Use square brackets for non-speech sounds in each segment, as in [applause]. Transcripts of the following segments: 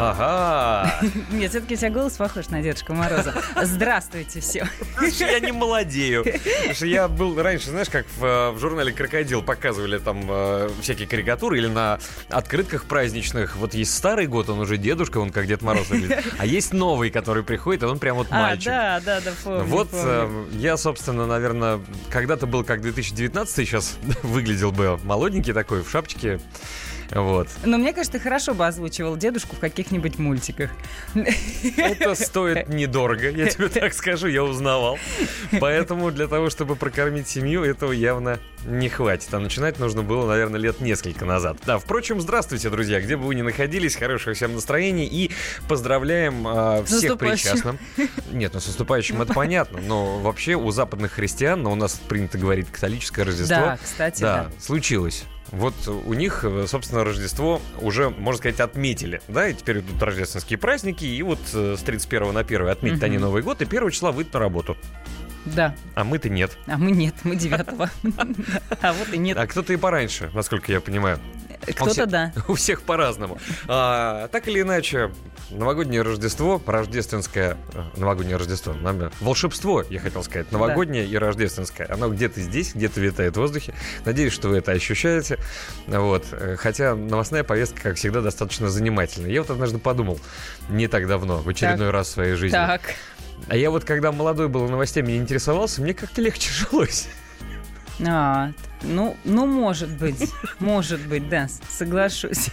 Ага. [laughs] Нет, все-таки у тебя голос похож на Дедушку Мороза. Здравствуйте все. Я не молодею. Потому что я был раньше, знаешь, как в, э, в журнале «Крокодил» показывали там э, всякие карикатуры или на открытках праздничных. Вот есть старый год, он уже дедушка, он как Дед Мороз выглядит. А есть новый, который приходит, и он прям вот А, мальчик. да, да, да, помню, Вот помню. э, я, собственно, наверное, когда-то был как 2019, сейчас [laughs] выглядел бы молоденький такой, в шапочке. Вот. Но мне кажется, ты хорошо бы озвучивал дедушку в каких-нибудь мультиках. Это стоит недорого, я тебе так скажу, я узнавал. Поэтому для того, чтобы прокормить семью, этого явно не хватит. А начинать нужно было, наверное, лет несколько назад. Да, впрочем, здравствуйте, друзья, где бы вы ни находились, хорошего всем настроения и поздравляем э, всех причастным. Нет, ну с наступающим это понятно, но вообще у западных христиан, но у нас принято говорить католическое Рождество. Да, кстати, да. случилось. Вот у них, э, собственно, Рождество уже, можно сказать, отметили, да, и теперь идут рождественские праздники, и вот э, с 31 на 1 отметят Мгм. они Новый год, и 1 числа выйдут на работу. Да. А мы-то нет. А мы нет, мы девятого. [laughs] А вот и нет. А кто-то и пораньше, насколько я понимаю. Кто-то да. [laughs] У всех по-разному. А, так или иначе, новогоднее Рождество, рождественское, э, новогоднее Рождество, нам- волшебство, я хотел сказать, новогоднее и рождественское. Оно где-то здесь, где-то витает в воздухе. Надеюсь, что вы это ощущаете. Вот. Э, Хотя новостная повестка, как всегда, достаточно занимательная. Я вот однажды подумал, не так давно, в очередной раз в своей жизни. Так. А я вот, когда молодой был новостями не интересовался, мне как-то легче [laughs] жилось. А, ну, ну, может быть. Может быть, да, соглашусь.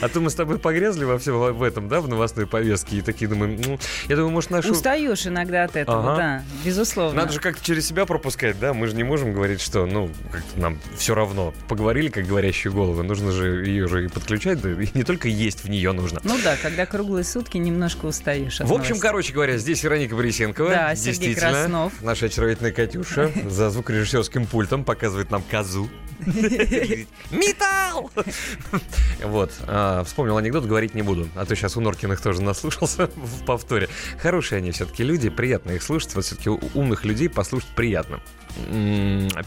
А то мы с тобой погрязли во всем в этом, да, в новостной повестке, и такие думаем, ну, я думаю, может, нашу... Устаешь иногда от этого, Ага. да, безусловно. Надо же как-то через себя пропускать, да? Мы же не можем говорить, что, ну, как-то нам все равно. Поговорили, как говорящие головы, нужно же ее же и подключать, да, и не только есть в нее нужно. Ну да, когда круглые сутки немножко устаешь В общем, новостей. короче говоря, здесь Вероника Борисенкова. Да, Сергей Краснов. Наша очаровательная Катюша за звукорежиссерским пультом показывает нам козу. Металл! Вот. а, Вспомнил анекдот, говорить не буду. А то сейчас у Норкиных тоже наслушался [laughs] в повторе. Хорошие они все-таки люди, приятно их слушать. Вот все-таки умных людей послушать приятно.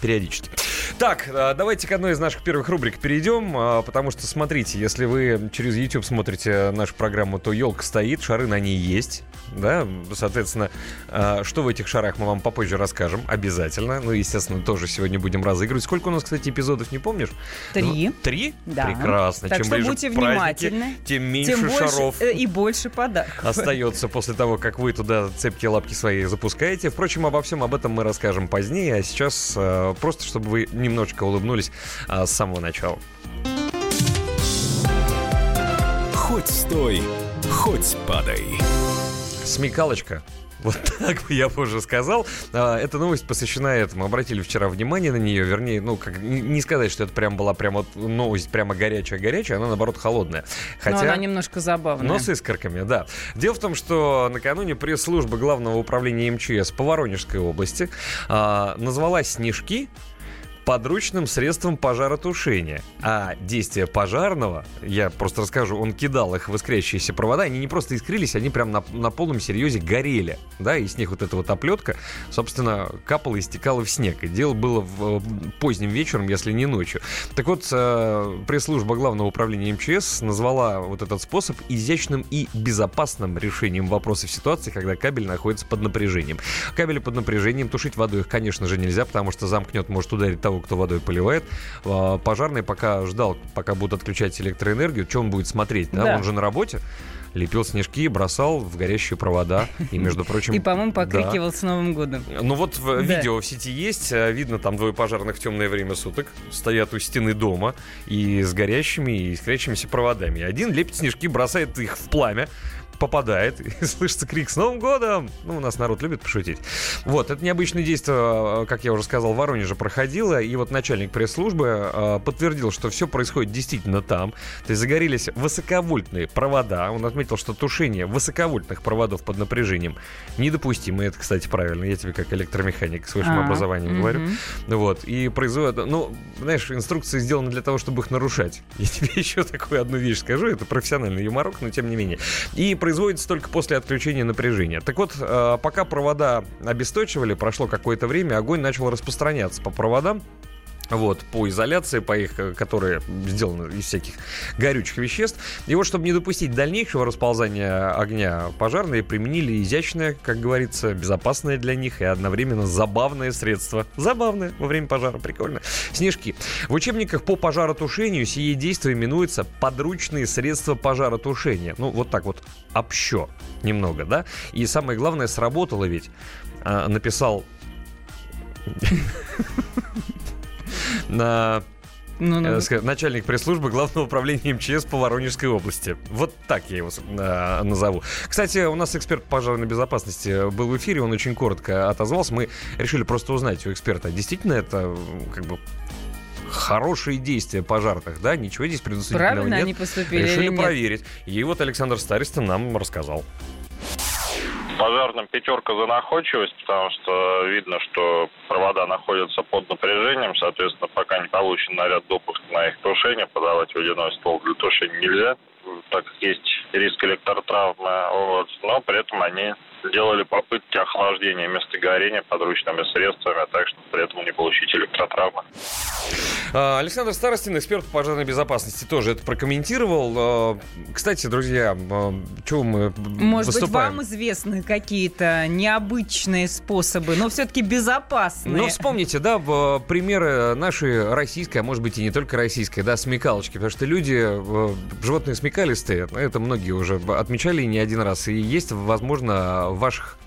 Периодически. Так, а, давайте к одной из наших первых рубрик перейдем, а, потому что, смотрите, если вы через YouTube смотрите нашу программу, то елка стоит, шары на ней есть, да, соответственно, а, что в этих шарах мы вам попозже расскажем, обязательно, ну, естественно, тоже сегодня будем разыгрывать. Сколько у нас, кстати, эпизодов, не помнишь? Три. Ну, три? Да. Прекрасно. Так Чем что ближе будьте праздники, внимательны. тем меньше Тем больше шаров э, и больше подарков. остается после того, как вы туда цепки лапки свои запускаете. Впрочем, обо всем об этом мы расскажем позднее, сейчас э, просто, чтобы вы немножечко улыбнулись э, с самого начала. Хоть стой, хоть падай. Смекалочка. Вот [laughs] так бы я бы уже сказал. А, Эта новость посвящена этому. Обратили вчера внимание на нее. Вернее, ну, как не сказать, что это прям была прям вот новость прямо горячая-горячая, она, наоборот, холодная. Но она немножко забавная. Но с искорками, да. Дело в том, что накануне пресс-служба Главного управления МЧС по Воронежской области а, назвала снежки подручным средством пожаротушения. А действие пожарного, я просто расскажу, он кидал их в искрящиеся провода, они не просто искрились, они прям на, на полном серьезе горели, да, и с них вот эта вот оплетка, собственно, капала и стекала в снег. И дело было в, э, поздним вечером, если не ночью. Так вот, э, пресс-служба Главного управления МЧС назвала вот этот способ изящным и безопасным решением вопроса в ситуации, когда кабель находится под напряжением. Кабели под напряжением тушить водой их, конечно же, нельзя, потому что замкнет, может ударить того, кто водой поливает. А, Пожарный пока ждал, пока будут отключать электроэнергию, что он будет смотреть, да? Да. Он же на работе. Лепил снежки, бросал в горящие провода. И, между прочим... [laughs] И, по-моему, да. покрикивал с Новым годом. Ну вот в Да. видео в сети есть, э, видно там двое пожарных в темное время суток, стоят у стены дома и с горящими и искрящимися проводами. Один лепит снежки, бросает их в пламя, попадает, [laughs] и слышится крик «С Новым годом!» Ну, у нас народ любит пошутить. Вот, это необычное действие, э, как я уже сказал, в Воронеже проходило, и вот начальник пресс-службы э, подтвердил, что все происходит действительно там. То есть загорелись высоковольтные провода. Он отметил, что тушение высоковольтных проводов под напряжением недопустимо. И это, кстати, правильно. Я тебе как электромеханик с высшим А, образованием говорю. мгм. Вот, и производят, ну, знаешь, инструкции сделаны для того, чтобы их нарушать. [laughs] Я тебе еще такую одну вещь скажу, это профессиональный юморок, но тем не менее. И производится только после отключения напряжения. Так вот, э, пока провода обесточивали, прошло какое-то время, огонь начал распространяться по проводам, вот, по изоляции, по их, э, которые сделаны из всяких горючих веществ. И вот, чтобы не допустить дальнейшего расползания огня, пожарные применили изящное, как говорится, безопасное для них и одновременно забавное средство. Забавное во время пожара, прикольно. Снежки. В учебниках по пожаротушению сие действие именуется подручные средства пожаротушения. Ну, вот так вот общо немного, да? И самое главное, сработало ведь. А, написал на ну, ну. Э, начальник пресс-службы Главного управления МЧС по Воронежской области. Вот так я его э, назову. Кстати, у нас эксперт по пожарной безопасности был в эфире, он очень коротко отозвался. Мы решили просто узнать у эксперта, действительно это как бы хорошие действия пожарных, да? Ничего здесь предусмотренного Правильно нет. они поступили Решили проверить. И вот Александр Старистин нам рассказал пожарным пятерка за находчивость, потому что видно, что провода находятся под напряжением, соответственно, пока не получен наряд допуска на их тушение, подавать водяной ствол для тушения нельзя, так как есть риск электротравмы, вот, но при этом они сделали попытки охлаждения места горения подручными средствами, так что при этом не получить электротравмы. А, Александр Старостин, эксперт по пожарной безопасности, тоже это прокомментировал. А, кстати, друзья, а, чего мы Может выступаем? быть, вам известны какие-то необычные способы, но все-таки безопасные? Ну, вспомните, да, примеры нашей российской, а может быть и не только российской, да, смекалочки, потому что люди, животные смекалистые, это многие уже отмечали не один раз, и есть, возможно, ваших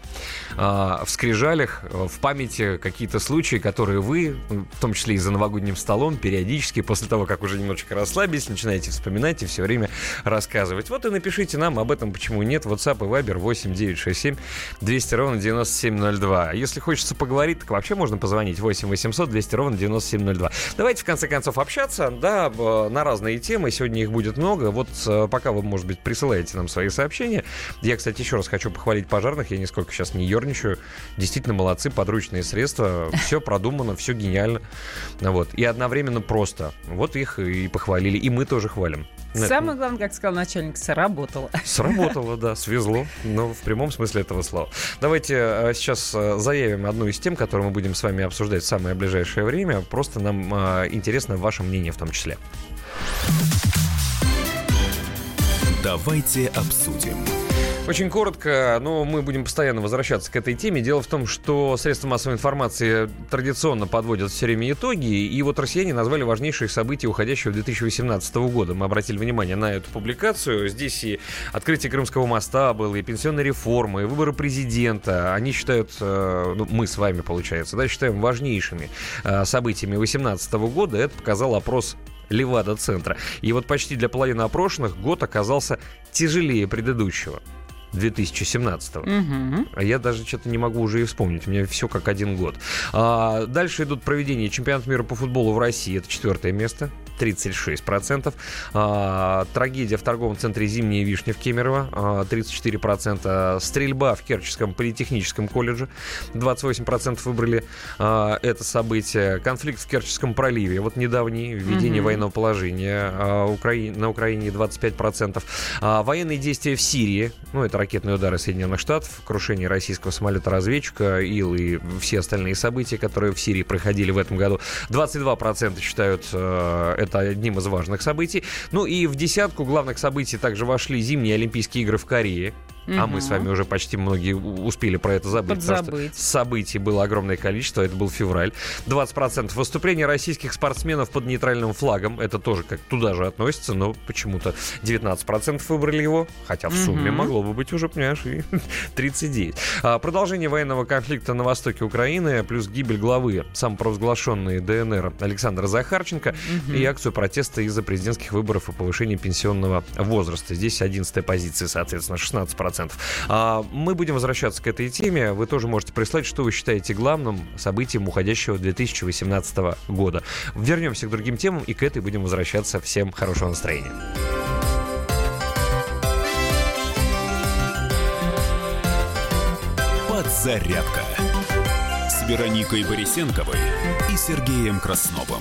в скрижалях, в памяти какие-то случаи, которые вы, в том числе и за новогодним столом, периодически, после того, как уже немножечко расслабились, начинаете вспоминать и все время рассказывать. Вот и напишите нам об этом, почему нет. WhatsApp и Viber 8 967 200 ровно 9702. Если хочется поговорить, так вообще можно позвонить 8 800 200 ровно 9702. Давайте, в конце концов, общаться, да, на разные темы. Сегодня их будет много. Вот э, пока вы, может быть, присылаете нам свои сообщения. Я, кстати, еще раз хочу похвалить пожарных. Я нисколько сейчас не ерничаю. Действительно молодцы, подручные средства. Все продумано, все гениально. Вот. И одновременно просто. Вот их и похвалили. И мы тоже хвалим. Самое главное, как сказал начальник, сработало. Сработало, да, свезло. Но в прямом смысле этого слова. Давайте э, сейчас э, заявим одну из тем, которую мы будем с вами обсуждать в самое ближайшее время. Просто нам э, интересно ваше мнение в том числе. Давайте обсудим. Очень коротко, но мы будем постоянно возвращаться к этой теме. Дело в том, что средства массовой информации традиционно подводят все время итоги, и вот россияне назвали важнейшие события уходящего 2018 года. Мы обратили внимание на эту публикацию. Здесь и открытие Крымского моста было, и пенсионная реформа, и выборы президента. Они считают, э, ну, мы с вами, получается, да, считаем важнейшими э, событиями 2018 года. Это показал опрос Левада-центра. И вот почти для половины опрошенных год оказался тяжелее предыдущего. 2017. Угу. А я даже что-то не могу уже и вспомнить. У меня все как один год. А, дальше идут проведения чемпионата мира по футболу в России. Это четвертое место. 36%. А, трагедия в торговом центре «Зимняя вишня» в Кемерово. А, 34%. Стрельба в Керченском политехническом колледже. 28% выбрали а, это событие. Конфликт в Керченском проливе. Вот недавний. Введение угу. военного положения а, Укра... на Украине 25%. А, военные действия в Сирии. Ну, это ракетные удары Соединенных Штатов, крушение российского самолета-разведчика, ИЛ и все остальные события, которые в Сирии проходили в этом году. 22% считают э, это одним из важных событий. Ну и в десятку главных событий также вошли зимние Олимпийские игры в Корее. Угу. А мы с вами уже почти многие успели про это забыть. Подзабыть. Потому что событий было огромное количество. Это был февраль. 20% выступления российских спортсменов под нейтральным флагом. Это тоже как туда же относится, но почему-то 19% выбрали его. Хотя в сумме угу. могло бы быть уже, понимаешь, и [laughs] 39. А, продолжение военного конфликта на востоке Украины, плюс гибель главы самопровозглашенной ДНР Александра Захарченко угу. и акцию протеста из-за президентских выборов и повышения пенсионного возраста. Здесь 11 позиция, соответственно, 16%. 100%. А, мы будем возвращаться к этой теме. Вы тоже можете прислать, что вы считаете главным событием уходящего 2018 года. Вернемся к другим темам и к этой будем возвращаться. Всем хорошего настроения. Подзарядка с Вероникой Борисенковой и Сергеем Красновым.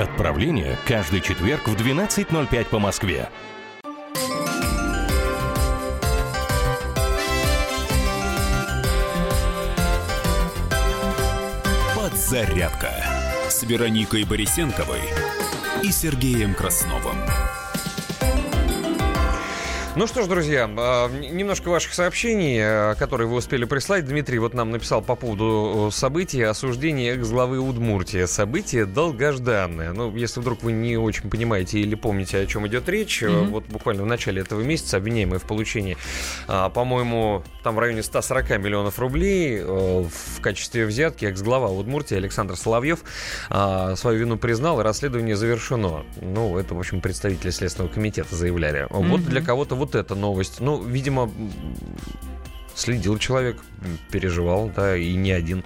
Отправление каждый четверг в 12.05 по Москве. Подзарядка с Вероникой Борисенковой и Сергеем Красновым. Ну что ж, друзья, а, немножко ваших сообщений, а, которые вы успели прислать. Дмитрий вот нам написал по поводу э, событий осуждения экс-главы Удмуртии. Событие долгожданное. Ну, если вдруг вы не очень понимаете или помните, о чем идет речь, mm-hmm. вот буквально в начале этого месяца обвиняемый в получении, а, по-моему, там в районе 140 миллионов рублей э, в качестве взятки экс-глава Удмуртии Александр Соловьев свою вину признал, и расследование завершено. Ну, это, в общем, представители Следственного комитета заявляли. Mm-hmm. Вот для кого-то вот эта новость. Ну, видимо, следил человек, переживал, да, и не один.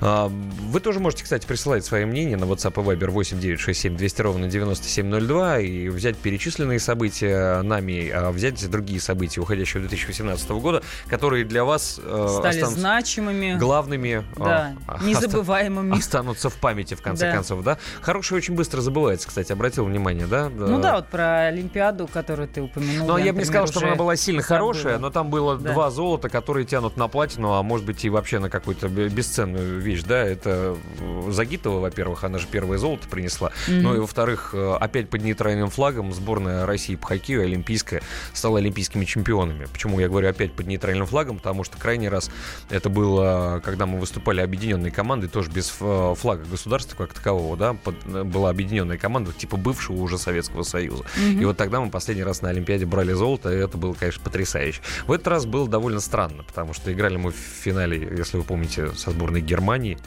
А, вы тоже можете, кстати, присылать свои мнения на WhatsApp и Viber 8 967 200 ровно 9702 и взять перечисленные события нами, а взять другие события уходящего 2018 года, которые для вас э, стали значимыми, главными, да, а, незабываемыми. [laughs] Останутся в памяти, в конце да. концов, да? Хорошее очень быстро забывается, кстати, обратил внимание, да? Ну да, вот про Олимпиаду, которую ты упомянул. Ну, я, я бы не сказал, что она была сильно забыла. хорошая, но там было да. два золота, которые тянут на платину, а может быть и вообще на какую-то бесценную вещь, да, это э, Загитова, во-первых, она же первое золото принесла, mm-hmm. ну и во-вторых, э, опять под нейтральным флагом сборная России по хоккею, олимпийская, стала олимпийскими чемпионами. Почему я говорю опять под нейтральным флагом? Потому что крайний раз это было, когда мы выступали объединенной командой, тоже без э, флага государства как такового, да, под, была объединенная команда типа бывшего уже Советского Союза. Mm-hmm. И вот тогда мы последний раз на Олимпиаде брали золото, и это было, конечно, потрясающе. В этот раз было довольно странно, потому что играли мы в финале, если вы помните, со сборной Германии.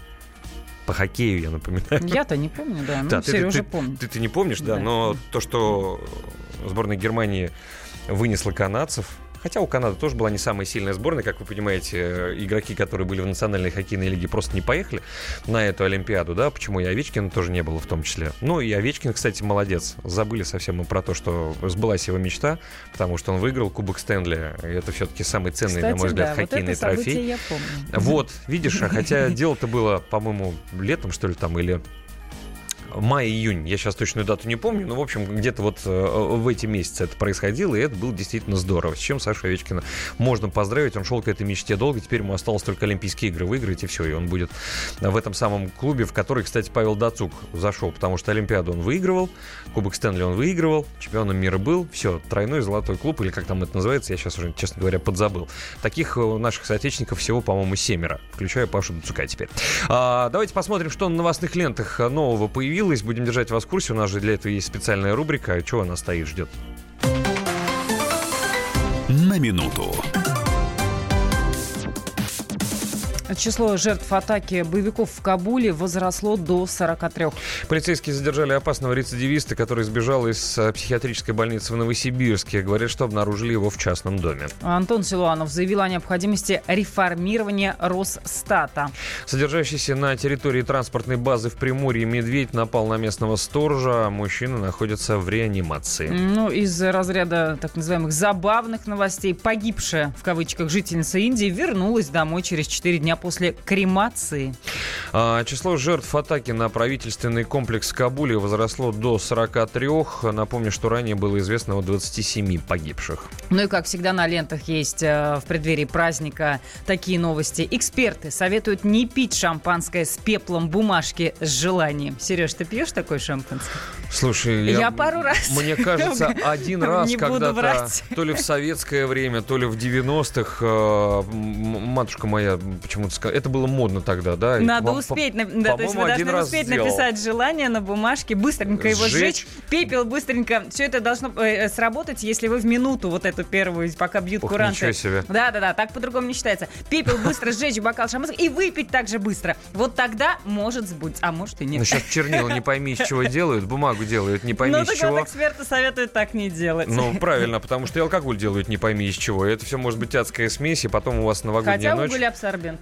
По хоккею, я напоминаю. Я-то не помню, да. Ну, да, Сережа ты, помнит. Ты, ты, ты не помнишь, да, да, но то, что сборная Германии вынесла канадцев, Хотя у Канады тоже была не самая сильная сборная, как вы понимаете, э, игроки, которые были в национальной хоккейной лиге, просто не поехали на эту Олимпиаду, да, почему и Овечкина тоже не было в том числе. Ну и Овечкин, кстати, молодец. Забыли совсем мы про то, что сбылась его мечта, потому что он выиграл Кубок Стэнли. И это все-таки самый ценный, кстати, на мой взгляд, да, хоккейный вот трофей. Я помню. Вот, видишь, а хотя дело-то было, по-моему, летом, что ли, там, или май-июнь, я сейчас точную дату не помню, но, в общем, где-то вот э, в эти месяцы это происходило, и это было действительно здорово. С чем Сашу Овечкина можно поздравить, он шел к этой мечте долго, теперь ему осталось только Олимпийские игры выиграть, и все, и он будет в этом самом клубе, в который, кстати, Павел Дацук зашел, потому что Олимпиаду он выигрывал, Кубок Стэнли он выигрывал, чемпионом мира был, все, тройной золотой клуб, или как там это называется, я сейчас уже, честно говоря, подзабыл. Таких у наших соотечественников всего, по-моему, семеро, включая Пашу Дацука теперь. А, давайте посмотрим, что на новостных лентах нового появилось появилась. Будем держать вас в курсе. У нас же для этого есть специальная рубрика. Чего она стоит, ждет? На минуту. Число жертв атаки боевиков в Кабуле возросло до 43. Полицейские задержали опасного рецидивиста, который сбежал из э, психиатрической больницы в Новосибирске. Говорят, что обнаружили его в частном доме. Антон Силуанов заявил о необходимости реформирования Росстата. Содержащийся на территории транспортной базы в Приморье медведь напал на местного сторожа. Мужчина находится в реанимации. Ну, из разряда так называемых забавных новостей, погибшая в кавычках жительница Индии вернулась домой через 4 дня после кремации. А, число жертв атаки на правительственный комплекс в Кабуле возросло до 43. Напомню, что ранее было известно о 27 погибших. Ну и как всегда на лентах есть э, в преддверии праздника такие новости. Эксперты советуют не пить шампанское с пеплом бумажки с желанием. Сереж, ты пьешь такой шампанское? Слушай, я, я пару раз. Мне [laughs] кажется, один раз когда-то, то ли в советское время, то ли в 90-х, э, матушка моя почему сказал. Это было модно тогда, да? Надо Вам, успеть, по- да, то есть вы должны успеть сделал. написать желание на бумажке, быстренько его Сжечь. сжечь, пепел быстренько. Все это должно э, сработать, если вы в минуту вот эту первую, пока бьют Ух, куранты. себе. Да, да, да, так по-другому не считается. Пепел быстро сжечь бокал шампанского и выпить так же быстро. Вот тогда может сбудется, а может и нет. Ну, сейчас чернила не пойми, из чего делают, бумагу делают не пойми, Ну, из так чего. вот эксперты советуют так не делать. Ну, правильно, потому что и алкоголь делают не пойми из чего. Это все может быть адская смесь, и потом у вас новогодняя Хотя ночь. уголь абсорбент.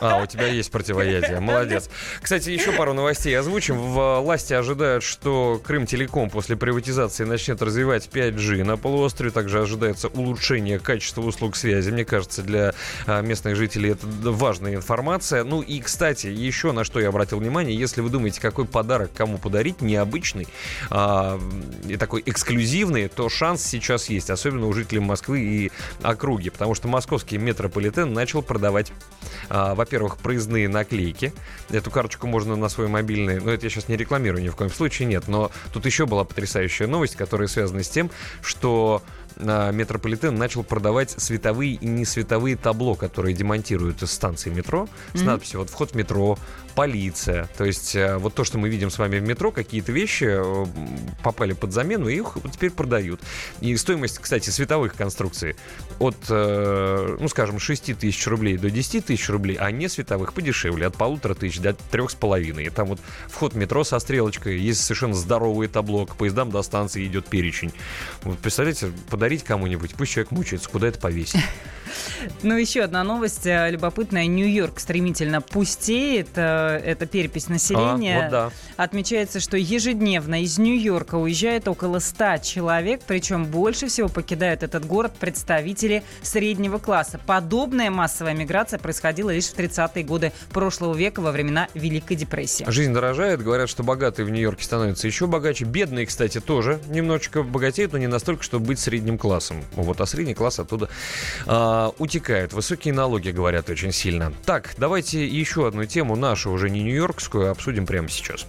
А, у тебя есть противоядие. [laughs] Молодец. Кстати, еще пару новостей озвучим. В власти ожидают, что Крым Телеком после приватизации начнет развивать 5G на полуострове. Также ожидается улучшение качества услуг связи. Мне кажется, для а, местных жителей это важная информация. Ну и, кстати, еще на что я обратил внимание, если вы думаете, какой подарок кому подарить, необычный а, и такой эксклюзивный, то шанс сейчас есть, особенно у жителей Москвы и округи, потому что московский метрополитен начал продавать во-первых, проездные наклейки. Эту карточку можно на свой мобильный... Ну, это я сейчас не рекламирую ни в коем случае, нет. Но тут еще была потрясающая новость, которая связана с тем, что а, метрополитен начал продавать световые и несветовые табло, которые демонтируют из станции метро с надписью вот вход в метро, полиция. То есть э, вот то, что мы видим с вами в метро, какие-то вещи э, попали под замену и их теперь продают. И стоимость, кстати, световых конструкций от, э, ну, скажем, 6 тысяч рублей до 10 тысяч рублей, а не световых подешевле, от полутора тысяч до трех с половиной. И там вот вход метро со стрелочкой, есть совершенно здоровое табло, к поездам до станции идет перечень. Вот представляете, подарить кому-нибудь, пусть человек мучается, куда это повесить? [laughs] Ну, еще одна новость э, любопытная. Нью-Йорк стремительно пустеет. Э, Это перепись населения. А, вот да. Отмечается, что ежедневно из Нью-Йорка уезжает около 100 человек, причем больше всего покидают этот город представители среднего класса. Подобная массовая миграция происходила лишь в 30-е годы прошлого века во времена Великой депрессии. Жизнь дорожает, говорят, что богатые в Нью-Йорке становятся еще богаче. Бедные, кстати, тоже немножечко богатеют, но не настолько, чтобы быть средним классом. Вот, а средний класс оттуда а, утекает. Высокие налоги, говорят, очень сильно. Так, давайте еще одну тему, нашу уже не нью-йоркскую, обсудим прямо сейчас.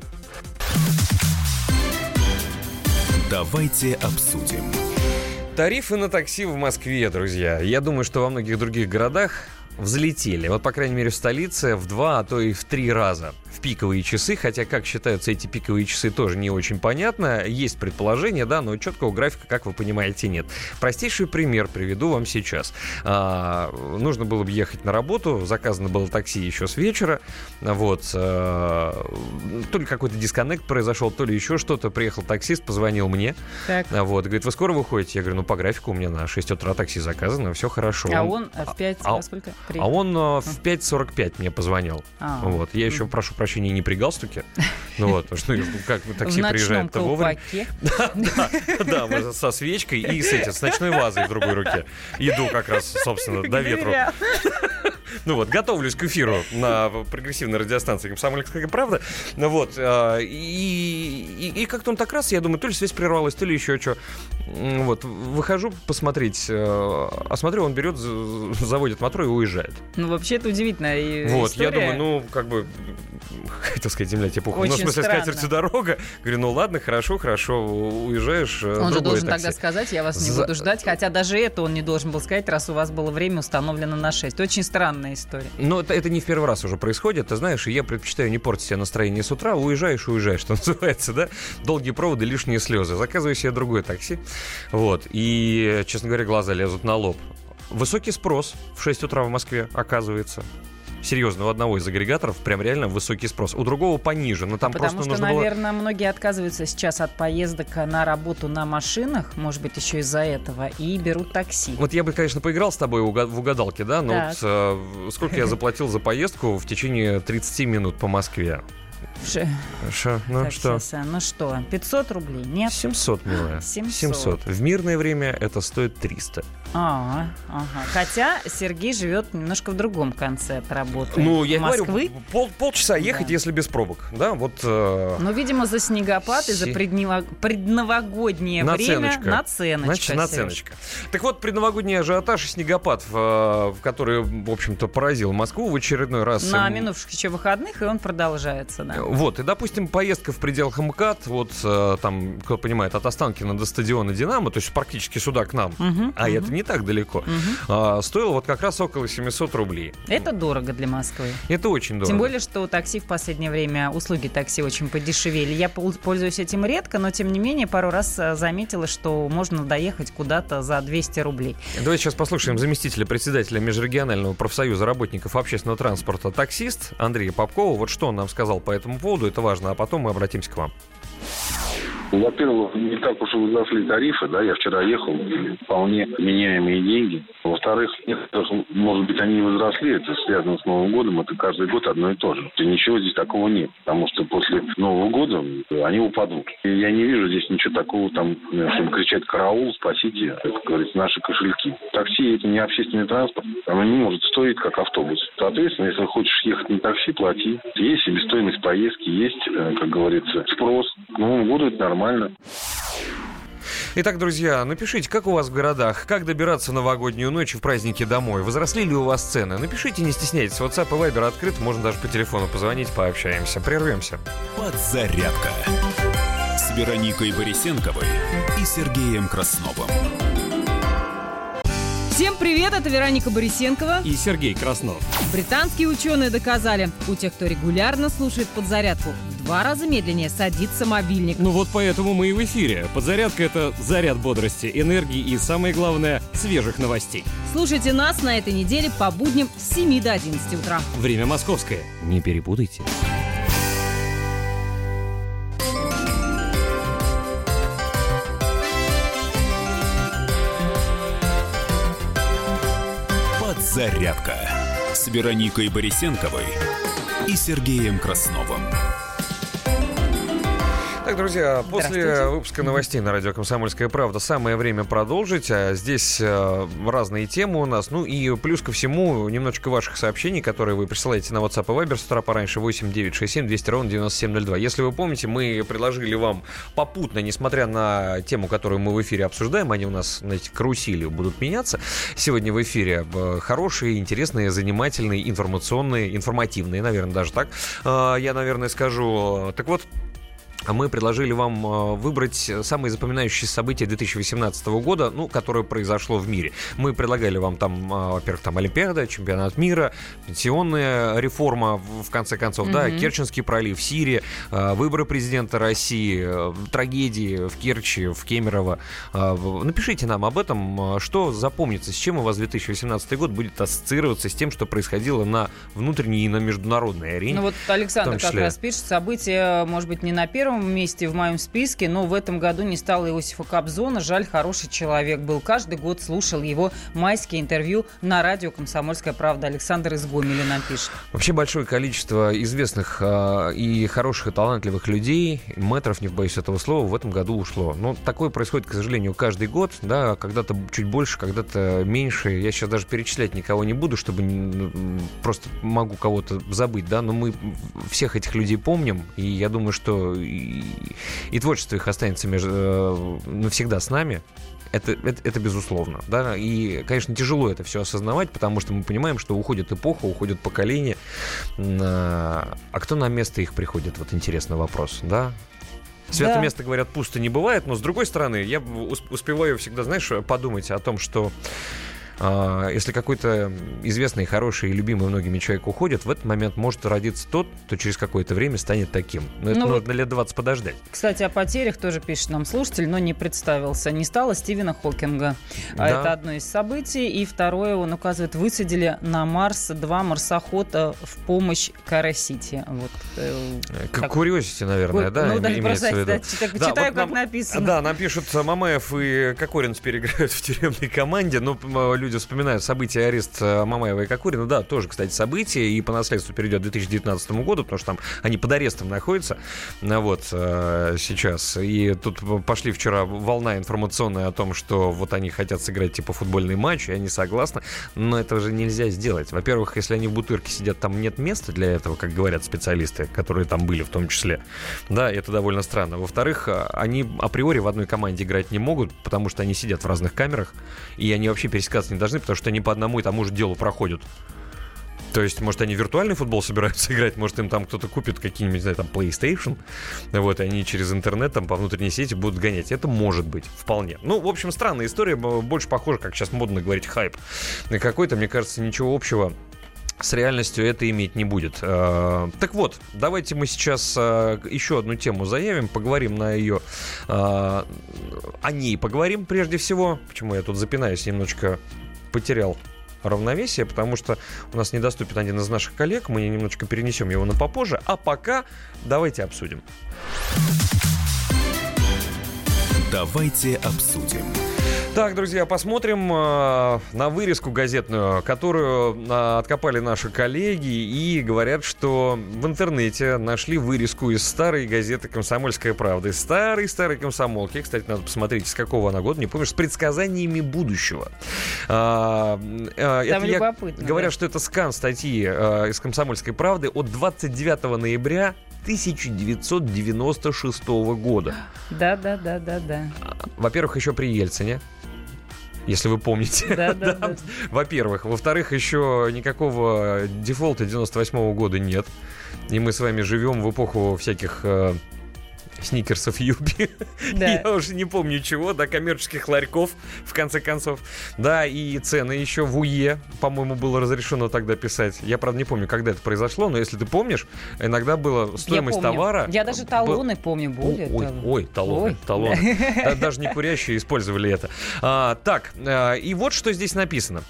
Давайте обсудим. Тарифы на такси в Москве, друзья. Я думаю, что во многих других городах взлетели. Вот, по крайней мере, в столице в два, а то и в три раза в пиковые часы. Хотя, как считаются эти пиковые часы, тоже не очень понятно. Есть предположение, да, но четкого графика, как вы понимаете, нет. Простейший пример приведу вам сейчас. А, нужно было бы ехать на работу, заказано было такси еще с вечера. Вот. а, то ли какой-то дисконнект произошел, то ли еще что-то. Приехал таксист, позвонил мне. Так. А Вот, говорит, вы скоро выходите? Я говорю, ну по графику у меня на 6 утра такси заказано, все хорошо. А он э, в 5 а- во сколько? А он э, в 5.45 мне позвонил. А. Вот. Я еще прошу прощения не при галстуке. [laughs] Ну вот, что ну, как такси приезжает-то вовремя. [laughs] Да, да, со свечкой и с этим, с ночной вазой в другой руке. Иду как раз, собственно, до ветру. Ну вот, готовлюсь к эфиру на прогрессивной радиостанции «Комсомольская правда». Ну вот, а, и, и, и как-то он так раз, я думаю, то ли связь прервалась, то ли еще что. Вот, выхожу посмотреть, э, а смотрю, он берет, заводит мотор и уезжает. Ну, вообще, это удивительная и- Вот, я история. думаю, ну, как бы, хотел сказать, земля тебе пухом. Ну, в смысле, странно. скатертью дорога. Говорю, ну ладно, хорошо, хорошо, уезжаешь. э, Он же должен такси. тогда сказать, я вас не За- буду ждать, хотя даже это он не должен был сказать, раз у вас было время установлено на 6. Очень странная история. Но это, это не в первый раз уже происходит, ты знаешь, я предпочитаю не портить себе настроение с утра, уезжаешь и уезжаешь, [laughs] что называется, да? Долгие проводы, лишние слезы. Заказываю себе другое такси, вот, и, честно говоря, глаза лезут на лоб. Высокий спрос в 6 утра в Москве, оказывается. Серьезно, у одного из агрегаторов прям реально высокий спрос. У другого пониже, но там Потому просто что, нужно было... наверное, многие отказываются сейчас от поездок на работу на машинах, может быть, еще из-за этого, и берут такси. Вот я бы, конечно, поиграл с тобой в уга- в угадалки, да, но вот э, сколько я заплатил за поездку в течение 30 минут по Москве? Ш- Шо? Ну так, что? щас, а, ну что, 500 рублей? Нет? 700, милая. [laughs] 700. В мирное время это стоит 300. А, ага. Хотя Сергей живет немножко в другом конце от работы. Ну, я Москвы. говорю, пол, полчаса ехать, Да. если без пробок. Да, вот... э, Ну, видимо, за снегопад и за преднево- предновогоднее время Наценочка. наценочка. Значит, наценочка. Так вот, предновогодний ажиотаж и снегопад, в, э, в который, в общем-то, поразил Москву в очередной раз. На минувших еще выходных, и он продолжается, да. Вот, и, допустим, поездка в пределах МКАД, вот э, там, кто понимает, от Останкина до стадиона «Динамо», то есть практически сюда, к нам, Мгм, а мгм. это не так далеко, а, стоил вот как раз около 700 рублей. Это дорого для Москвы. Это очень дорого. Тем более, что такси в последнее время, услуги такси очень подешевели. Я пол- пользуюсь этим редко, но тем не менее пару раз э, заметила, что можно доехать куда-то за 200 рублей. Давайте сейчас послушаем заместителя председателя Межрегионального профсоюза работников общественного транспорта «Таксист» Андрея Попкова. Вот что он нам сказал по этому поводу, это важно, а потом мы обратимся к вам. Во-первых, не так уж и возросли тарифы, да, я вчера ехал, вполне меняемые деньги. Во-вторых, может быть, они и возросли, это связано с Новым годом, это каждый год одно и то же. И ничего здесь такого нет, потому что после Нового года они упадут. И я не вижу здесь ничего такого, там, чтобы кричать «караул, спасите», это, говорится, наши кошельки. Такси – это не общественный транспорт, оно не может стоить, как автобус. Соответственно, если хочешь ехать на такси, плати. Есть себестоимость поездки, есть, э, как говорится, спрос. К Новому году это нормально. Итак, друзья, напишите, как у вас в городах, как добираться в новогоднюю ночь и в праздники домой, возросли ли у вас цены. Напишите, не стесняйтесь, WhatsApp и Viber открыт, можно даже по телефону позвонить, пообщаемся. Прервемся. Подзарядка с Вероникой Борисенковой и Сергеем Красновым. Всем привет, это Вероника Борисенкова. и Сергей Краснов. Британские ученые доказали, у тех, кто регулярно слушает подзарядку, два раза медленнее садится мобильник. Ну вот поэтому мы и в эфире. Подзарядка — это заряд бодрости, энергии и, самое главное, свежих новостей. Слушайте нас на этой неделе по будням с 7 до 11 утра. Время московское. Не перепутайте. Подзарядка с Вероникой Борисенковой и Сергеем Красновым. Так, друзья, после выпуска новостей на радио «Комсомольская правда» самое время продолжить. А Здесь э, разные темы у нас. Ну и плюс ко всему, немножечко ваших сообщений, которые вы присылаете на WhatsApp и Viber с утра пораньше 8 967 200 ровно 9702. Если вы помните, мы предложили вам попутно, несмотря на тему, которую мы в эфире обсуждаем, они у нас, знаете, карусели будут меняться. Сегодня в эфире э, хорошие, интересные, занимательные, информационные, информативные, наверное, даже так. э, Я, наверное, скажу. Так вот, мы предложили вам э, выбрать самые запоминающиеся события 2018 года, ну, которое произошло в мире. Мы предлагали вам там, э, во-первых, там Олимпиада, чемпионат мира, пенсионная реформа, в конце концов, да, Керченский пролив, Сирия, э, выборы президента России, трагедии в Керчи, в Кемерово. Напишите нам об этом, что запомнится, с чем у вас 2018 год будет ассоциироваться с тем, что происходило на внутренней и на международной арене. Ну вот Александр как раз пишет, событие, может быть, не на первом месте в моем списке, но в этом году не стало Иосифа Кобзона. Жаль, хороший человек был. Каждый год слушал его майские интервью на радио «Комсомольская правда». Александр из Гомеля нам пишет. Вообще большое количество известных а, и хороших и талантливых людей, метров, не боюсь этого слова, в этом году ушло. Но такое происходит, к сожалению, каждый год, да, когда-то чуть больше, когда-то меньше. Я сейчас даже перечислять никого не буду, чтобы просто могу кого-то забыть, да, но мы всех этих людей помним, и я думаю, что и, и творчество их останется между, э, навсегда с нами. Это, это, это безусловно, да, и, конечно, тяжело это все осознавать, потому что мы понимаем, что уходит эпоха, уходят поколения, М, а а кто на место их приходит, вот интересный вопрос, да? Святое Да. место, говорят, пусто не бывает, но с другой стороны, я ус- успеваю всегда, знаешь, подумать о том, что если какой-то известный, хороший и любимый многими человек уходит, в этот момент может родиться тот, кто через какое-то время станет таким. Но это Ну вот- нужно лет 20 подождать. Кстати, о потерях тоже пишет нам слушатель, но не представился. Не стало Стивена Хокинга. А Да. Это одно из событий. И второе, он указывает, высадили на Марс два марсохода в помощь Карасити. Вот, э, Как так. наверное, Ой, да, ну, да, имеется в виду. да, Да, читаю, вот как нам- написано. Да, нам пишут, э, Мамаев и Кокорин переиграют в тюремной команде. Ну, м, люди вспоминают события арест э, Мамаева и Кокорина. Да, тоже, кстати, событие. И по наследству перейдет к 2019 году, потому что там они под арестом находятся. Ну, Вот э, сейчас. И тут пошли вчера волна информационная о том, что вот они хотят сыграть типа футбольный матч, и они согласны. Но этого же нельзя сделать. Во-первых, если они в бутырке сидят, там нет места для этого, как говорят специалисты, которые там были в том числе. Да, это довольно странно. Во-вторых, они априори в одной команде играть не могут, потому что они сидят в разных камерах, и они вообще пересекаться не должны, потому что они по одному и тому же делу проходят. То есть, может, они виртуальный футбол [laughs] собираются играть, может, им там кто-то купит какие-нибудь, не знаю, там, PlayStation, вот, и они через интернет там по внутренней сети будут гонять. Это может быть, вполне. Ну, в общем, странная история, больше похожа, как сейчас модно говорить, хайп. Какой-то, мне кажется, ничего общего с реальностью это иметь не будет. Э, так вот, давайте мы сейчас э, еще одну тему заявим, поговорим на ее, э, о ней поговорим прежде всего. Почему я тут запинаюсь, немножечко потерял равновесие, потому что у нас недоступен один из наших коллег, мы немножечко перенесем его на попозже, а пока давайте обсудим. Давайте обсудим. Так, друзья, посмотрим э, на вырезку газетную, которую э, откопали наши коллеги и говорят, что в интернете нашли вырезку из старой газеты «Комсомольская правда». Старой-старой комсомолки. Кстати, надо посмотреть, с какого она года, не помнишь, с предсказаниями будущего. А, э, Там это любопытно. Я, говорят, что это скан статьи э, из «Комсомольской правды» от 29 ноября 1996 года. Да, да, да, да, да. Во-первых, еще при Ельцине если вы помните. Да, [laughs] да, да. Во-первых. Во-вторых, еще никакого дефолта 98 -го года нет. И мы с вами живем в эпоху всяких э, сникерсов Юби. Да. Я уже не помню чего, да, коммерческих ларьков, в конце концов. Да, и цены еще в УЕ, по-моему, было разрешено тогда писать. Я, правда, не помню, когда это произошло, но если ты помнишь, иногда была стоимость Я помню. товара... Я даже талоны был... помню, были. Ой, ой, талоны, ой. талоны. [laughs] Да. Даже не курящие использовали это. А, так, а, и вот что здесь написано.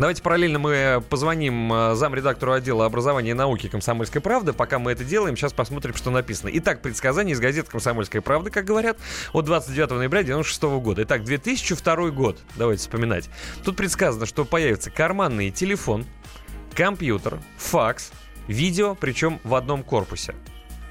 Давайте параллельно мы позвоним э, замредактору отдела образования и науки «Комсомольской правды». Пока мы это делаем, сейчас посмотрим, что написано. Итак, предсказание из газеты «Комсомольская правда», как говорят, от 29 ноября 96 года. Итак, 2002 год, давайте вспоминать. Тут предсказано, что появится карманный телефон, компьютер, факс, видео, причем в одном корпусе.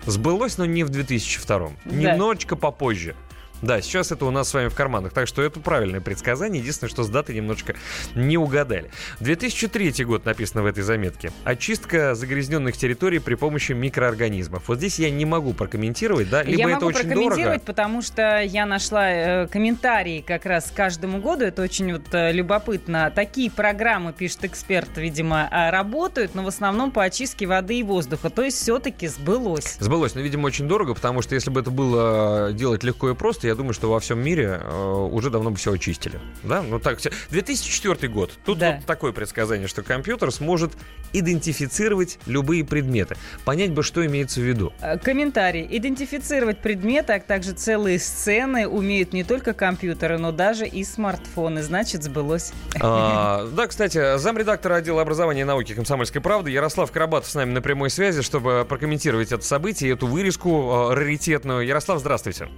Сбылось, но не в 2002. Да. Немножечко попозже. Да, сейчас это у нас с вами в карманах. Так что это правильное предсказание. Единственное, что с датой немножечко не угадали. 2003 год написано в этой заметке. Очистка загрязненных территорий при помощи микроорганизмов. Вот здесь я не могу прокомментировать, да? Либо я это могу очень прокомментировать, дорого. потому что я нашла э, комментарии как раз к каждому году. Это очень вот э, любопытно. Такие программы, пишет эксперт, видимо, э, работают, но в основном по очистке воды и воздуха. То есть все-таки сбылось. Сбылось, но, видимо, очень дорого, потому что если бы это было делать легко и просто, я думаю, что во всем мире э, уже давно бы все очистили. Да? Ну так, 2004 год. Тут да. вот такое предсказание, что компьютер сможет идентифицировать любые предметы. Понять бы, что имеется в виду. Э, комментарий. Идентифицировать предметы, а также целые сцены умеют не только компьютеры, но даже и смартфоны. Значит, сбылось. А, да, кстати, замредактора отдела образования и науки «Комсомольской правды» Ярослав Карабатов с нами на прямой связи, чтобы прокомментировать это событие, эту вырезку э, раритетную. Ярослав, здравствуйте.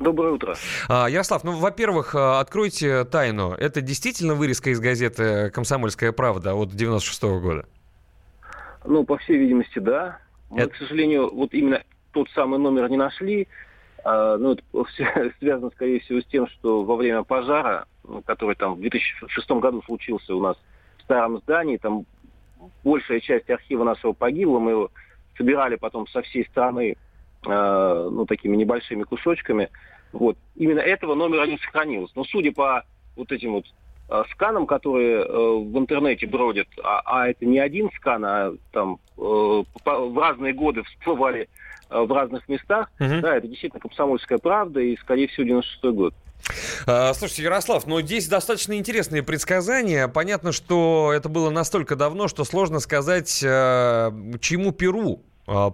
Доброе утро. А, Ярослав, ну, во-первых, а, откройте тайну. Это действительно вырезка из газеты «Комсомольская правда» от 96 -го года? Ну, по всей видимости, да. Мы, это... к сожалению, вот именно тот самый номер не нашли. А, ну, это [laughs] связано, скорее всего, с тем, что во время пожара, ну, который там в 2006 году случился у нас в старом здании, там большая часть архива нашего погибла, мы его собирали потом со всей страны э, ну, такими небольшими кусочками. Вот. Именно этого номера не сохранилось. Но судя по вот этим вот э, сканам, которые э, в интернете бродят, а, а это не один скан, а там э, по, в разные годы всплывали э, в разных местах, угу. да, это действительно комсомольская правда и, скорее всего, 96 год. А, слушайте, Ярослав, ну здесь достаточно интересные предсказания. Понятно, что это было настолько давно, что сложно сказать, э, чему Перу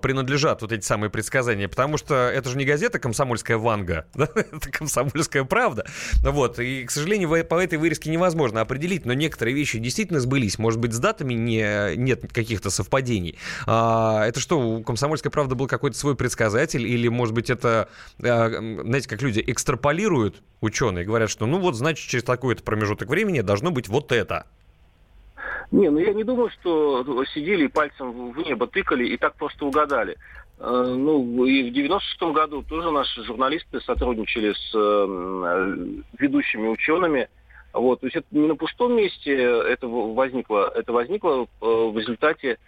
принадлежат вот эти самые предсказания, потому что это же не газета «Комсомольская Ванга», [laughs] да? это «Комсомольская правда». Вот, и, к сожалению, по этой вырезке невозможно определить, но некоторые вещи действительно сбылись. Может быть, с датами не, нет каких-то совпадений. А, это что, у «Комсомольской правды» был какой-то свой предсказатель, или, может быть, это, а, знаете, как люди экстраполируют, ученые, говорят, что, ну вот, значит, через такой-то промежуток времени должно быть вот это. Не, ну я не думаю, что сидели и пальцем в небо тыкали и так просто угадали. Э, ну, и в 96-м году тоже наши журналисты сотрудничали с э, ведущими учеными. Вот, то есть это не на пустом месте это возникло, это возникло э, в результате,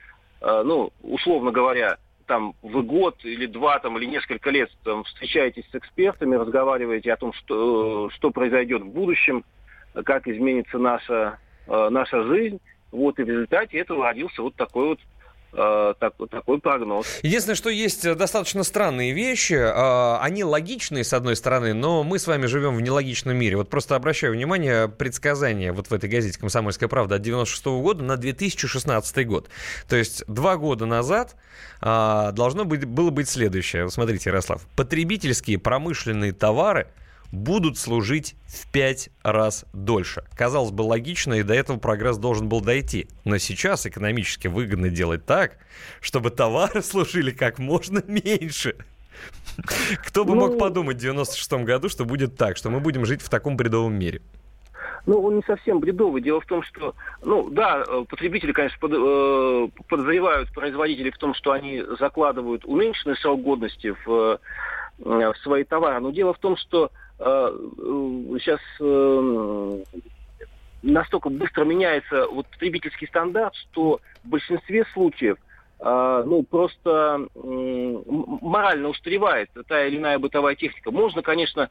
ну, условно говоря, там вы год или два там или несколько лет там встречаетесь с экспертами, разговариваете о том, что что произойдет в будущем, как изменится наша наша жизнь, Вот, и в результате этого родился вот такой вот э, так, такой прогноз. Единственное, что есть достаточно странные вещи. Э, они логичные, с одной стороны, но мы с вами живем в нелогичном мире. Вот просто обращаю внимание, предсказание вот в этой газете «Комсомольская правда» от 96 года на 2016 год. То есть два года назад э, должно быть, было быть следующее. Смотрите, Ярослав. Потребительские промышленные товары – будут служить в пять раз дольше. Казалось бы, логично, и до этого прогресс должен был дойти. Но сейчас экономически выгодно делать так, чтобы товары [laughs] служили как можно меньше. Кто бы ну, мог подумать в 96 году, что будет так, что мы будем жить в таком бредовом мире? Ну, он не совсем бредовый. Дело в том, что, ну, да, э, потребители, конечно, под, э, подозревают производителей в том, что они закладывают уменьшенный срок годности в, э, в свои товары. Но дело в том, что сейчас э, э, настолько быстро меняется вот потребительский стандарт, что в большинстве случаев э, ну, просто морально устаревает та или иная бытовая техника. Можно, конечно,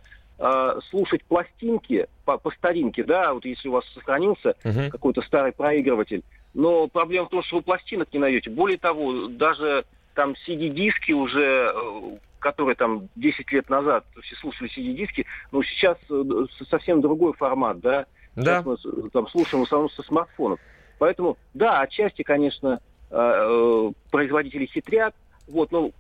слушать пластинки по, по старинке, да, вот если у вас сохранился uh-huh. какой-то старый проигрыватель, но проблема в том, что вы пластинок не найдете. Более того, даже там CD-диски уже которые там 10 лет назад все слушали CD-диски, но сейчас э, совсем другой формат, да? Да. Сейчас мы там слушаем в основном со смартфонов. Поэтому, да, отчасти, конечно, э, э, производители хитрят, вот, но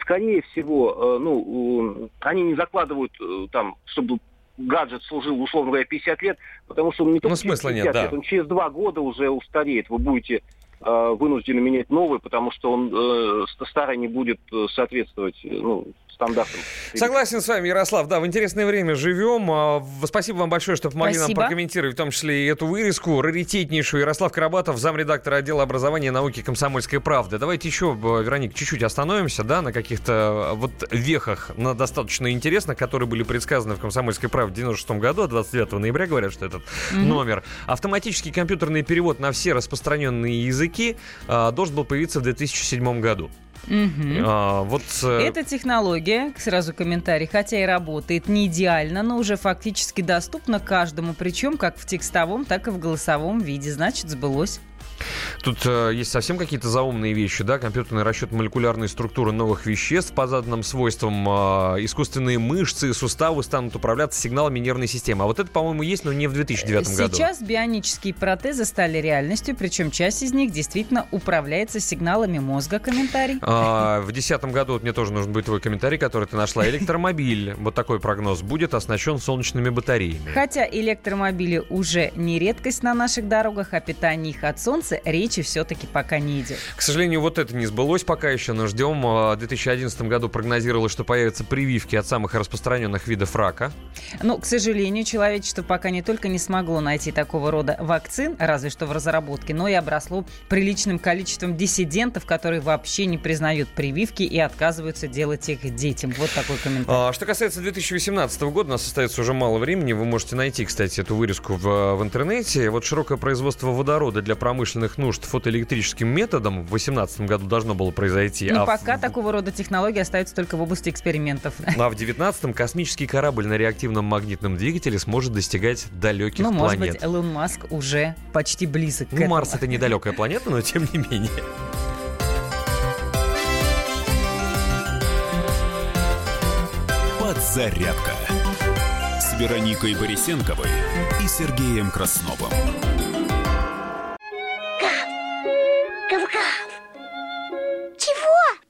скорее всего, ну, они не закладывают там, чтобы гаджет служил, условно говоря, 50 лет, потому что он не только ну, смысла 50 нет, лет, да. он через два года уже устареет. Вы будете вынуждены менять новый, потому что он э, старый не будет э, соответствовать ну, стандартам. Согласен с вами, Ярослав. Да, в интересное время живем. А, спасибо вам большое, что помогли Спасибо. нам прокомментировать, в том числе и эту вырезку. Раритетнейшую. Ярослав Карабатов, замредактора отдела образования и науки комсомольской правды. Давайте еще, Вероник, чуть-чуть остановимся, да, на каких-то вот вехах, на достаточно интересных, которые были предсказаны в комсомольской правде в 96 году, 29 а ноября говорят, что этот mm-hmm. номер. Автоматический компьютерный перевод на все распространенные языки а, должен был появиться в 2007 году. Угу. А, вот, э... Эта технология, сразу комментарий, хотя и работает не идеально, но уже фактически доступна каждому, причем как в текстовом, так и в голосовом виде. Значит, сбылось. Тут э, есть совсем какие-то заумные вещи, да, компьютерный расчет молекулярной структуры новых веществ по заданным свойствам, э, искусственные мышцы и суставы станут управляться сигналами нервной системы. А вот это, по-моему, есть, но не в 2009 Сейчас году. Сейчас бионические протезы стали реальностью, причем часть из них действительно управляется сигналами мозга. Комментарий. А, в 2010 году, вот мне тоже нужен будет твой комментарий, который ты нашла. Электромобиль, вот такой прогноз, будет оснащен солнечными батареями. Хотя электромобили уже не редкость на наших дорогах, а питание их от солнца солнце речи все-таки пока не идет. К сожалению, вот это не сбылось пока еще, но ждем. А, в 2011 году прогнозировалось, что появятся прививки от самых распространенных видов рака. Но, к сожалению, человечество пока не только не смогло найти такого рода вакцин, разве что в разработке, но и обросло приличным количеством диссидентов, которые вообще не признают прививки и отказываются делать их детям. Вот такой комментарий. А, что касается 2018 года, у нас остается уже мало времени. Вы можете найти, кстати, эту вырезку в, в интернете. Вот широкое производство водорода для промышленности промышленных нужд фотоэлектрическим методом в 2018 году должно было произойти. Ну, а пока в... такого рода технологии остаются только в области экспериментов. Ну, а в 2019 космический корабль на реактивном магнитном двигателе сможет достигать далеких ну, планет. может быть, Элон Маск уже почти близок ну, к этому. Марс это недалекая планета, но тем не менее. Подзарядка с Вероникой Борисенковой и Сергеем Красновым.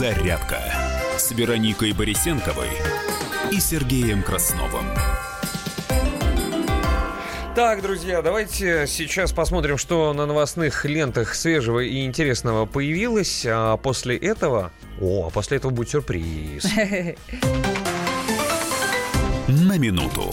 «Зарядка» с Вероникой Борисенковой и Сергеем Красновым. Так, друзья, давайте сейчас посмотрим, что на новостных лентах свежего и интересного появилось. А после этого... О, а после этого будет сюрприз. [laughs] на минуту.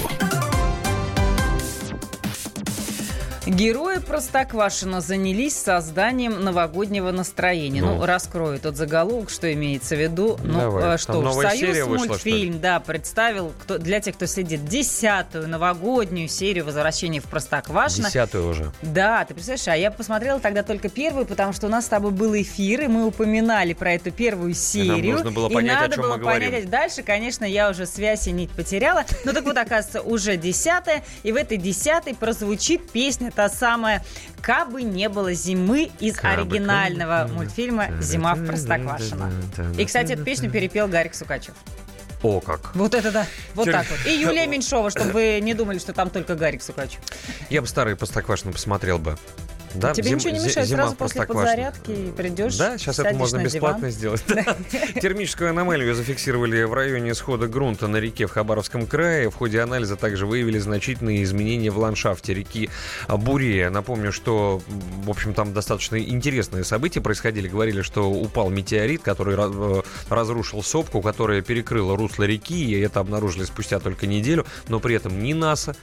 Герои Простоквашино занялись созданием новогоднего настроения. Ну, Ну. раскрою тот заголовок, что имеется в виду. Ну, Давай. Там что ж, Союз вышла, мультфильм, да, представил кто, для тех, кто следит, десятую новогоднюю серию «Возвращение в Простоквашино». Десятую уже. Да, ты представляешь, а я посмотрела тогда только первую, потому что у нас с тобой был эфир, и мы упоминали про эту первую серию. нужно было и понять, о надо чем было мы говорим. понять. Дальше, конечно, я уже связь и нить потеряла. Ну так вот, оказывается, уже десятая, и в этой десятой прозвучит песня та самая «Кабы не было зимы» из Кабы, оригинального кабы. мультфильма «Зима в Простоквашино». И, кстати, эту песню перепел Гарик Сукачев. О, как. Вот это да, вот Тер- так вот. И Юлия [laughs] Меньшова, чтобы вы не думали, что там только Гарик Сукачев. Я бы старый Простоквашино посмотрел бы. Да, Тебе зим- ничего не мешает, зима сразу после подзарядки придешь, Да, сейчас это можно бесплатно диван. сделать. [laughs] Термическую аномалию зафиксировали в районе схода грунта на реке в Хабаровском крае. В ходе анализа также выявили значительные изменения в ландшафте реки Бурея. Напомню, что, в общем, там достаточно интересные события происходили. Говорили, что упал метеорит, который э, разрушил сопку, которая перекрыла русло реки, и это обнаружили спустя только неделю. Но при этом ни НАСА,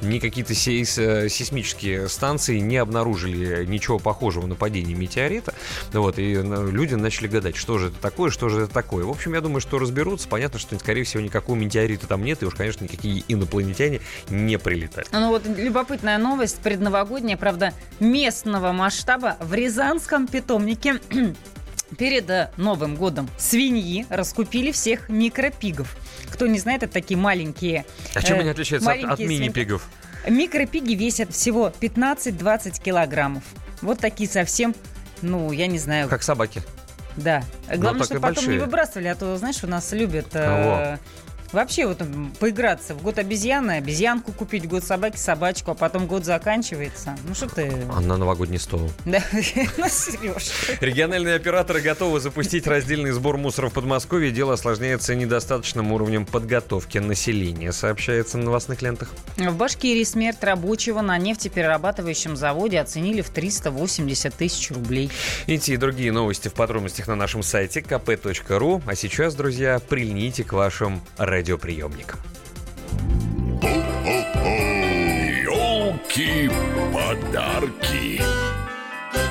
ни какие-то э, сейсмические станции не обнаружили ничего похожего на падение метеорита. Вот, и э, люди начали гадать, что же это такое, что же это такое. В общем, я думаю, что разберутся. Понятно, что, скорее всего, никакого метеорита там нет, и уж, конечно, никакие инопланетяне не прилетают. Ну вот любопытная новость, предновогодняя, правда, местного масштаба в Рязанском питомнике [clears throat] перед э, Новым годом свиньи раскупили всех микропигов. Кто не знает, это такие маленькие... А чем э, они отличаются от, от маленькие свинки. Микропиги весят всего 15-20 килограммов. Вот такие совсем, ну, я не знаю, Как собаки. да. Главное, чтобы потом большие. не выбрасывали, а то, знаешь, у нас любят э, вообще вот поиграться. В год обезьяны, обезьянку купить, в год собаки, собачку, а потом год заканчивается. Ну что ты... А на новогодний стол. Да, [laughs] ну, Сереж. Региональные операторы готовы запустить раздельный сбор мусора в Подмосковье. Дело осложняется недостаточным уровнем подготовки населения, сообщается на новостных лентах. В Башкирии смерть рабочего на нефтеперерабатывающем заводе оценили в 380 тысяч рублей. Эти и другие новости в подробностях на нашем сайте kp.ru. А сейчас, друзья, прильните к вашим радиоприемникам. Елки-подарки.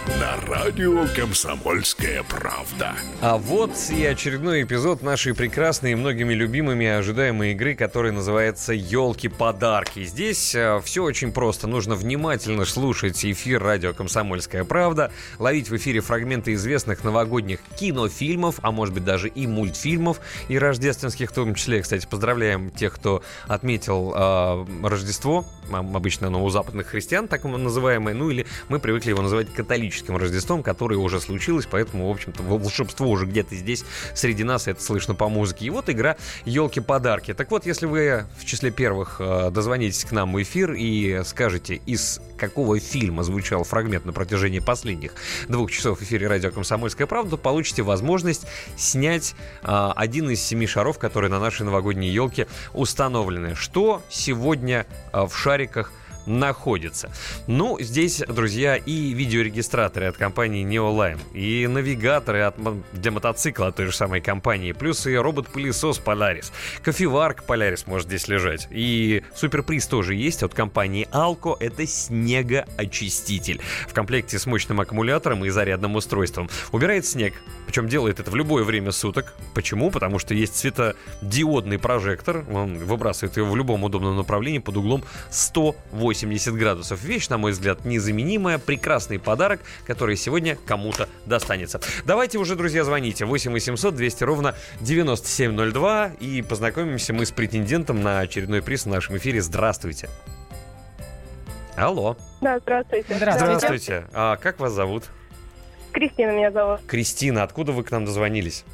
На радио «Комсомольская правда». А вот и очередной эпизод нашей прекрасной и многими любимыми ожидаемой игры, которая называется «Елки-подарки». Здесь все очень просто. Нужно внимательно слушать эфир радио «Комсомольская правда», ловить в эфире фрагменты известных новогодних кинофильмов, а может быть даже и мультфильмов, и рождественских в том числе. Кстати, поздравляем тех, кто отметил э, Рождество, обычно оно у западных христиан, так называемое, ну или мы привыкли его называть католическим Рождеством, которое уже случилось, поэтому, в общем-то, волшебство уже где-то здесь среди нас, это слышно по музыке. И вот игра «Елки-подарки». Так вот, если вы в числе первых э, дозвонитесь к нам в эфир и скажете, из какого фильма звучал фрагмент на протяжении последних двух часов в эфире радио «Комсомольская правда», получите возможность снять э, один из семи шаров, которые на нашей новогодней елке установлены. Что сегодня э, в шариках находится. Ну, здесь, друзья, и видеорегистраторы от компании Neoline, и навигаторы от, для мотоцикла от той же самой компании, плюс и робот-пылесос Polaris. Кофеварка Polaris может здесь лежать. И суперприз тоже есть от компании Alco. Это снегоочиститель. В комплекте с мощным аккумулятором и зарядным устройством. Убирает снег. Причем делает это в любое время суток. Почему? Потому что есть светодиодный прожектор. Он выбрасывает его в любом удобном направлении под углом 180 градусов. Вещь, на мой взгляд, незаменимая. Прекрасный подарок, который сегодня кому-то достанется. Давайте уже, друзья, звоните. 8 800 200 ровно 9702. И познакомимся мы с претендентом на очередной приз в нашем эфире. Здравствуйте. Алло. Да, здравствуйте. Здравствуйте. А как вас зовут? Кристина меня зовут. Кристина. Откуда вы к нам дозвонились?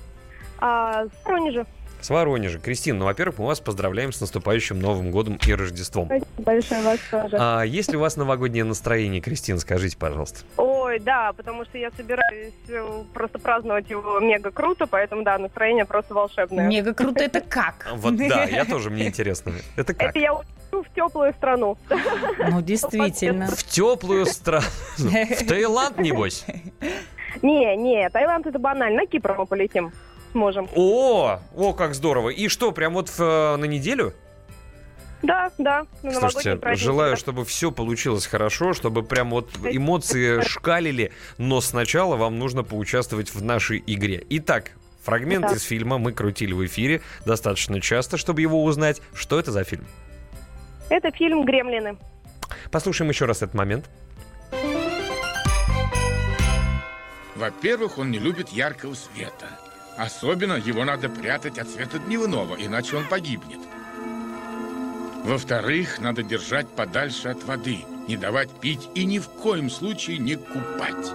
А, с Воронежа. С Воронежа. Кристина, ну, во-первых, мы вас поздравляем с наступающим Новым годом и Рождеством. Спасибо большое вас тоже. А есть ли у вас новогоднее настроение, Кристина, скажите, пожалуйста? Ой, да, потому что я собираюсь э, просто праздновать его мега круто, поэтому да, настроение просто волшебное. Мега круто это как? Вот да, я [laughs] тоже, мне интересно. Это как? Это я в теплую страну. Ну, действительно. [laughs] В теплую страну. В Таиланд, небось? Не, не, Таиланд это банально, на Кипр мы полетим с мужем. О, о, как здорово. И что, прям вот в, э, на неделю? Да, да. на Слушайте, желаю, да. чтобы все получилось хорошо, чтобы прям вот эмоции шкалили, но сначала вам нужно поучаствовать в нашей игре. Итак, фрагмент Да. из фильма мы крутили в эфире достаточно часто, чтобы его узнать. Что это за фильм? Это фильм «Гремлины». Послушаем еще раз этот момент. Во-первых, он не любит яркого света. Особенно его надо прятать от света дневного, иначе он погибнет. Во-вторых, надо держать подальше от воды, не давать пить и ни в коем случае не купать.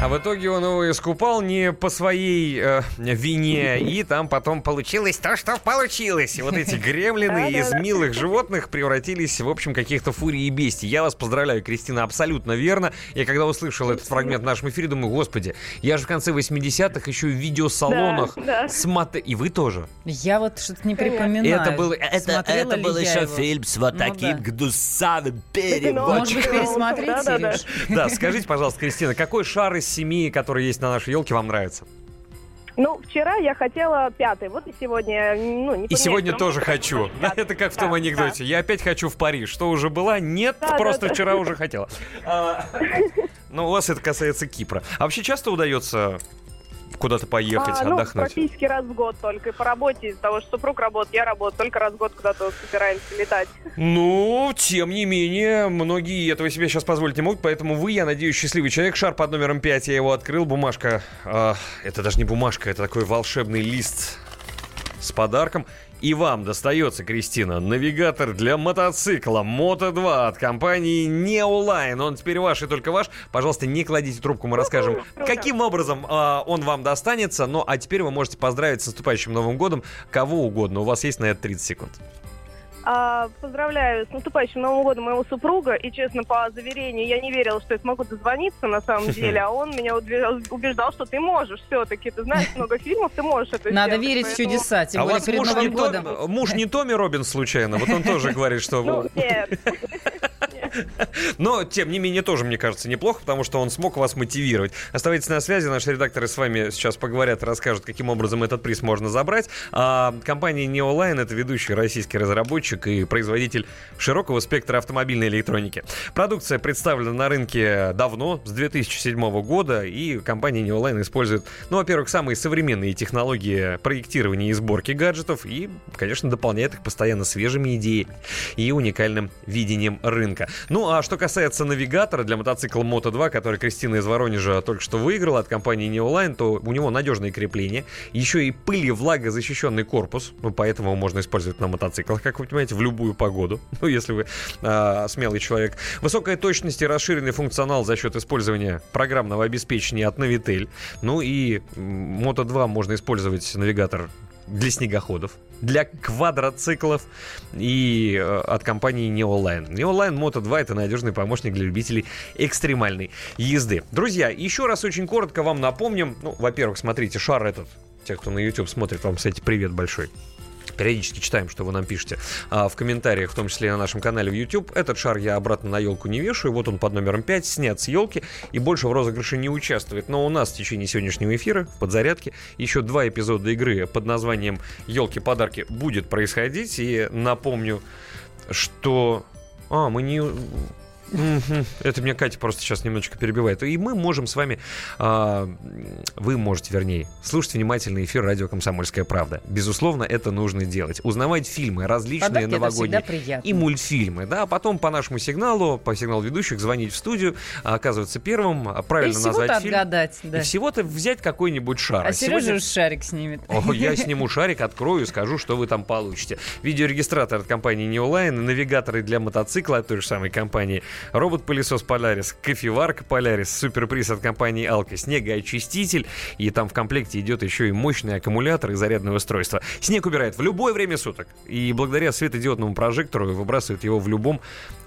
А в итоге он его искупал не по своей э, вине, и там потом получилось то, что получилось. И вот эти гремлины из милых животных превратились, в общем, каких-то фурий и бестий. Я вас поздравляю, Кристина, абсолютно верно. Я когда услышал этот фрагмент в нашем эфире, думаю, господи, я же в конце 80-х еще в видеосалонах Да, да. смотрел. И вы тоже. Я вот что-то не припоминаю. Это был, это, это был еще его? фильм с вот Ну таким да. гнусавым Может быть, переводчиком. пересмотреть, Сереж? Да, скажите, пожалуйста, Кристина, какой шар из семи, который есть на нашей елке, вам нравится? Ну, вчера я хотела пятый, вот и сегодня, ну, не И сегодня тоже хочу. Да, [laughs] это как в том анекдоте. Я опять хочу в Париж. Что уже была? Нет, Да, просто да, да. вчера уже хотела. А, [laughs] Ну, у вас это касается Кипра. А вообще часто удается куда-то поехать, А, ну, отдохнуть? практически раз в год только. И по работе, из-за того, что супруг работает, я работаю, только раз в год куда-то собираемся летать. Ну, тем не менее, многие этого себе сейчас позволить не могут, поэтому вы, я надеюсь, счастливый человек. Шар под номером 5, я его открыл, бумажка. а, это даже не бумажка, это такой волшебный лист с подарком. И вам достается, Кристина, навигатор для мотоцикла Moto2 от компании Neoline. Он теперь ваш и только ваш. Пожалуйста, не кладите трубку, мы расскажем, каким образом а, он вам достанется. Ну, а теперь вы можете поздравить с наступающим Новым годом кого угодно. У вас есть на это 30 секунд. А, поздравляю с наступающим Новым годом моего супруга. И, честно, по заверению, я не верила, что я смогу дозвониться на самом [laughs] деле. А он меня убеждал, что ты можешь все-таки. Ты знаешь много [laughs] фильмов, ты можешь это Надо сделать. верить в Поэтому- чудеса, тем а более перед Новым не годом. Том- муж не Томми Робинс случайно? Вот он тоже говорит, что... Ну, нет. [laughs] [laughs] Но, тем не менее, тоже, мне кажется, неплохо, потому что он смог вас мотивировать. Оставайтесь на связи, наши редакторы с вами сейчас поговорят, расскажут, каким образом этот приз можно забрать. А компания Neoline — это ведущий российский разработчик и производитель широкого спектра автомобильной электроники. Продукция представлена на рынке давно, с 2007 года, и компания Neoline использует, ну, во-первых, самые современные технологии проектирования и сборки гаджетов, и, конечно, дополняет их постоянно свежими идеями и уникальным видением рынка. Ну, а что касается навигатора для мотоцикла Moto 2, который Кристина из Воронежа только что выиграла от компании Neoline, то у него надежные крепления, еще и пыли влагозащищенный корпус, ну, поэтому его можно использовать на мотоциклах, как вы понимаете, в любую погоду, [laughs] ну, если вы а, смелый человек. Высокая точность и расширенный функционал за счет использования программного обеспечения от Navitel. Ну и Moto 2 можно использовать навигатор для снегоходов, для квадроциклов и э, от компании Neoline. Neoline Moto 2 это надежный помощник для любителей экстремальной езды. Друзья, еще раз очень коротко вам напомним. Ну, во-первых, смотрите, шар этот. Те, кто на YouTube смотрит, вам, кстати, привет большой. Периодически читаем, что вы нам пишете а, в комментариях, в том числе и на нашем канале в YouTube. Этот шар я обратно на елку не вешаю. Вот он под номером 5, снят с елки и больше в розыгрыше не участвует. Но у нас в течение сегодняшнего эфира в подзарядке еще два эпизода игры под названием «Елки-подарки» будет происходить. И напомню, что... А, мы не... Это меня Катя просто сейчас немножечко перебивает. И мы можем с вами, а, вы можете, вернее, слушать внимательно эфир радио «Комсомольская правда». Безусловно, это нужно делать. Узнавать фильмы различные Подарки новогодние и мультфильмы. Да, а потом по нашему сигналу, по сигналу ведущих, звонить в студию, а, оказываться первым, а, правильно И назвать фильм. отгадать, да. И всего-то взять какой-нибудь шар. А Сережа сегодня- шарик снимет. о, я сниму шарик, открою, скажу, что вы там получите. Видеорегистратор от компании Neoline, навигаторы для мотоцикла от той же самой компании, робот-пылесос Polaris, кофеварка Polaris, суперприз от компании Alka, снегоочиститель, и там в комплекте идет еще и мощный аккумулятор и зарядное устройство. Снег убирает в любое время суток, и благодаря светодиодному прожектору выбрасывает его в любом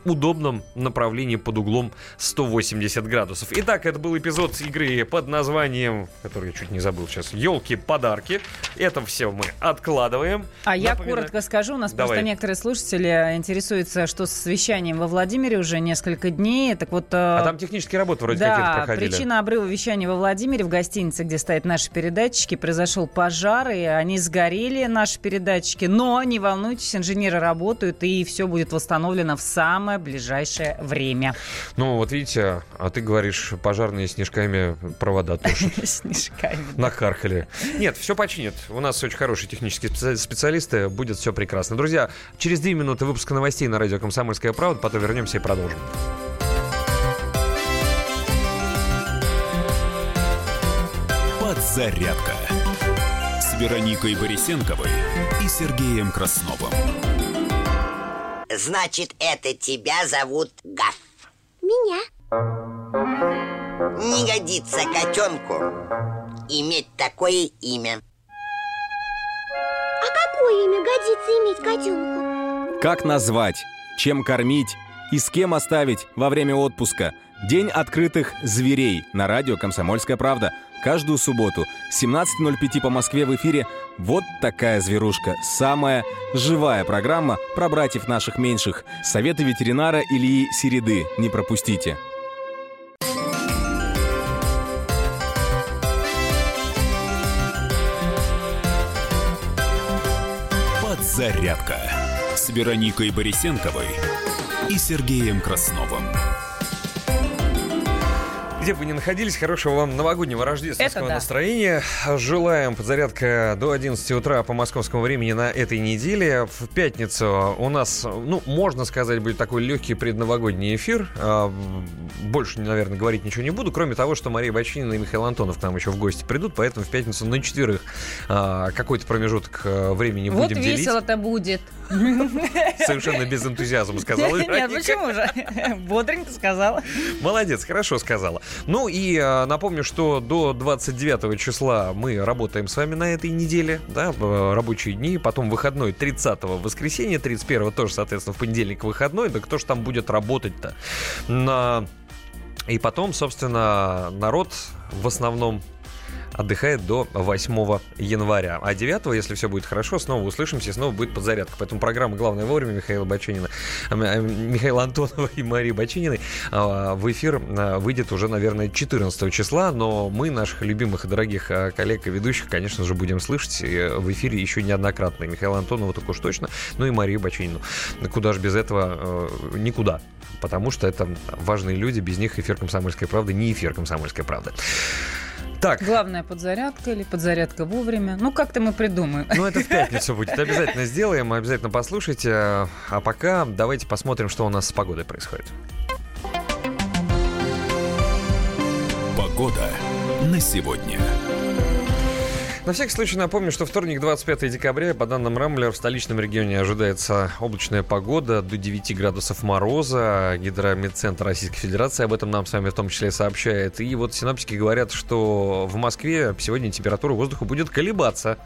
удобном направлении под углом 180 градусов. Итак, это был эпизод игры под названием, который я чуть не забыл сейчас, «Елки-подарки». Это все мы откладываем. А я Напоминаю- коротко скажу, у нас Давай. просто некоторые слушатели интересуются, что с вещанием во Владимире уже несколько несколько дней. Так вот, а там технические работы вроде да, какие-то проходили. причина обрыва вещания во Владимире в гостинице, где стоят наши передатчики, произошел пожар, и они сгорели, наши передатчики. Но не волнуйтесь, инженеры работают, и все будет восстановлено в самое ближайшее время. Ну, вот видите, а ты говоришь, пожарные снежками провода тушат. [laughs] Снежками. Накаркали. Нет, все починят. У нас очень хорошие технические специалисты. Будет все прекрасно. Друзья, через две минуты выпуска новостей на радио «Комсомольская правда». Потом вернемся и продолжим. Подзарядка с Вероникой Борисенковой и Сергеем Красновым. Значит, это тебя зовут Гаф. Меня. Не годится котенку иметь такое имя. А какое имя годится иметь котенку? Как назвать, чем кормить и с кем оставить во время отпуска? День открытых зверей на радио «Комсомольская правда». Каждую субботу 17.05 по Москве в эфире «Вот такая зверушка». Самая живая программа про братьев наших меньших. Советы ветеринара Ильи Середы. Не пропустите. Подзарядка с Вероникой Борисенковой и Сергеем Красновым. Где бы вы ни находились, хорошего вам новогоднего рождественского да. настроения. Желаем подзарядка до 11 утра по московскому времени на этой неделе. В пятницу у нас, ну, можно сказать, будет такой легкий предновогодний эфир. А, Больше, наверное, говорить ничего не буду, кроме того, что Мария Бочинина и Михаил Антонов к нам еще в гости придут, поэтому в пятницу на четверых а, какой-то промежуток а, времени Вот будем делить. весело-то будет. Совершенно без энтузиазма сказала [laughs] Нет, почему же? Бодренько сказала. Молодец, хорошо сказала. Ну и э, напомню, что до 29 числа мы работаем с вами на этой неделе, да, э, рабочие дни, потом выходной 30 воскресенье, 31 тоже, соответственно, в понедельник выходной, да кто же там будет работать-то? На... И потом, собственно, народ в основном отдыхает до 8 января. А 9, если все будет хорошо, снова услышимся, снова будет подзарядка. Поэтому программа «Главное вовремя» Михаила Бачинина, э, Михаила Антонова и Марии Бачининой э, в эфир выйдет уже, наверное, 14 числа, но мы наших любимых и дорогих коллег и ведущих, конечно же, будем слышать э, в эфире еще неоднократно. И Михаила Антонова так уж точно, ну и Марию Бачинину. Куда же без этого? Э, никуда. Потому что это важные люди, без них эфир «Комсомольской правды» не эфир «Комсомольской правды». Так, Главная подзарядка или подзарядка вовремя. Ну, как-то мы придумаем. Ну, это в [laughs] пятницу будет. Обязательно сделаем, обязательно послушайте. А пока давайте посмотрим, что у нас с погодой происходит. Погода на сегодня. На всякий случай напомню, что вторник, 25 декабря, по данным Рамблер, в столичном регионе ожидается облачная погода до 9 градусов мороза. Гидромедцентр Российской Федерации об этом нам с вами в том числе сообщает. И вот синоптики говорят, что в Москве сегодня температура воздуха будет колебаться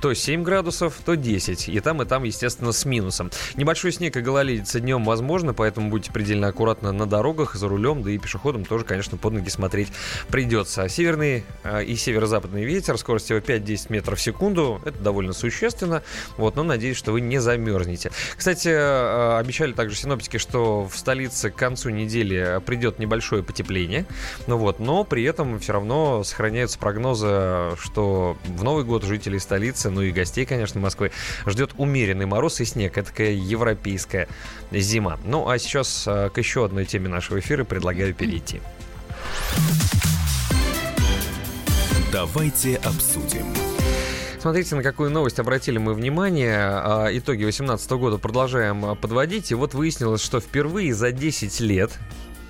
то 7 градусов, то 10. И там, и там, естественно, с минусом. Небольшой снег и гололедица днем возможно, поэтому будьте предельно аккуратны на дорогах, за рулем, да и пешеходам тоже, конечно, под ноги смотреть придется. Северный э, и северо-западный ветер, скорость его 5-10 метров в секунду, это довольно существенно, вот, но надеюсь, что вы не замерзнете. Кстати, э, обещали также синоптики, что в столице к концу недели придет небольшое потепление, ну вот, но при этом все равно сохраняются прогнозы, что в Новый год жители столицы ну и гостей, конечно, Москвы, ждет умеренный мороз и снег. Это такая европейская зима. Ну, а сейчас э, к еще одной теме нашего эфира предлагаю перейти. Давайте обсудим. Смотрите, на какую новость обратили мы внимание. А, Итоги 2018 года продолжаем а, подводить. И вот выяснилось, что впервые за 10 лет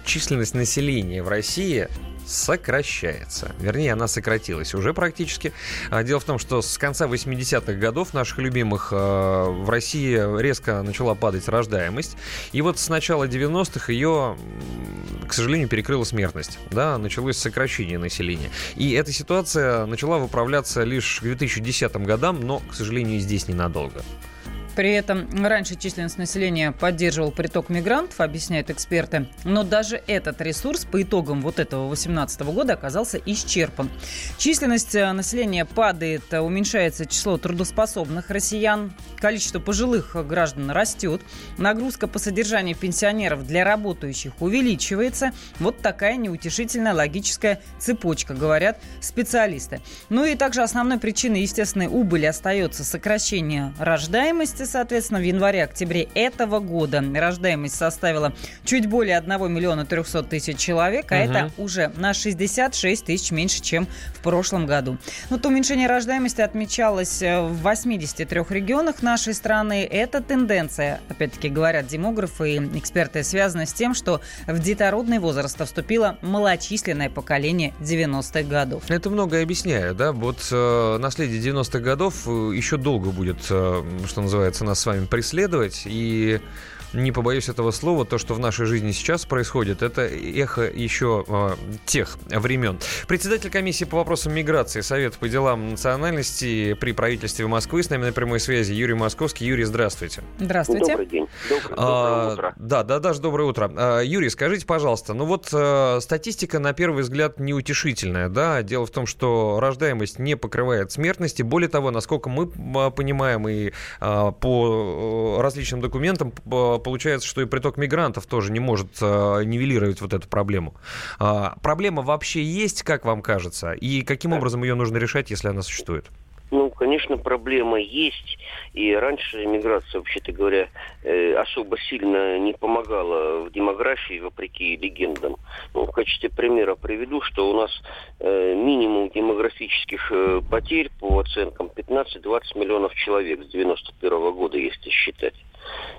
численность населения в России сокращается. Вернее, она сократилась уже практически. А, Дело в том, что с конца 80-х годов наших любимых э, в России резко начала падать рождаемость. И вот с начала 90-х ее, к сожалению, перекрыла смертность. Да, началось сокращение населения. И эта ситуация начала выправляться лишь к 2010 годам, но, к сожалению, и здесь ненадолго. При этом раньше численность населения поддерживал приток мигрантов, объясняют эксперты. Но даже этот ресурс по итогам вот этого 2018 года оказался исчерпан. Численность э, населения падает, э, уменьшается число трудоспособных россиян, количество пожилых граждан растет, нагрузка по содержанию пенсионеров для работающих увеличивается. Вот такая неутешительная логическая цепочка, говорят специалисты. Ну и также основной причиной естественной убыли остается сокращение рождаемости, соответственно, в январе-октябре этого года рождаемость составила чуть более 1 миллиона 300 тысяч человек, а угу. это уже на 66 тысяч меньше, чем в прошлом году. Но то уменьшение рождаемости отмечалось э, в 83 регионах нашей страны. Эта тенденция, опять-таки говорят демографы и эксперты, связана с тем, что в детородный возраст вступило малочисленное поколение 90-х годов. Это многое объясняет, да? Вот э, наследие 90-х годов э, еще долго будет, э, что называется, нас с вами преследовать. И не побоюсь этого слова, то, что в нашей жизни сейчас происходит, это эхо еще э, тех времен. Председатель комиссии по вопросам миграции Совета по делам национальности при правительстве Москвы с нами на прямой связи Юрий Московский. Юрий, здравствуйте. Здравствуйте. Добрый день. Добрый, а, утро. Да, да, даже доброе утро. А, Юрий, скажите, пожалуйста, ну вот а, статистика на первый взгляд неутешительная, да? Дело в том, что рождаемость не покрывает смертности. Более того, насколько мы понимаем и а, по различным документам получается, что и приток мигрантов тоже не может э, нивелировать вот эту проблему. Э, проблема вообще есть, как вам кажется? И каким образом ее нужно решать, если она существует? Ну, конечно, проблема есть. И раньше миграция, вообще-то говоря, э, особо сильно не помогала в демографии, вопреки легендам. Ну, в качестве примера приведу, что у нас э, минимум демографических потерь по оценкам 15-20 миллионов человек с 91 года, если считать.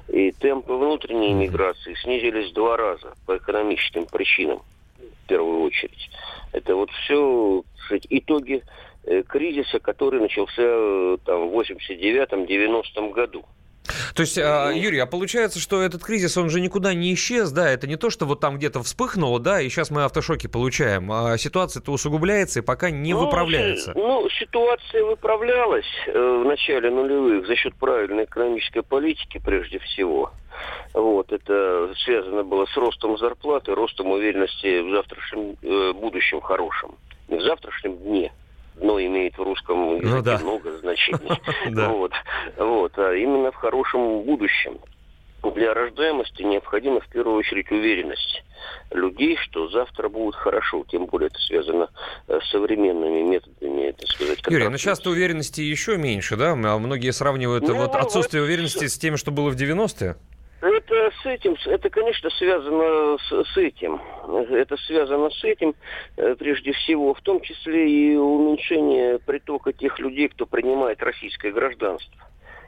И темпы внутренней миграции снизились в два раза по экономическим причинам, в первую очередь. Это вот все сказать, итоги э, кризиса, который начался э, там, в 89-90 году. То есть, а, Юрий, а получается, что этот кризис, он же никуда не исчез, да? Это не то, что вот там где-то вспыхнуло, да, и сейчас мы автошоки получаем. А ситуация-то усугубляется и пока не ну, выправляется. Ну, ситуация выправлялась э, в начале нулевых за счет правильной экономической политики, прежде всего. Вот, это связано было с ростом зарплаты, ростом уверенности в завтрашнем э, будущем хорошем. Не в завтрашнем дне, но имеет в русском ну языке ну, да. много значений. [laughs] Вот. Вот. А именно в хорошем будущем. Для рождаемости необходима в первую очередь уверенность людей, что завтра будет хорошо. Тем более это связано э, с современными методами, так сказать. Юрий, ну сейчас уверенности еще меньше, да? А многие сравнивают ну, вот отсутствие уверенности с тем, что было в 90-е. Это с этим, это, конечно, связано с, с этим. Это связано с этим, э, прежде всего, в том числе и уменьшение притока тех людей, кто принимает российское гражданство.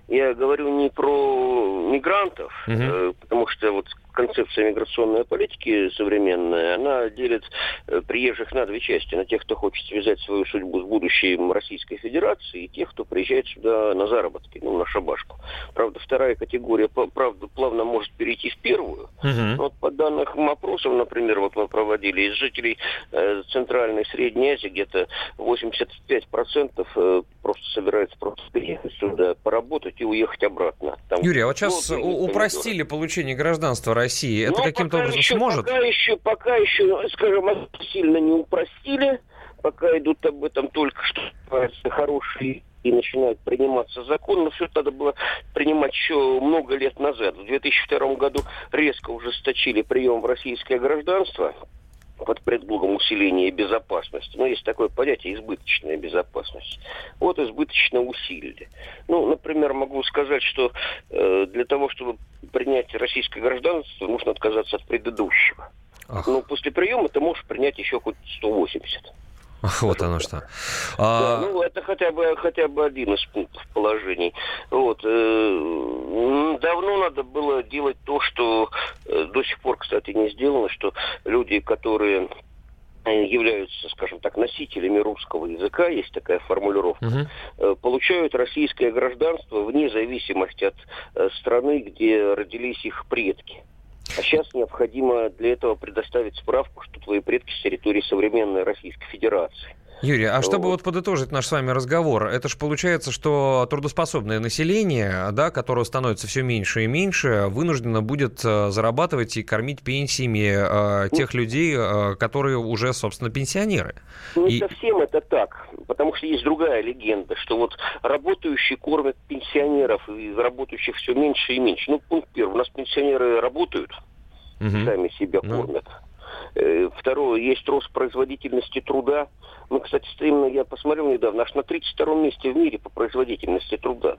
Я говорю не про мигрантов, угу. потому что вот концепция миграционной политики современная, она делит э, приезжих на две части. На тех, кто хочет связать свою судьбу с будущим Российской Федерации, и тех, кто приезжает сюда на заработки, ну, на шабашку. Правда, вторая категория, правда, плавно может перейти в первую. Uh-huh. Вот по данным опросам, например, вот мы проводили из жителей э, Центральной и Средней Азии где-то 85% э, просто собираются просто приехать сюда, поработать и уехать обратно. Там Юрий, а вот сейчас упростили получение гражданства России, это каким-то образом еще, сможет? Пока еще, пока еще, скажем, сильно не упростили, пока идут об этом только что хорошие и начинают приниматься закон, но все это надо было принимать еще много лет назад. В 2002 году резко ужесточили прием в российское гражданство, под предлогом усиления безопасности. Но есть такое понятие избыточная безопасность. Вот избыточно усилили. Ну, например, могу сказать, что э, для того, чтобы принять российское гражданство, нужно отказаться от предыдущего. Ах. Но после приема ты можешь принять еще хоть 180. [laughs] Вот оно что. А... Да, ну, это хотя бы, хотя бы один из пунктов положений. Вот. Э, давно надо было делать то, что э, до сих пор, кстати, не сделано, что люди, которые э, являются, скажем так, носителями русского языка, есть такая формулировка, угу. получают российское гражданство вне зависимости от страны, где родились их предки. А сейчас необходимо для этого предоставить справку, что твои предки с территории современной Российской Федерации. Юрий, а чтобы вот подытожить наш с вами разговор, это же получается, что трудоспособное население, да, которое становится все меньше и меньше, вынуждено будет э, зарабатывать и кормить пенсиями э, тех людей, э, которые уже, собственно, пенсионеры. Не И- совсем это так, потому что есть другая легенда, что вот работающие кормят пенсионеров, и работающих все меньше и меньше. Ну, пункт первый, у нас пенсионеры работают, сами себя кормят. Э, Второе, есть рост производительности труда. Мы, кстати, стоим, я посмотрел недавно, аж на 32 месте в мире по производительности труда.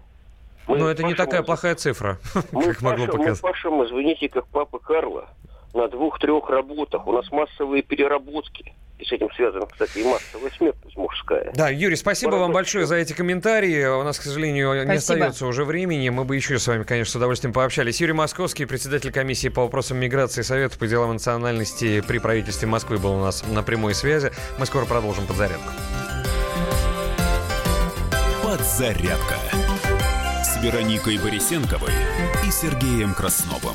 Мы Но это не пашем- такая плохая цифра, [laughs] Мы как могло пашем, мы пашем, извините, как папа Карла, на двух-трех работах. У нас массовые переработки. И с этим связана, кстати, и массовая смертность мужская. Да, Юрий, спасибо вам большое за эти комментарии. У нас, к сожалению, не Спасибо. остается уже времени. Мы бы еще с вами, конечно, с удовольствием пообщались. Юрий Московский, председатель комиссии по вопросам миграции Совета по делам национальности при правительстве Москвы был у нас на прямой связи. Мы скоро продолжим подзарядку. Подзарядка с Вероникой Борисенковой и Сергеем Красновым.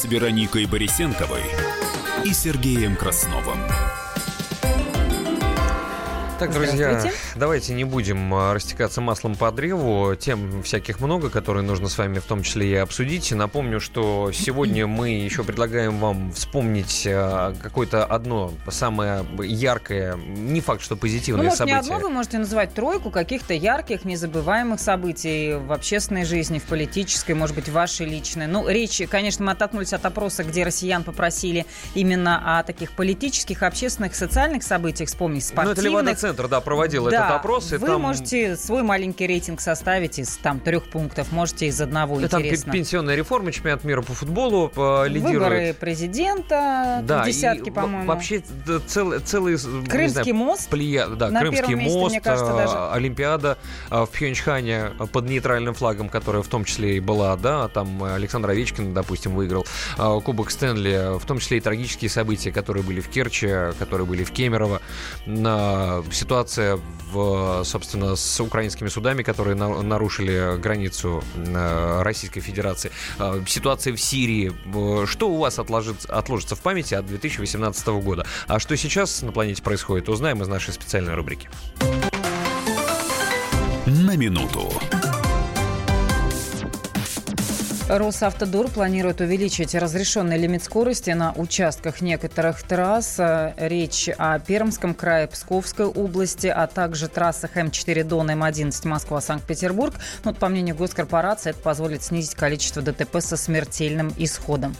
с Вероникой Борисенковой и Сергеем Красновым. Так, друзья, давайте не будем а, растекаться маслом по древу. Тем всяких много, которые нужно с вами в том числе и обсудить. Напомню, что сегодня мы еще предлагаем вам вспомнить а, какое-то одно самое яркое, не факт, что Ну, позитивное может, не событие. одно, вы можете называть тройку каких-то ярких, незабываемых событий в общественной жизни, в политической, может быть, вашей личной. Ну, речь, конечно, мы оттолкнулись от опроса, где россиян попросили именно о таких политических, общественных, социальных событиях вспомнить, Ну, это Левада-центр, да, проводил Да, этот опрос. и вы там... можете свой маленький рейтинг составить из там трех пунктов, можете из одного, там интересно. пе- пенсионная реформа, чемпионат мира по футболу э, лидирует. Выборы президента, Да, десятки, по-моему. Вообще да, целый, целый Крымский знаю, мост плея- да, на Крымский месте, мост, мне кажется, а, даже. Олимпиада а, в Пхенчхане а, под нейтральным флагом, которая в том числе и была, да, там Александр Овечкин, допустим, выиграл а, Кубок Стэнли, в том числе и трагические события, которые были в Керчи, которые были в Кемерово, ситуация в, собственно, с украинскими судами, которые на- нарушили границу э, Российской Федерации, э, ситуация в Сирии. Э, Что у вас отложится в памяти от 2018 года? А что сейчас на планете происходит, узнаем из нашей специальной рубрики. На минуту. Росавтодор планирует увеличить разрешенный лимит скорости на участках некоторых трасс. Речь о Пермском крае, Псковской области, а также трассах М4 Дон, М11 Москва, Санкт-Петербург. Ну, вот, по мнению госкорпорации, это позволит снизить количество ДТП со смертельным исходом.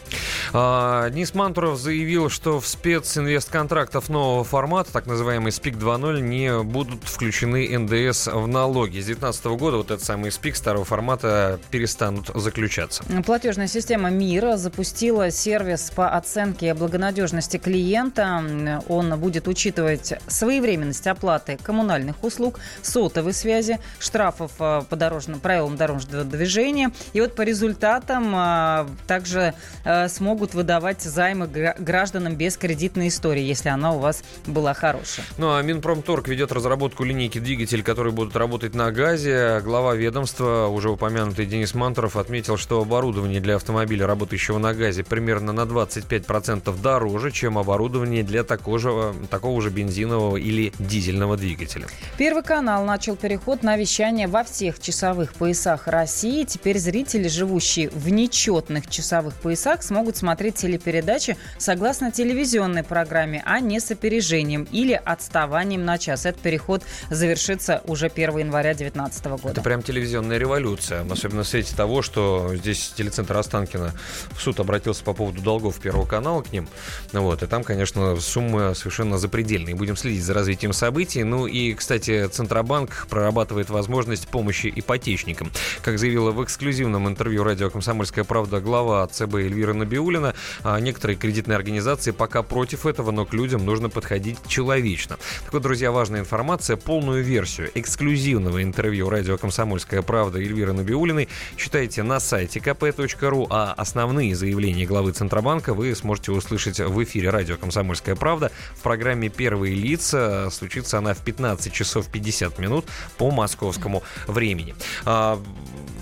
А, Денис Мантуров заявил, что в специнвестконтрактов нового формата, так называемый СПИК 2.0, не будут включены НДС в налоги. С 2019 года вот этот самый СПИК старого формата перестанут заключаться. Платежная система МИР запустила сервис по оценке благонадежности клиента. Он будет учитывать своевременность оплаты коммунальных услуг, сотовой связи, штрафов э, по дорожным, правилам дорожного движения. И вот по результатам э, также э, смогут выдавать займы гра- гражданам без кредитной истории, если она у вас была хорошая. Ну а Минпромторг ведет разработку линейки двигателей, которые будут работать на газе. Глава ведомства, уже упомянутый Денис Мантуров, отметил, что оборудование для автомобиля, работающего на газе, примерно на 25% дороже, чем оборудование для такого же, такого же бензинового или дизельного двигателя. Первый канал начал переход на вещание во всех часовых поясах России. Теперь зрители, живущие в нечетных часовых поясах, смогут смотреть телепередачи согласно телевизионной программе, а не с опережением или отставанием на час. Этот переход завершится уже 1 января 2019 года. Это прям телевизионная революция, особенно в свете того, что здесь здесь телецентр Останкина в суд обратился по поводу долгов Первого канала к ним. Вот, и там, конечно, суммы совершенно запредельные. Будем следить за развитием событий. Ну и, кстати, Центробанк прорабатывает возможность помощи ипотечникам. Как заявила в эксклюзивном интервью радио «Комсомольская правда» глава ЦБ Эльвира Набиулина, а, некоторые кредитные организации пока против этого, но к людям нужно подходить человечно. Так вот, друзья, важная информация. Полную версию эксклюзивного интервью радио «Комсомольская правда» Эльвиры Набиулиной читайте на сайте kp.ru, а основные заявления главы Центробанка вы сможете услышать в эфире радио «Комсомольская правда» в программе «Первые лица». Случится она в 15 часов 50 минут по московскому времени. А,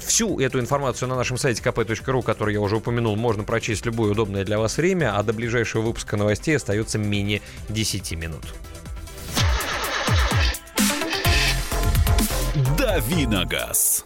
всю эту информацию на нашем сайте kp.ru, который я уже упомянул, можно прочесть в любое удобное для вас время, а до ближайшего выпуска новостей остается менее 10 минут. Давиногаз.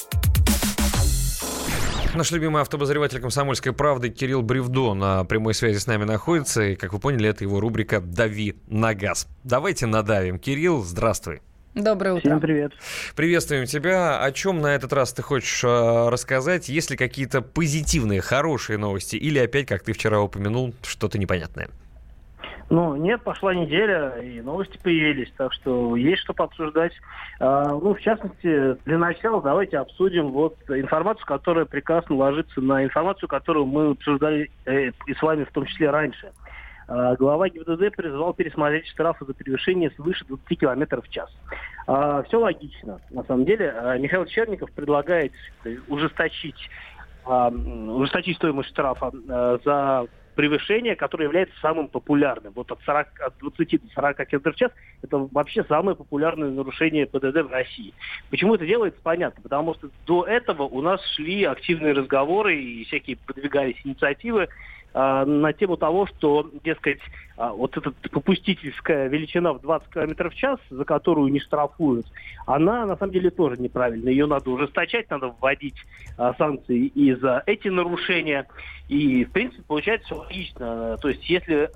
Наш любимый автобозреватель «Комсомольской правды» Кирилл Бревдо на прямой связи с нами находится. И, как вы поняли, это его рубрика «Дави на газ». Давайте надавим. Кирилл, здравствуй. Доброе утро. Всем привет. Приветствуем тебя. О чем на этот раз ты хочешь э, рассказать? Есть ли какие-то позитивные, хорошие новости? Или опять, как ты вчера упомянул, что-то непонятное? Ну, нет, пошла неделя, и новости появились, так что есть что пообсуждать. А, ну, в частности, для начала давайте обсудим вот информацию, которая прекрасно ложится на информацию, которую мы обсуждали э, и с вами в том числе раньше. А, глава ГИБДД призвал пересмотреть штрафы за превышение свыше 20 км в час. А, все логично, на самом деле. А, Михаил Черников предлагает ужесточить, а, ужесточить стоимость штрафа а, за превышение, которое является самым популярным. Вот от, 40, от 20 до 40 км в час это вообще самое популярное нарушение ПДД в России. Почему это делается, понятно. Потому что до этого у нас шли активные разговоры и всякие подвигались инициативы на тему того, что, дескать, а, вот эта попустительская величина в 20 км в час, за которую не штрафуют, она на самом деле тоже неправильная. Ее надо ужесточать, надо вводить а, санкции и за эти нарушения. И, в принципе, получается логично. То есть, если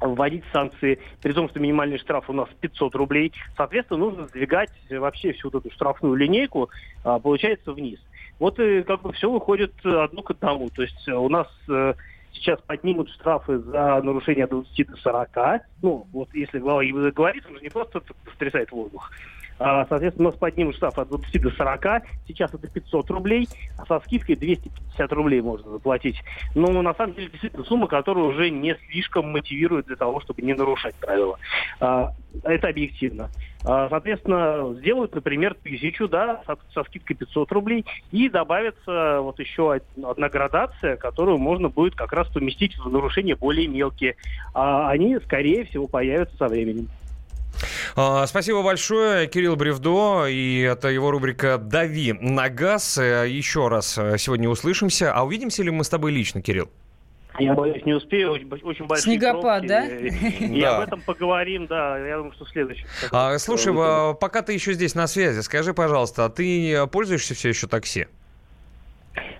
вводить санкции, при том, что минимальный штраф у нас 500 рублей, соответственно, нужно сдвигать вообще всю вот эту штрафную линейку, получается, вниз. Вот и как бы все выходит одно к одному. То есть у нас э, сейчас поднимут штрафы за нарушение от 20 до 40. Ну, вот если глава ГИБДД говорит, он же не просто потрясает воздух. А, соответственно, у нас поднимут штраф от 20 до 40. Сейчас это 500 рублей, а со скидкой 250 рублей можно заплатить. Но на самом деле действительно сумма, которая уже не слишком мотивирует для того, чтобы не нарушать правила. А, это объективно. А, соответственно, сделают, например, тысячу, да, со, скидкой 500 рублей, и добавится вот еще одна градация, которую можно будет как раз поместить в нарушения более мелкие. Они, скорее всего, появятся со временем. А, спасибо большое, Кирилл Бревдо, и это его рубрика «Дави на газ». Э, еще раз э, сегодня услышимся. А увидимся ли мы с тобой лично, Кирилл? Я боюсь, не успею, очень, очень большие Снегопад, пробки. да? И да. об этом поговорим, да, я думаю, что следующий. А, слушай, пока ты еще здесь на связи, скажи, пожалуйста, а ты пользуешься все еще такси?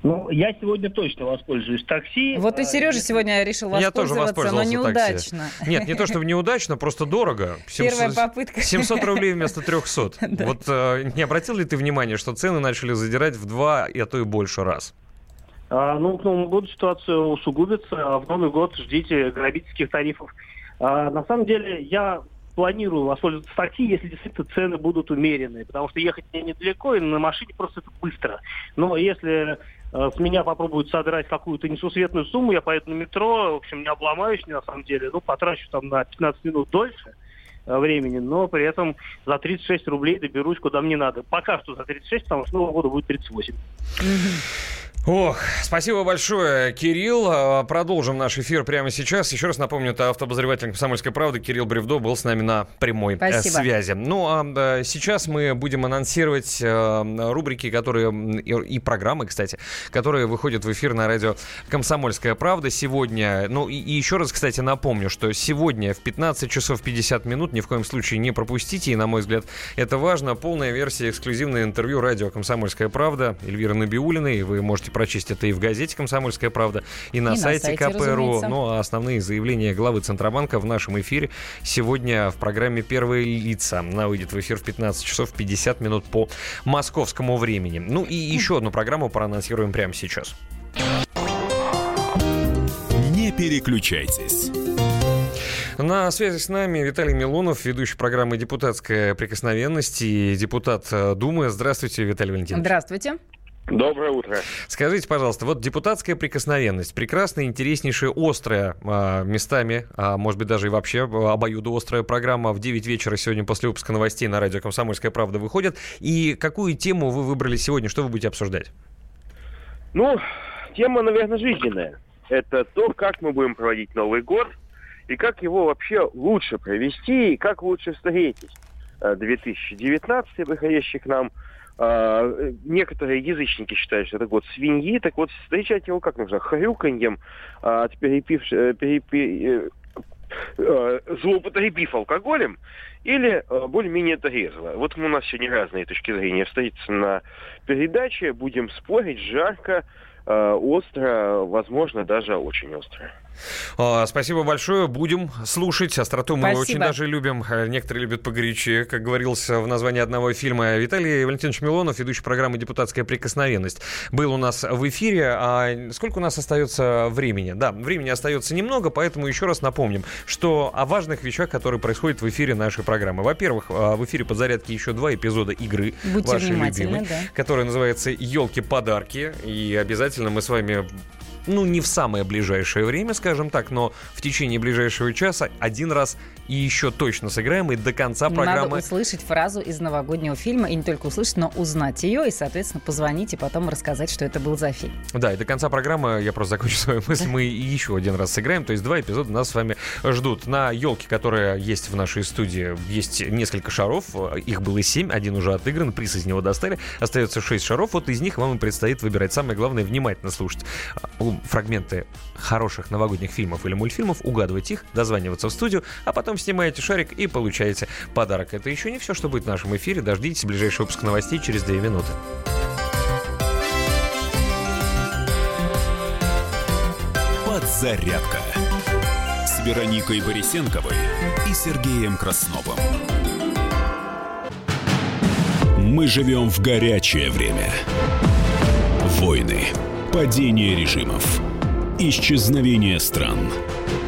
Ну, я сегодня точно воспользуюсь такси. Вот и Сережа сегодня решил воспользоваться, я тоже но неудачно. Такси. Нет, не то, чтобы неудачно, просто дорого. 700, Первая попытка. 700 рублей вместо 300. [laughs] Вот э, не обратил ли ты внимание, что цены начали задирать в два, а то и больше раз? А, ну, к Новому году ситуация усугубится, а в Новый год ждите грабительских тарифов. А, на самом деле, я планирую воспользоваться такси, если действительно цены будут умеренные, потому что ехать мне недалеко, и на машине просто это быстро. Но если э, с меня попробуют содрать какую-то несусветную сумму, я поеду на метро, в общем, не обломаюсь, на самом деле, ну, потрачу там на 15 минут дольше э, времени, но при этом за 36 рублей доберусь, куда мне надо. Пока что за 36, потому что Нового года будет 38. Ох, спасибо большое, Кирилл. А, продолжим наш эфир прямо сейчас. Еще раз напомню, это автообозреватель «Комсомольской правды» Кирилл Бревдо был с нами на прямой э, спасибо. связи. Ну, а сейчас мы будем анонсировать э, рубрики, которые и программы, кстати, которые выходят в эфир на радио «Комсомольская правда» сегодня. Ну, и, и еще раз, кстати, напомню, что сегодня в 15 часов 50 минут ни в коем случае не пропустите, и, на мой взгляд, это важно. Полная версия эксклюзивное интервью радио «Комсомольская правда» Эльвиры Набиулиной. Вы можете прочесть это и в газете «Комсомольская правда», и на и сайте, сайте КПРУ. Ну, а основные заявления главы Центробанка в нашем эфире сегодня в программе «Первые лица». Она выйдет в эфир в 15 часов 50 минут по московскому времени. Ну и еще одну программу проанонсируем прямо сейчас. Не переключайтесь. На связи с нами Виталий Милонов, ведущий программы «Депутатская прикосновенность» и депутат э, Думы. Здравствуйте, Виталий Валентинович. Здравствуйте. Доброе утро. Скажите, пожалуйста, вот депутатская прикосновенность, прекрасная, интереснейшая, острая а, местами, а может быть даже и вообще обоюдоострая программа в 9 вечера сегодня после выпуска новостей на радио «Комсомольская правда» выходит. И какую тему вы выбрали сегодня, что вы будете обсуждать? Ну, тема, наверное, жизненная. Это то, как мы будем проводить Новый год, и как его вообще лучше провести, и как лучше встретить 2019 выходящий к нам а, некоторые язычники считают, что это год свиньи, так вот встречать его как нужно? Хрюканьем, а, перепив, э, перепи, э, э, злоупотребив алкоголем, или более-менее трезво. Вот у нас сегодня разные точки зрения встретиться на передаче, будем спорить жарко, остро, возможно, даже очень остро. А, спасибо большое. Будем слушать. Остроту мы Спасибо. очень даже любим. Э, некоторые любят погорячее, как говорилось в названии одного фильма. Виталий Валентинович Милонов, ведущий программы «Депутатская прикосновенность», был у нас в эфире. А сколько у нас остается времени? Да, времени остается немного, поэтому еще раз напомним, что о важных вещах, которые происходят в эфире нашей программы. Во-первых, а, в эфире подзарядки еще два эпизода игры Будьте вашей любимой, да. которая называется «Елки-подарки». И обязательно мы с вами ну, не в самое ближайшее время, скажем так, но в течение ближайшего часа один раз и еще точно сыграем, и до конца программы... Надо услышать фразу из новогоднего фильма, и не только услышать, но узнать ее, и, соответственно, позвонить и потом рассказать, что это был за фильм. Да, и до конца программы, я просто закончу свою мысль, мы еще один раз сыграем, то есть два эпизода нас с вами ждут. На елке, которая есть в нашей студии, есть несколько шаров, их было семь, один уже отыгран, приз из него достали, остается шесть шаров, вот из них вам и предстоит выбирать. Самое главное, внимательно слушать фрагменты хороших новогодних фильмов или мультфильмов, угадывать их, дозваниваться в студию, а потом снимаете шарик и получаете подарок. Это еще не все, что будет в нашем эфире. Дождитесь ближайший выпуск новостей через две минуты. Подзарядка с Вероникой Борисенковой и Сергеем Красновым. Мы живем в горячее время. Войны Падение режимов. Исчезновение стран.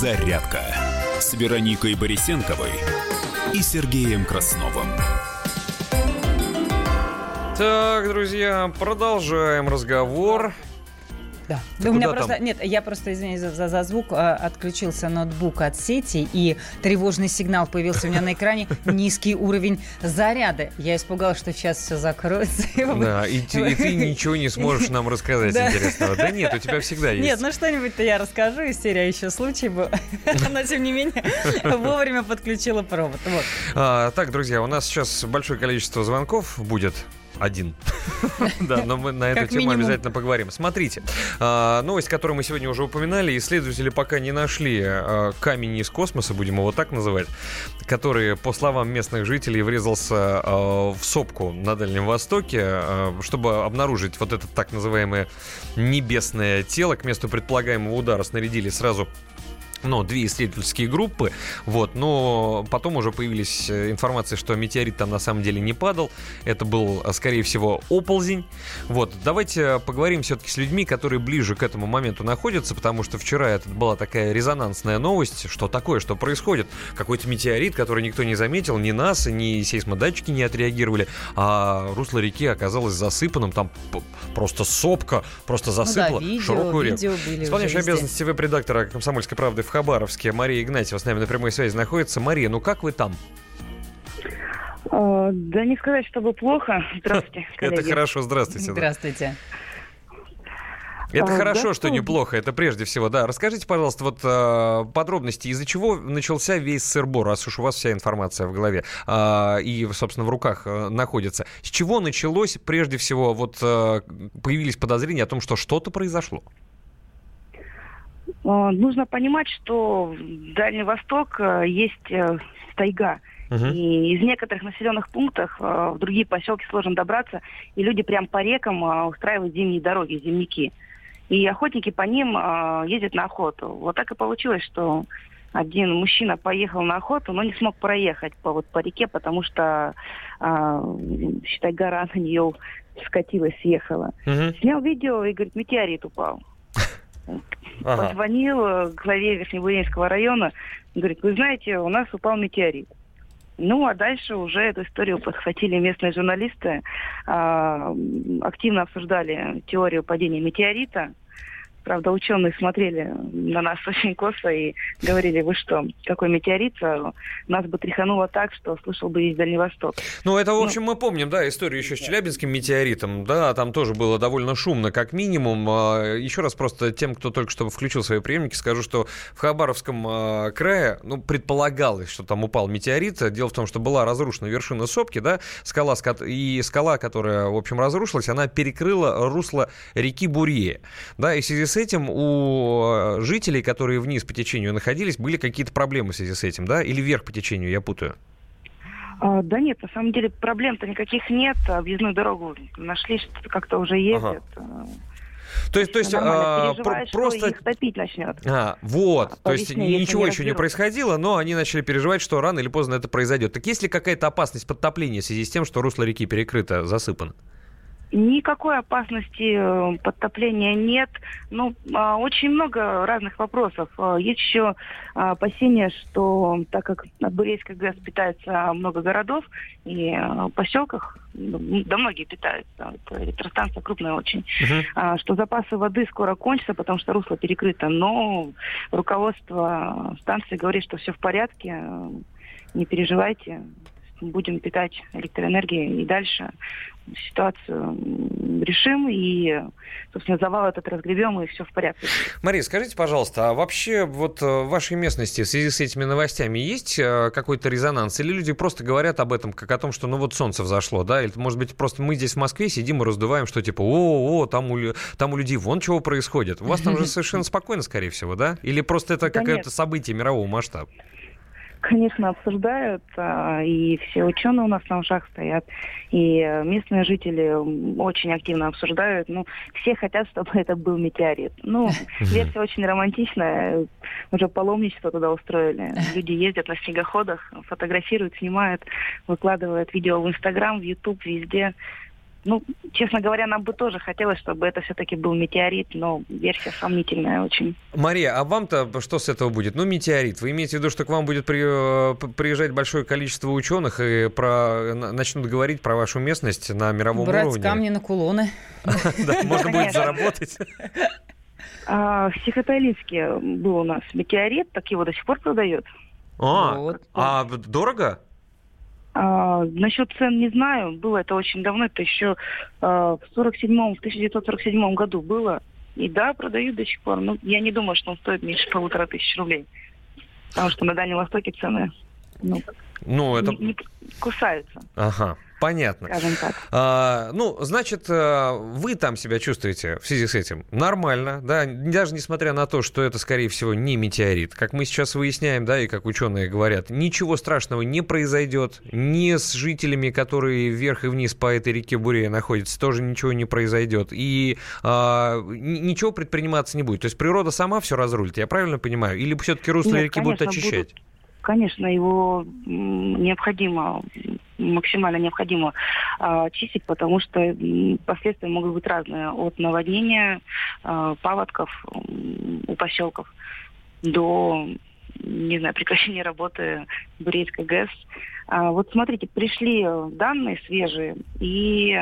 «Зарядка» с Вероникой Борисенковой и Сергеем Красновым. Так, друзья, продолжаем разговор. Да. да у меня просто там? нет, я просто извиняюсь за, за, за звук, а, отключился ноутбук от сети и тревожный сигнал появился у меня на экране [laughs] низкий уровень заряда. Я испугалась, что сейчас все закроется. Да, и, ты, и ты [laughs] ничего не сможешь нам рассказать да. интересного. Да нет, у тебя всегда есть. Нет, ну что-нибудь-то я расскажу из серии, еще случай был. [laughs] Но тем не менее вовремя подключила провод. Вот. А, так, друзья, у нас сейчас большое количество звонков будет один. [laughs] Да, но мы на эту тему обязательно поговорим. Смотрите, а, новость, которую мы сегодня уже упоминали, исследователи пока не нашли а, камень из космоса, будем его так называть, который, по словам местных жителей, врезался а, в сопку на Дальнем Востоке, чтобы обнаружить вот это так называемое небесное тело. К месту предполагаемого удара снарядили сразу ну, две исследовательские группы, вот, но потом уже появились э, информации, что метеорит там на самом деле не падал, это был, э, скорее всего, оползень, вот, давайте поговорим все-таки с людьми, которые ближе к этому моменту находятся, потому что вчера это была такая резонансная новость, что такое, что происходит, какой-то метеорит, который никто не заметил, ни нас, ни сейсмодатчики не отреагировали, а русло реки оказалось засыпанным, там просто сопка, просто засыпала ну да, видео, широкую реку. Исполняющий обязанности веб-редактора «Комсомольской правды» в Хабаровске. Мария Игнатьева с нами на прямой связи находится. Мария, ну как вы там? О, да не сказать, чтобы плохо. Здравствуйте. [laughs] Это хорошо, здравствуйте. Здравствуйте. Это а, хорошо, да, что ну, неплохо, это прежде всего, да. Расскажите, пожалуйста, вот э, подробности, из-за чего начался весь сырбор, раз уж у вас вся информация в голове э, и, собственно, в руках э, находится. С чего началось, прежде всего, вот э, появились подозрения о том, что что-то произошло? Э, нужно понимать, что Дальний Восток э, есть э, тайга. И из некоторых населенных пунктов э, в другие поселки сложно добраться, и люди прям по рекам устраивают зимние дороги, зимники. И охотники по ним ездят на охоту. Вот так и получилось, что один мужчина поехал на охоту, но не смог проехать по, вот, по реке, потому что, э, считай, гора на нее скатилась, съехала. Мгм. Снял видео и говорит, метеорит упал. Ага. Позвонил э, главе Верхнебуринского района, говорит, вы знаете, у нас упал метеорит. Ну, а дальше уже эту историю подхватили местные журналисты, а, активно обсуждали теорию падения метеорита. Правда, ученые смотрели на нас [laughs] очень косо и говорили, вы что, какой метеорит? А Нас бы тряхануло так, что слышал бы весь Дальний Восток. Ну, это, в общем, мы помним, да, историю еще с Челябинским метеоритом, да, там тоже было довольно шумно, как минимум. А, Еще раз просто тем, кто только что включил свои приемники, скажу, что в Хабаровском а, крае, ну, предполагалось, что там упал метеорит. Дело в том, что была разрушена вершина сопки, да, скала, и скала, которая, в общем, разрушилась, она перекрыла русло реки Бурье, да, и в связи с этим у э, жителей, которые вниз по течению находились, были какие-то проблемы в связи с этим, да, или вверх по течению, я путаю. А, да нет, на самом деле проблем-то никаких нет. Объездную дорогу нашли, что как-то уже ездят. А, То есть, то есть а, просто... их топить начнет. А, вот, по то есть ничего еще не происходило, но они начали переживать, что рано или поздно это произойдет. Так есть ли какая-то опасность подтопления в связи с тем, что русло реки перекрыто, засыпано? Никакой опасности э, подтопления нет. Ну, а, очень много разных вопросов. А, Есть еще а, опасения, что так как от Бурейской ГЭС питается много городов, и поселках, ну, да многие питаются, это электростанция крупная очень, а, что запасы воды скоро кончатся, потому что русло перекрыто. Но руководство станции говорит, что все в порядке, э, не переживайте, будем питать электроэнергией и дальше ситуацию решим и, собственно, завал этот разгребем и все в порядке. Мария, скажите, пожалуйста, а вообще вот э, в вашей местности в связи с этими новостями есть э, какой-то резонанс? Или люди просто говорят об этом как о том, что ну вот солнце взошло, да? Или, может быть, просто мы здесь в Москве сидим и раздуваем, что типа, о, о, там у, там у людей вон чего происходит. У вас там же [laughs] совершенно спокойно, скорее всего, да? Или просто это Да какое-то событие мирового масштаба? Конечно, обсуждают, а, и все ученые у нас на ушах стоят, и местные жители очень активно обсуждают. Ну, все хотят, чтобы это был метеорит. Ну, [laughs] версия очень романтичная, уже паломничество туда устроили. Люди ездят на снегоходах, фотографируют, снимают, выкладывают видео в Инстаграм, в Ютуб, везде. Ну, честно говоря, нам бы тоже хотелось, чтобы это все-таки был метеорит, но версия сомнительная очень. Мария, а вам-то что с этого будет? Ну, метеорит. Вы имеете в виду, что к вам будет при- э, приезжать большое количество ученых и про, на- начнут говорить про вашу местность на мировом Брать уровне? камни на кулоны. [laughs] Да, можно будет заработать. А, в Сихотайлинске был у нас метеорит, так его до сих пор продают. А, а дорого? А, насчет цен не знаю, было это очень давно, это еще а, в 47 в 1947 году было. И да, продают до сих пор. Ну, я не думаю, что он стоит меньше полутора тысяч рублей. Потому что на Дальнем Востоке цены ну, Ну, это... не, не кусаются, Ага, понятно. скажем так. А, ну, значит, э, вы там себя чувствуете в связи с этим нормально, да, даже несмотря на то, что это, скорее всего, не метеорит. Как мы сейчас выясняем, да, и как ученые говорят, ничего страшного не произойдет, ни с жителями, которые вверх и вниз по этой реке Бурея находятся, тоже ничего не произойдет. И а, ничего предприниматься не будет. То есть природа сама все разрулит, я правильно понимаю? Или все-таки русло Нет, реки будут конечно, очищать? будут. Конечно, его необходимо, максимально необходимо а, очистить, потому что последствия могут быть разные. От наводнения, а, паводков у поселков до, не знаю, [laughs] прекращения работы Бурейской ГЭС. А, вот смотрите, пришли данные свежие, и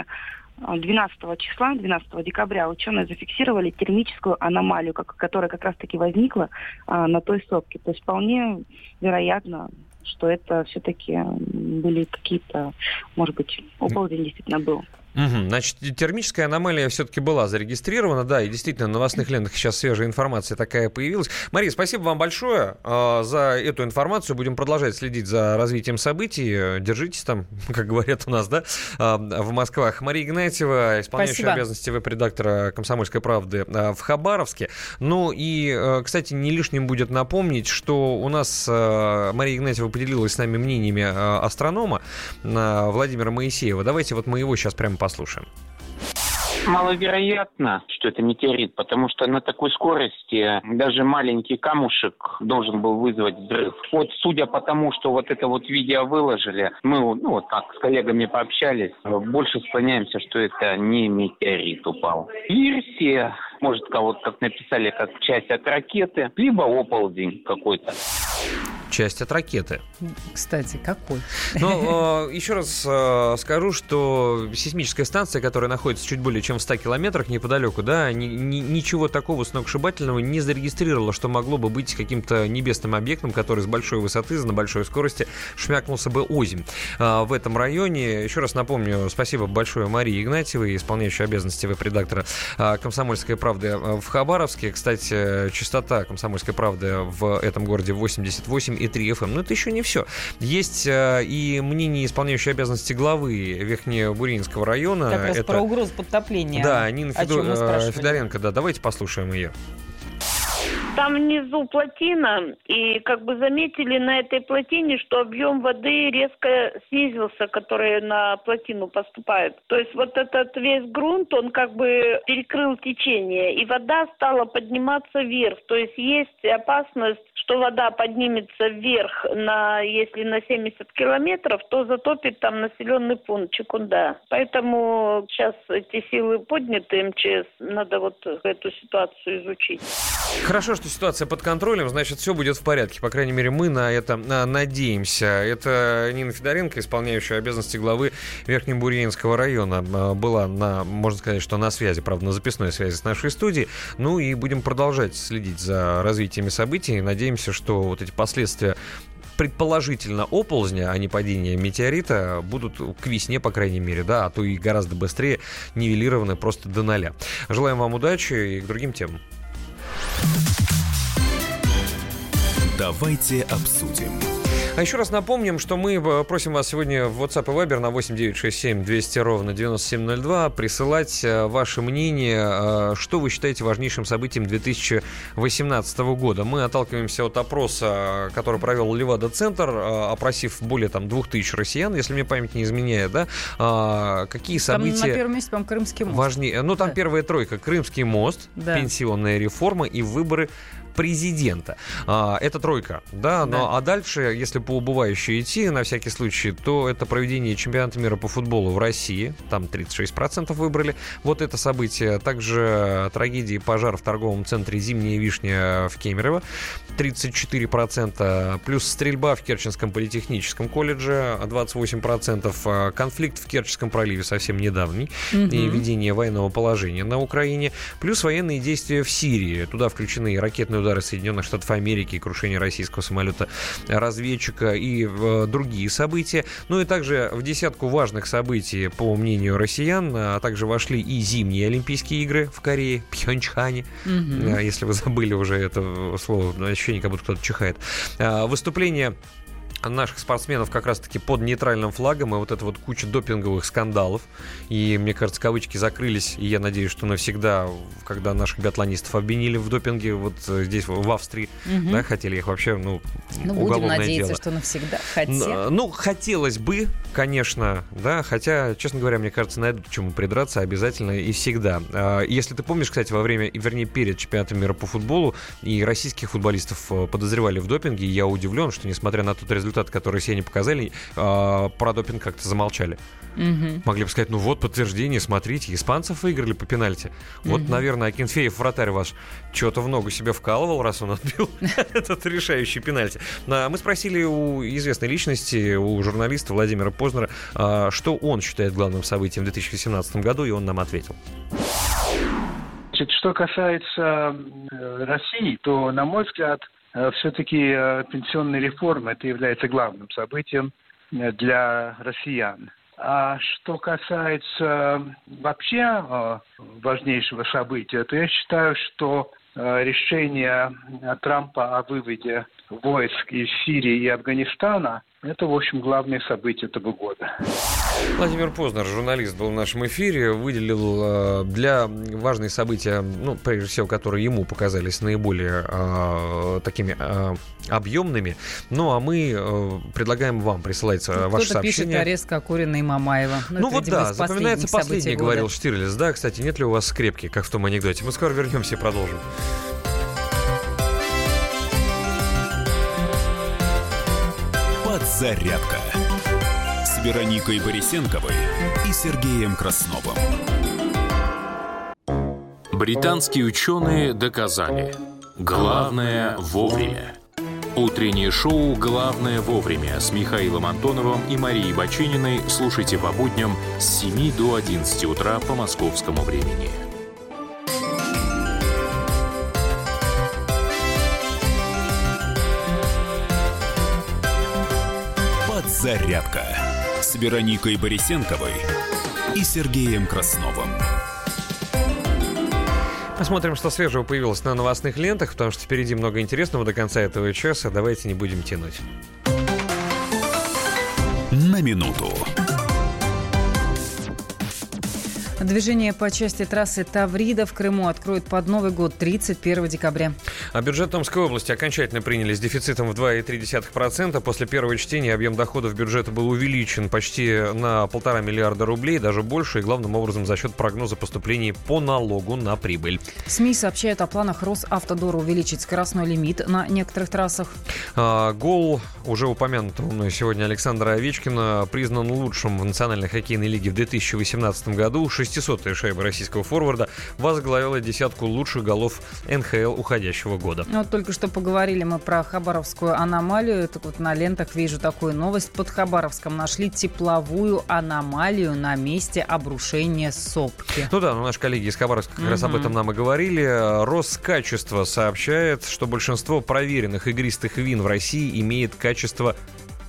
12 числа, 12 декабря ученые зафиксировали термическую аномалию, как- которая как раз-таки возникла а, на той сопке. То есть вполне вероятно, что это все-таки были какие-то, может быть, оползень действительно был. Угу. Значит, термическая аномалия все-таки была зарегистрирована, да, и действительно на новостных лентах сейчас свежая информация такая появилась. Мария, спасибо вам большое э, за эту информацию. Будем продолжать следить за развитием событий. Держитесь там, [laughs] как говорят у нас, да, э, в Москвах. Мария Игнатьева, исполняющая спасибо. обязанности веб-редактора «Комсомольской правды» э, в Хабаровске. Ну и, э, кстати, не лишним будет напомнить, что у нас э, Мария Игнатьева поделилась с нами мнениями э, астронома э, Владимира Моисеева. Давайте вот мы его сейчас прямо послушаем. Маловероятно, что это метеорит, потому что на такой скорости даже маленький камушек должен был вызвать взрыв. Вот судя по тому, что вот это вот видео выложили, мы ну вот так с коллегами пообщались, больше склоняемся, что это не метеорит упал. Версия, может, кого-то как написали, как часть от ракеты, либо оползень какой-то часть от ракеты. Кстати, какой? Ну, [laughs] еще раз э, скажу, что сейсмическая станция, которая находится чуть более чем в 100 километрах неподалеку, да, ничего такого сногсшибательного не зарегистрировала, что могло бы быть каким-то небесным объектом, который с большой высоты, на большой скорости шмякнулся бы озимь. А, в этом районе, еще раз напомню, спасибо большое Марии Игнатьевой, исполняющей обязанности веб-редактора «Комсомольской правды» в Хабаровске. Кстати, частота «Комсомольской правды» в этом городе 88 и 3 FM. Но это еще не все. Есть э, и мнение исполняющей обязанности главы Верхнебуринского района. Как раз это... про угрозу подтопления. Да, Нина Федор... Э, Федоренко, да, давайте послушаем ее. Там внизу плотина, и как бы заметили на этой плотине, что объем воды резко снизился, который на плотину поступает. То есть вот этот весь грунт, он как бы перекрыл течение, и вода стала подниматься вверх. То есть есть опасность, что вода поднимется вверх, на, если на 70 километров, то затопит там населенный пункт Чекунда. Поэтому сейчас эти силы подняты МЧС, надо вот эту ситуацию изучить. Хорошо, что ситуация под контролем, значит, все будет в порядке. По крайней мере, мы на это надеемся. Это Нина Федоренко, исполняющая обязанности главы Верхнебурьинского района, а, была на, можно сказать, что на связи, правда, на записной связи с нашей студией. Ну и будем продолжать следить за развитиями событий. Надеемся, что вот эти последствия предположительно оползня, а не падения метеорита, будут к весне, по крайней мере, да, а то и гораздо быстрее нивелированы просто до ноля. Желаем вам удачи и к другим темам. Давайте обсудим. А еще раз напомним, что мы э, просим вас сегодня в WhatsApp и Viber на 8967 200 ровно 9702 присылать э, ваше мнение, э, что вы считаете важнейшим событием 2018 года. Мы отталкиваемся от опроса, который провел Левада-центр, опросив более там 2000 россиян, если мне память не изменяет, да, а, какие события... Там на первом месте, по Крымский мост. Важнее. Ну, там да. первая тройка. Крымский мост, да. пенсионная реформа и выборы президента. А, это тройка, да, но да. а дальше, если по убывающей идти, на всякий случай, то это проведение чемпионата мира по футболу в России, там 36% выбрали, вот это событие, также трагедии пожар в торговом центре «Зимняя вишня» в Кемерово, 34%, плюс стрельба в Керченском политехническом колледже, 28%, конфликт в Керченском проливе совсем недавний, угу. и ведение военного положения на Украине, плюс военные действия в Сирии, туда включены и ракетные удары Соединенных Штатов Америки, крушение российского самолета-разведчика и э, другие события. Ну и также в десятку важных событий, по мнению россиян, а также вошли и зимние Олимпийские игры в Корее, Пхенчхане, угу. если вы забыли уже это слово, ощущение, как будто кто-то чихает. А, выступление наших спортсменов как раз-таки под нейтральным флагом, и вот это вот куча допинговых скандалов. И, мне кажется, кавычки закрылись, и я надеюсь, что навсегда, когда наших биатлонистов обвинили в допинге, вот э, здесь, в Австрии, угу. да, хотели их вообще, ну, ну будем надеяться, дело. что навсегда. Хотя... Ну, хотелось бы, конечно, да, хотя, честно говоря, мне кажется, найдут к чему придраться обязательно и всегда. А, если ты помнишь, кстати, во время, вернее, перед чемпионатом мира по футболу, и российских футболистов э, подозревали в допинге, я удивлен, что, несмотря на тот результаты, которые все не показали, э, про допинг как-то замолчали. Угу. Могли бы сказать, ну вот подтверждение, смотрите, испанцев выиграли по пенальти. Вот, угу. наверное, Акинфеев, вратарь ваш, что-то в ногу себе вкалывал, раз он отбил [laughs] этот решающий пенальти. А мы спросили у известной личности, у журналиста Владимира Познера, э, что он считает главным событием в 2017 году, и он нам ответил. Значит, что касается э, России, то, на мой взгляд, все-таки э, пенсионная реформа это является главным событием э, для россиян. А что касается вообще э, важнейшего события, то я считаю, что э, решение Трампа о выводе войск из Сирии и Афганистана это, в общем, главное событие этого года. Владимир Познер, журналист, был в нашем эфире, выделил э, для важные события, ну, прежде всего, которые ему показались наиболее э, такими э, объемными. Ну, а мы э, предлагаем вам присылать э, ваши Кто-то сообщения. пишет арест Кокорина и Мамаева. Ну, ну вот да, запоминается последний, говорил Штирлиц. Да, кстати, нет ли у вас скрепки, как в том анекдоте? Мы скоро вернемся и продолжим. Подзарядка с Вероникой Борисенковой и Сергеем Красновым. Британские ученые доказали. Главное вовремя. Утреннее шоу «Главное вовремя» с Михаилом Антоновым и Марией Бачининой слушайте по будням с 7 до 11 утра по московскому времени. Подзарядка с Вероникой Борисенковой и Сергеем Красновым. Посмотрим, что свежего появилось на новостных лентах, потому что впереди много интересного до конца этого часа. Давайте не будем тянуть. На минуту. Движение по части трассы Таврида в Крыму откроют под Новый год 31 декабря. А бюджет Томской области окончательно приняли с дефицитом в 2,3%. После первого чтения объем доходов бюджета был увеличен почти на полтора миллиарда рублей, даже больше, и главным образом за счет прогноза поступлений по налогу на прибыль. СМИ сообщают о планах Росавтодора увеличить скоростной лимит на некоторых трассах. А, гол уже упомянутого мной сегодня Александра Овечкина признан лучшим в Национальной хоккейной лиге в 2018 году. 600-я шайба российского форварда возглавила десятку лучших голов НХЛ уходящего года. Ну, вот только что поговорили мы про Хабаровскую аномалию. Так вот на лентах вижу такую новость. Под Хабаровском нашли тепловую аномалию на месте обрушения сопки. Ну да, ну, наши коллеги из Хабаровска как угу. раз об этом нам и говорили. Роскачество сообщает, что большинство проверенных игристых вин в России имеет качество,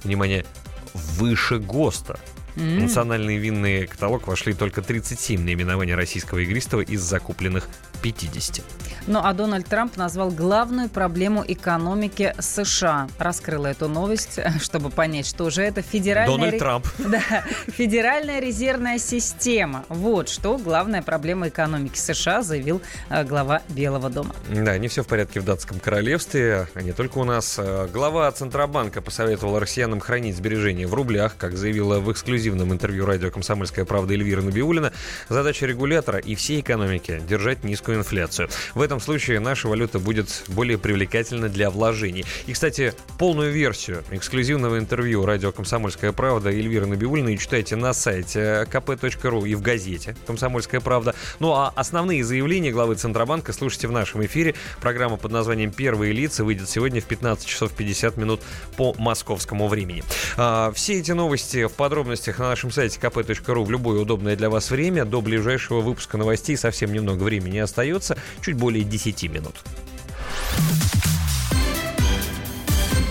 внимание, выше ГОСТа. Mm-hmm. Национальный винный каталог вошли только 37 наименований российского игристого из закупленных 50. Ну а Дональд Трамп назвал главную проблему экономики США. Раскрыла эту новость, [laughs] чтобы понять, что же это федеральная... Дональд ре... Трамп. [laughs] Да, федеральная резервная система. Вот что главная проблема экономики США, заявил э, глава Белого дома. Да, не все в порядке в датском королевстве, а не только у нас. Э, глава Центробанка посоветовала россиянам хранить сбережения в рублях, как заявила в эксклюзивном интервью радио «Комсомольская правда» Эльвира Набиулина. Задача регулятора и всей экономики – держать низкую инфляцию. В этом случае наша валюта будет более привлекательна для вложений. И, кстати, полную версию эксклюзивного интервью радио «Комсомольская правда» Эльвиры Набиулиной читайте на сайте kp.ru и в газете «Комсомольская правда». Ну а основные заявления главы Центробанка слушайте в нашем эфире. Программа под названием «Первые лица» выйдет сегодня в 15 часов 50 минут по московскому времени. А, все эти новости в подробностях на нашем сайте kp.ru в любое удобное для вас время. До ближайшего выпуска новостей совсем немного времени остается, чуть более 10 минут.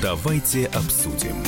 Давайте обсудим.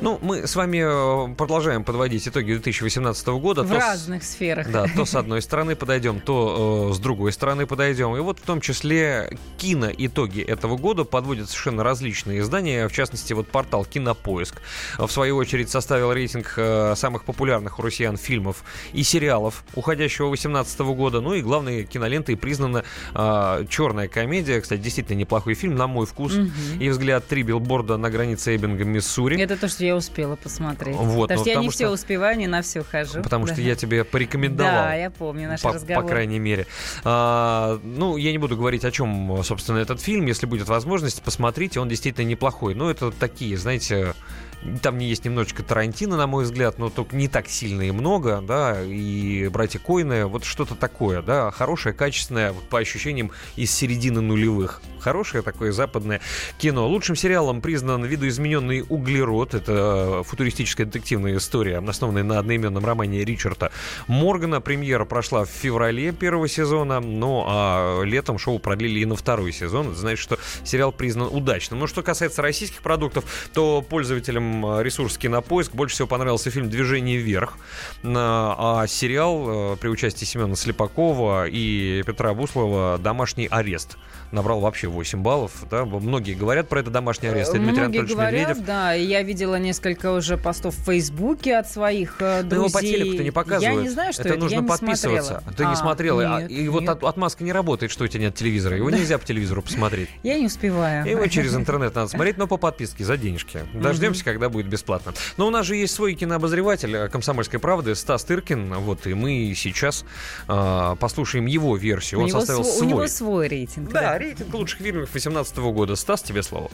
Ну, мы с вами э, продолжаем подводить итоги 2018 года. В то разных с, сферах. Да, то [laughs] с одной стороны подойдем, то э, с другой стороны подойдем. И вот в том числе киноитоги этого года подводят совершенно различные издания. В частности, вот портал Кинопоиск в свою очередь составил рейтинг э, самых популярных у россиян фильмов и сериалов уходящего 2018 года. Ну и главной кинолентой признана э, «Черная комедия». Кстати, действительно неплохой фильм, на мой вкус. Угу. И взгляд «Три билборда на границе Эббинга, Миссури». Это то, что я успела посмотреть. Вот, потому ну, что я не что... все успеваю, не на все хожу. Потому да. что я тебе порекомендовал. Да, я помню наш по, разговор. По крайней мере. А, ну, я не буду говорить, о чем, собственно, этот фильм. Если будет возможность, посмотрите. Он действительно неплохой. Но это такие, знаете там не есть немножечко Тарантино, на мой взгляд, но только не так сильно и много, да, и «Братья Койны», вот что-то такое, да, хорошее, качественное, вот, по ощущениям, из середины нулевых. Хорошее такое западное кино. Лучшим сериалом признан «Видоизмененный углерод». Это футуристическая детективная история, основанная на одноименном романе Ричарда Моргана. Премьера прошла в феврале первого сезона, ну а летом шоу продлили и на второй сезон. Это значит, что сериал признан удачным. Но что касается российских продуктов, то пользователям э, ресурс Кинопоиск. Больше всего понравился фильм «Движение вверх», а сериал при участии Семена Слепакова и Петра Буслова «Домашний арест» набрал вообще 8 баллов. Да? Многие говорят про это домашний арест. И Дмитрий Многие Анатольевич говорят, Медведев. да, я видела несколько уже постов в Фейсбуке от своих э, Да его по друзей. телеку-то не показывают. Я не знаю, что это, это нужно я не подписываться. смотрела. Ты не А, смотрела. А- нет, и вот нет. от- отмазка не работает, что у тебя нет телевизора. Его нельзя по телевизору посмотреть. Я не успеваю. Его через интернет надо смотреть, но по подписке, за денежки. Дождемся, когда будет бесплатно. Но у нас же есть свой кинообозреватель э, «Комсомольской правды» Стас Тыркин. Вот, и мы сейчас э, послушаем его версию. У Он него составил сво- У свой. него свой рейтинг. Да, рейтинг лучших фильмов 2018 года. Стас, тебе слово.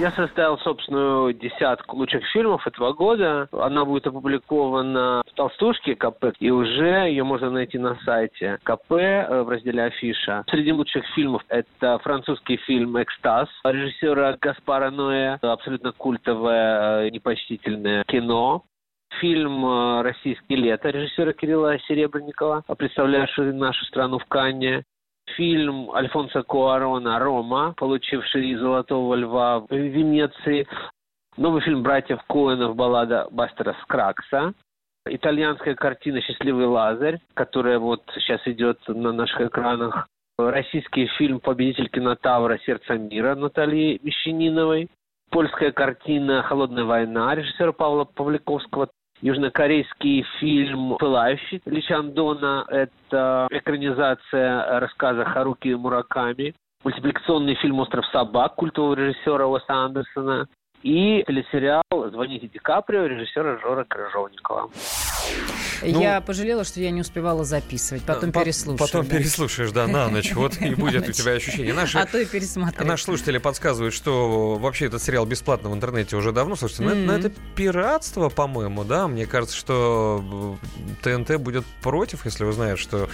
Я составил собственную десятку лучших фильмов этого года. Она будет опубликована в толстушке КП, и уже ее можно найти на сайте КП э, в разделе «Афиша». Среди лучших фильмов это французский фильм «Экстаз» режиссера Гаспара Ноэ, абсолютно культовое, э, непочтительное кино. Фильм э, «Российские лето» режиссера Кирилла Серебренникова, представлявший нашу страну в Канне фильм Альфонса Куарона «Рома», получивший «Золотого льва» в Венеции. Новый фильм братьев Коэнов «Баллада Бастера Скракса». Итальянская картина «Счастливый Лазарь», которая вот сейчас идет на наших экранах. Российский фильм «Победитель кинотавра. Сердце мира» Натальи Мещаниновой. Польская картина «Холодная война» режиссера Павла Павликовского. Южнокорейский фильм «Пылающий» Личандона. Это экранизация рассказа Харуки Мураками. Мультипликационный фильм «Остров собак» культового режиссера Уэса Андерсона. И телесериал «Звоните Ди Каприо» режиссера Жора Крыжовникова. Я пожалела, что я не успевала записывать. Потом По- переслушаю. Потом да. переслушаешь, да, на ночь. Вот и [laughs] будет у тебя ощущение. Наши, А то и пересмотрю. Наши слушатели подсказывают, что вообще этот сериал бесплатно в интернете уже давно. Слушайте, ну, это, ну, Мгм. это пиратство, по-моему, да? Мне кажется, что э, ТНТ будет против, если узнает, что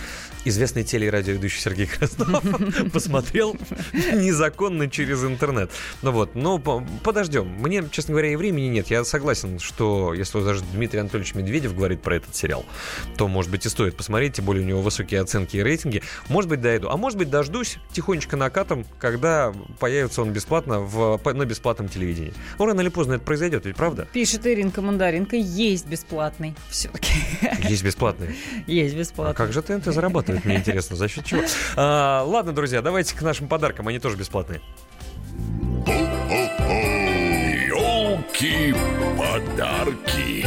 известный теле- и радиоведущий Сергей Краснов [laughs] посмотрел [laughs] незаконно через интернет. Ну вот, ну по- подождем. Мне, честно говоря, и времени нет. Я согласен, что если даже Дмитрий Анатольевич Медведев говорит про этот сериал, то, может быть, и стоит посмотреть, тем более у него высокие оценки и рейтинги. Может быть, дойду. А может быть, дождусь тихонечко накатом, когда появится он бесплатно в, на бесплатном телевидении. Ну, рано или поздно это произойдет, ведь правда? Пишет Иринка Мандаринка, есть бесплатный. Все-таки [laughs] Есть бесплатный. есть А бесплатный. как же ТНТ зарабатывает, мне интересно, за счет чего? А, ладно, друзья, давайте к нашим подаркам, они тоже бесплатные. Елки-подарки.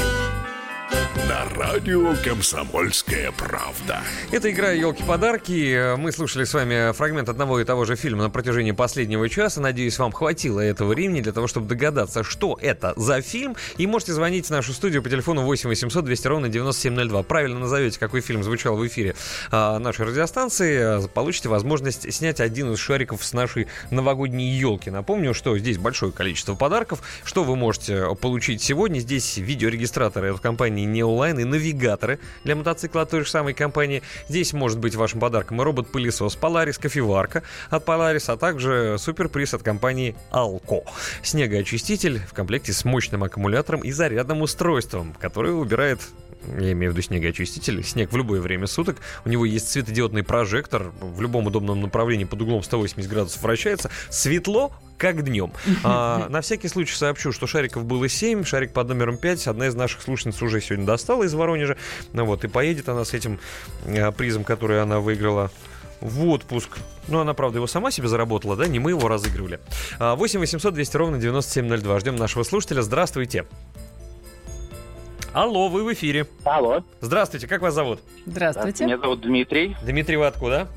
На радио «Комсомольская правда». Это игра «Елки-подарки». Мы слушали с вами фрагмент одного и того же фильма на протяжении последнего часа. Надеюсь, вам хватило этого времени для того, чтобы догадаться, что это за фильм. И можете звонить в нашу студию по телефону 8 800 200 ровно 9702. Правильно назовете, какой фильм звучал в эфире а, нашей радиостанции. Получите возможность снять один из шариков с нашей новогодней елки. Напомню, что здесь большое количество подарков. Что вы можете получить сегодня? Здесь видеорегистраторы от компании Neoline и навигаторы для мотоцикла от той же самой компании. Здесь может быть вашим подарком и робот-пылесос Polaris кофеварка от Polaris, а также суперприз от компании Alco. Снегоочиститель в комплекте с мощным аккумулятором и зарядным устройством, которое убирает я имею в виду снегоочиститель, снег в любое время суток. У него есть светодиодный прожектор, в любом удобном направлении под углом 180 градусов вращается. Светло, как днем. А, [laughs] на всякий случай сообщу, что шариков было 7, шарик под номером 5. Одна из наших слушниц уже сегодня достала из Воронежа. Ну вот, и поедет она с этим а, призом, который она выиграла в отпуск. Ну, она, правда, его сама себе заработала, да? Не мы его разыгрывали. А, 8 800 200 ровно 9702. Ждем нашего слушателя. Здравствуйте. Алло, вы в эфире. Алло. Здравствуйте, как вас зовут? Здравствуйте. Меня зовут Дмитрий. Дмитрий, вы откуда?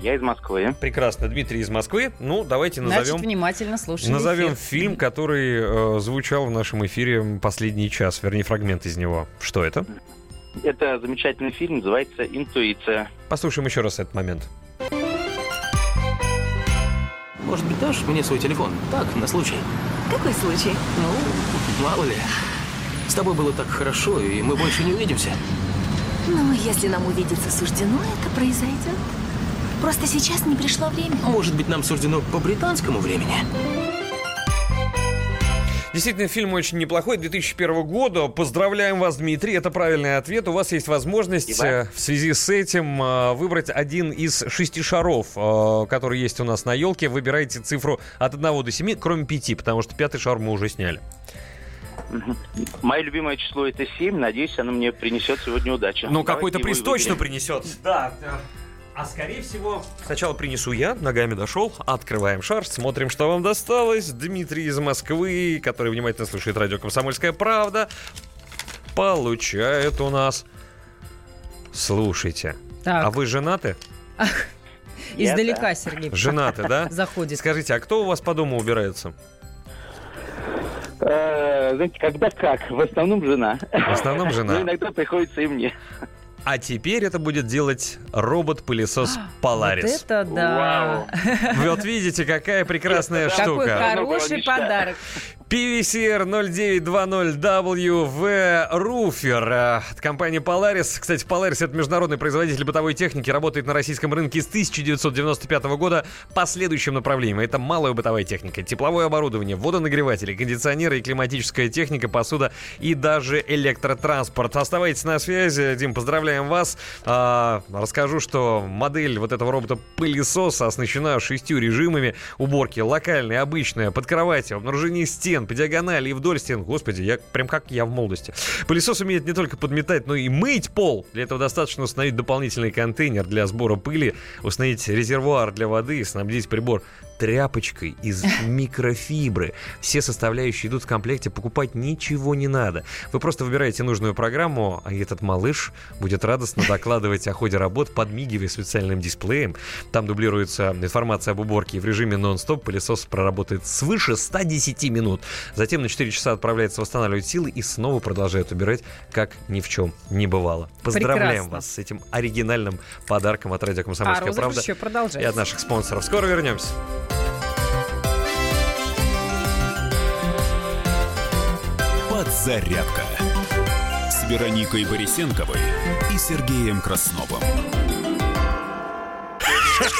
Я из Москвы. Прекрасно, Дмитрий из Москвы. Ну, давайте Значит, назовем... внимательно слушаем Назовем эфир. фильм, который э, звучал в нашем эфире последний час, вернее, фрагмент из него. Что это? Это замечательный фильм, называется «Интуиция». Послушаем еще раз этот момент. Может быть, дашь мне свой телефон? Так, на случай. Какой случай? Ну, мало ли. С тобой было так хорошо, и мы больше не увидимся. Ну, если нам увидеться суждено, это произойдет. Просто сейчас не пришло время. Может быть, нам суждено по британскому времени? Действительно, фильм очень неплохой, 2001 года. Поздравляем вас, Дмитрий, это правильный ответ. У вас есть возможность э, в связи с этим э, выбрать один из шести шаров, э, которые есть у нас на елке. Выбирайте цифру от 1 до 7, кроме 5, потому что пятый шар мы уже сняли. Мое любимое число это 7. Надеюсь, оно мне принесет сегодня удачу. Ну, какой-то приз точно принесет. Да, А скорее всего... Сначала принесу я, ногами дошел, открываем шар, смотрим, что вам досталось. Дмитрий из Москвы, который внимательно слушает радио «Комсомольская правда», получает у нас... Слушайте, Так. а вы женаты? [laughs] Издалека, Сергей. Женаты, да? [laughs] Заходит. Скажите, а кто у вас по дому убирается? Э, Знаете, когда как? В основном жена. В основном жена. Но иногда приходится и мне. А теперь это будет делать робот-пылесос Polaris. Вот это да. Вы вот видите, какая прекрасная Какой штука. хороший подарок. PVCR 0920WV Roofer э, от компании Polaris. Кстати, Polaris это международный производитель бытовой техники, работает на российском рынке с 1995 года по следующим направлениям. Это малая бытовая техника, тепловое оборудование, водонагреватели, кондиционеры и климатическая техника, посуда и даже электротранспорт. Оставайтесь на связи. Дим, поздравляем вас. А, расскажу, что модель вот этого робота-пылесоса оснащена шестью режимами уборки. Локальная, обычная, под кроватью, обнаружение стен, по диагонали и вдоль стен. Господи, я прям как я в молодости. Пылесос умеет не только подметать, но и мыть пол. Для этого достаточно установить дополнительный контейнер для сбора пыли, установить резервуар для воды и снабдить прибор тряпочкой из [laughs] микрофибры. Все составляющие идут в комплекте, покупать ничего не надо. Вы просто выбираете нужную программу, а этот малыш будет радостно докладывать о ходе работ, подмигивая специальным дисплеем. Там дублируется информация об уборке, и в режиме нон-стоп пылесос проработает свыше 110 минут. Затем на 4 часа отправляется восстанавливать силы и снова продолжает убирать, как ни в чем не бывало. Поздравляем Прекрасно. вас с этим оригинальным подарком от радио А «Комсомольская розыгрыш правда» еще и от продолжается. наших спонсоров. Скоро вернемся. Подзарядка с Вероникой Борисенковой и Сергеем Красновым.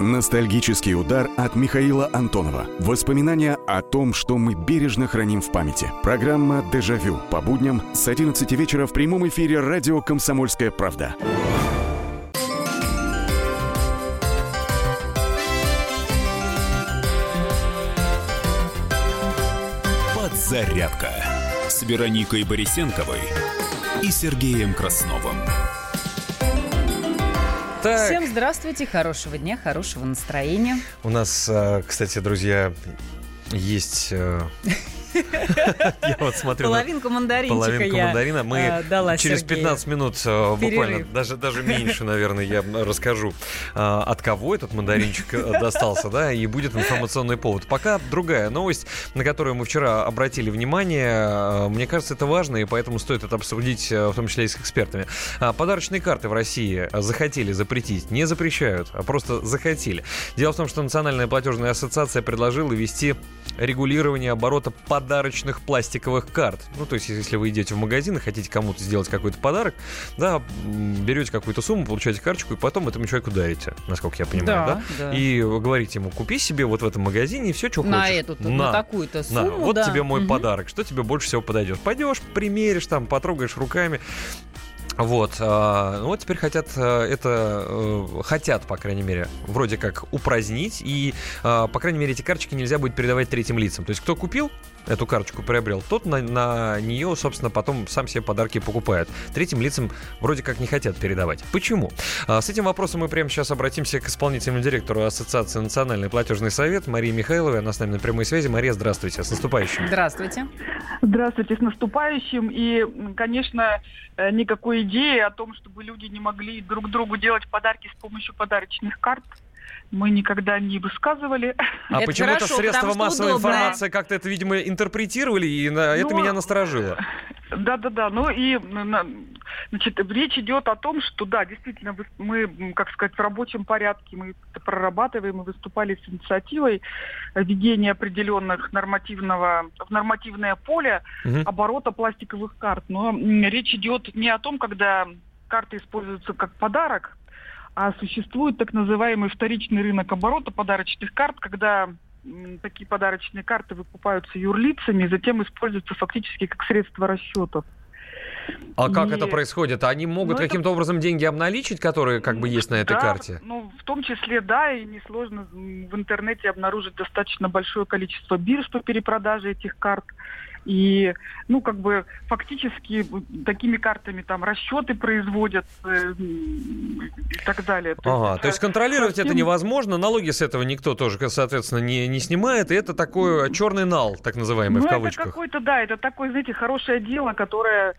Ностальгический удар от Михаила Антонова. Воспоминания о том, что мы бережно храним в памяти. Программа «Дежавю» по будням с 11 вечера в прямом эфире радио «Комсомольская правда». Подзарядка с Вероникой Борисенковой и Сергеем Красновым. Так. Всем здравствуйте, хорошего дня, хорошего настроения. У нас, э, кстати, друзья, есть... Я вот смотрю Половинку мандаринчика половинку мандарина. Мы дала через Сергею. 15 минут э, буквально, даже, даже меньше, наверное, я расскажу, э, от кого этот мандаринчик э, достался, да, и будет информационный повод. Пока другая новость, на которую мы вчера обратили внимание. Мне кажется, это важно, и поэтому стоит это обсудить, в том числе и с экспертами. А, Подарочные карты в России захотели запретить. Не запрещают, а просто захотели. Дело в том, что Национальная платежная ассоциация предложила ввести регулирование оборота подарочных пластиковых карт. Ну, то есть, если вы идете в магазин и хотите кому-то сделать какой-то подарок, да, берете какую-то сумму, получаете карточку, и потом этому человеку дарите, насколько я понимаю, Да, да? да. И говорите ему, купи себе вот в этом магазине все, что На хочешь. эту-то, на такую-то на, сумму, вот да. тебе мой Мгм. подарок, что тебе больше всего подойдет. Пойдешь, примеришь там, потрогаешь руками. Вот, ну вот теперь хотят а, это, э, хотят, по крайней мере, вроде как упразднить, и, а, по крайней мере, эти карточки нельзя будет передавать третьим лицам. То есть, кто купил эту карточку, приобрел, тот на, на нее, собственно, потом сам себе подарки покупает. Третьим лицам вроде как не хотят передавать. Почему? А, С этим вопросом мы прямо сейчас обратимся к исполнительному директору Ассоциации Национальный платежный совет Марии Михайловой. Она с нами на прямой связи. Мария, здравствуйте. С наступающим. Здравствуйте. Здравствуйте, с наступающим. И, конечно, э, никакой идеи о том, чтобы люди не могли друг другу делать подарки с помощью подарочных карт, мы никогда не высказывали. А почему-то средства массовой информации как-то это, видимо, интерпретировали, и на- это Ну, меня насторожило. Да-да-да, ну и на- Значит, речь идет о том, что да, действительно, вы- мы, как сказать, в рабочем порядке мы это прорабатываем и выступали с инициативой введения определенных нормативного, в нормативное поле Мгм. оборота пластиковых карт. Но речь идет не о том, когда карты используются как подарок, а существует так называемый вторичный рынок оборота подарочных карт, когда такие подарочные карты выкупаются юрлицами и затем используются фактически как средство расчетов. А как И- это происходит? Они могут Ну, это- каким-то образом деньги обналичить, которые как бы есть на этой Да, карте? Ну, в том числе, да, и несложно в интернете обнаружить достаточно большое количество бирж по перепродаже этих карт. И, ну, как бы, фактически такими картами там расчеты производят э, и так далее. То Ага, есть то есть контролировать это совсем- невозможно, налоги с этого никто тоже, соответственно, не, не снимает, и это такой черный нал, так называемый, ну, в это кавычках. какой-то, да, это такое, знаете, хорошее дело, которое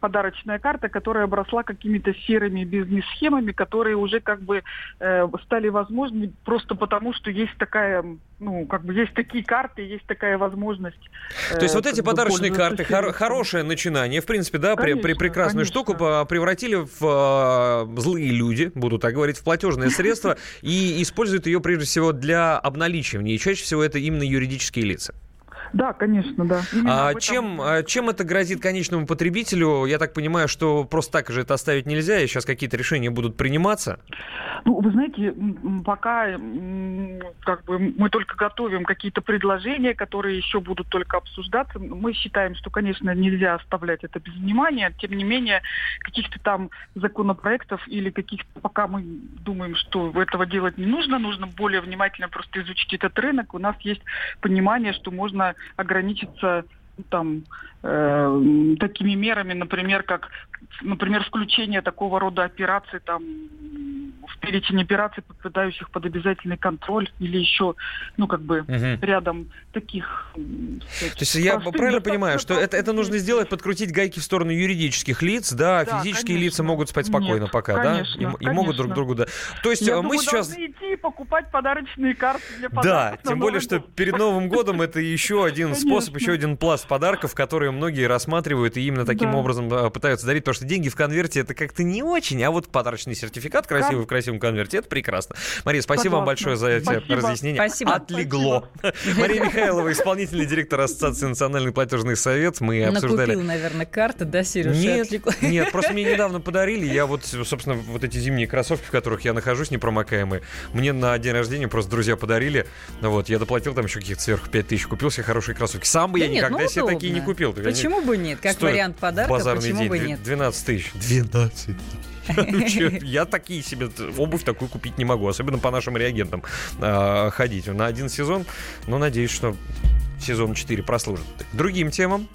подарочная карта, которая обросла какими-то серыми бизнес-схемами, которые уже как бы э, стали возможны просто потому, что есть такая, ну, как бы есть такие карты, есть такая возможность. То есть э, вот эти подарочные карты, сервисом. хорошее начинание, в принципе, да, при, при Конечно, прекрасную конечно. штуку превратили в э, злые люди, буду так говорить, в платежное [laughs] средство и используют ее прежде всего для обналичивания. И чаще всего это именно юридические лица. Да, конечно, да. Именно А этом- чем, а чем это грозит конечному потребителю? Я так понимаю, что просто так же это оставить нельзя, и сейчас какие-то решения будут приниматься. Ну, вы знаете, пока как бы мы только готовим какие-то предложения, которые еще будут только обсуждаться. Мы считаем, что, конечно, нельзя оставлять это без внимания. Тем не менее, каких-то там законопроектов или каких-то, пока мы думаем, что этого делать не нужно, нужно более внимательно просто изучить этот рынок. У нас есть понимание, что можно ограничиться ну, там э, м, такими мерами, например, как, например, включение такого рода операций там в перечень операций, подпадающих под обязательный контроль, или еще, ну, как бы, Мгм. рядом таких... м, То есть я правильно понимаю, что это, это нужно сделать, подкрукрутить гайки в сторону юридических лиц, да, Да, физические конечно. лица могут спать спокойно Нет, пока, конечно, да? И, и могут друг конечно. другу, да. То есть Я э, мы думаю, сейчас... идти и покупать подарочные карты для Да, подарков на тем более, что перед Новым годом это еще один [laughs] Конечно. способ, еще один пласт подарков, которые многие рассматривают и именно таким Да. образом э, пытаются дарить, потому что деньги в конверте это как-то не очень, а вот подарочный сертификат красивый в красивом конверте, это прекрасно. Мария, спасибо вам Согласна. большое за эти Спасибо. разъяснения. Спасибо. Отлегло. Мария [laughs] Михайлова, исполнительный директор Ассоциации «Национальный платежный совет». Мы обсуждали... Накупил, наверное, карты, да, Сереж? и Нет, [laughs] нет, просто мне [laughs] недавно подарили. Я вот, собственно, вот эти зимние кроссовки, в которых я нахожусь, непромокаемые, мне на день рождения просто друзья подарили. Ну Вот, я доплатил там еще каких-то сверху 5 тысяч, купил себе хорошие кроссовки. Сам бы Да я нет, никогда ну, себе такие не купил. Так они Почему бы нет? Как стоят вариант подарка, базарный почему день бы нет? 12 тысяч. 12 Вообще, [laughs] Я такие себе обувь такую купить не могу, особенно по нашим реагентам а, ходить. На один сезон, но надеюсь, что сезон 4 прослужит. Другим темам.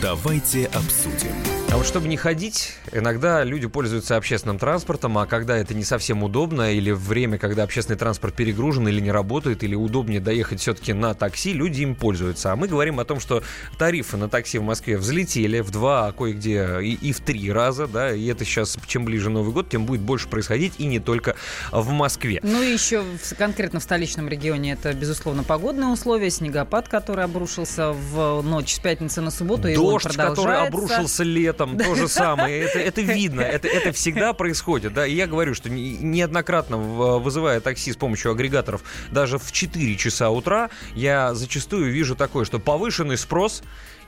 Давайте обсудим. А вот чтобы не ходить, иногда люди пользуются общественным транспортом, а когда это не совсем удобно, или время, когда общественный транспорт перегружен или не работает, или удобнее доехать все-таки на такси, люди им пользуются. А мы говорим о том, что тарифы на такси в Москве взлетели в два, а кое-где и, и в три раза, да, и это сейчас, чем ближе Новый год, тем будет больше происходить, и не только в Москве. Ну и еще в- конкретно в столичном регионе это, безусловно, погодные условия, снегопад, который обрушился в ночь с пятницы на субботу, и он Дождь, который продолжается. обрушился летом, то же самое. Это, это видно, это, это всегда происходит. Да? И я говорю, что не- неоднократно, вызывая такси с помощью агрегаторов, даже в 4 часа утра, я зачастую вижу такое, что повышенный спрос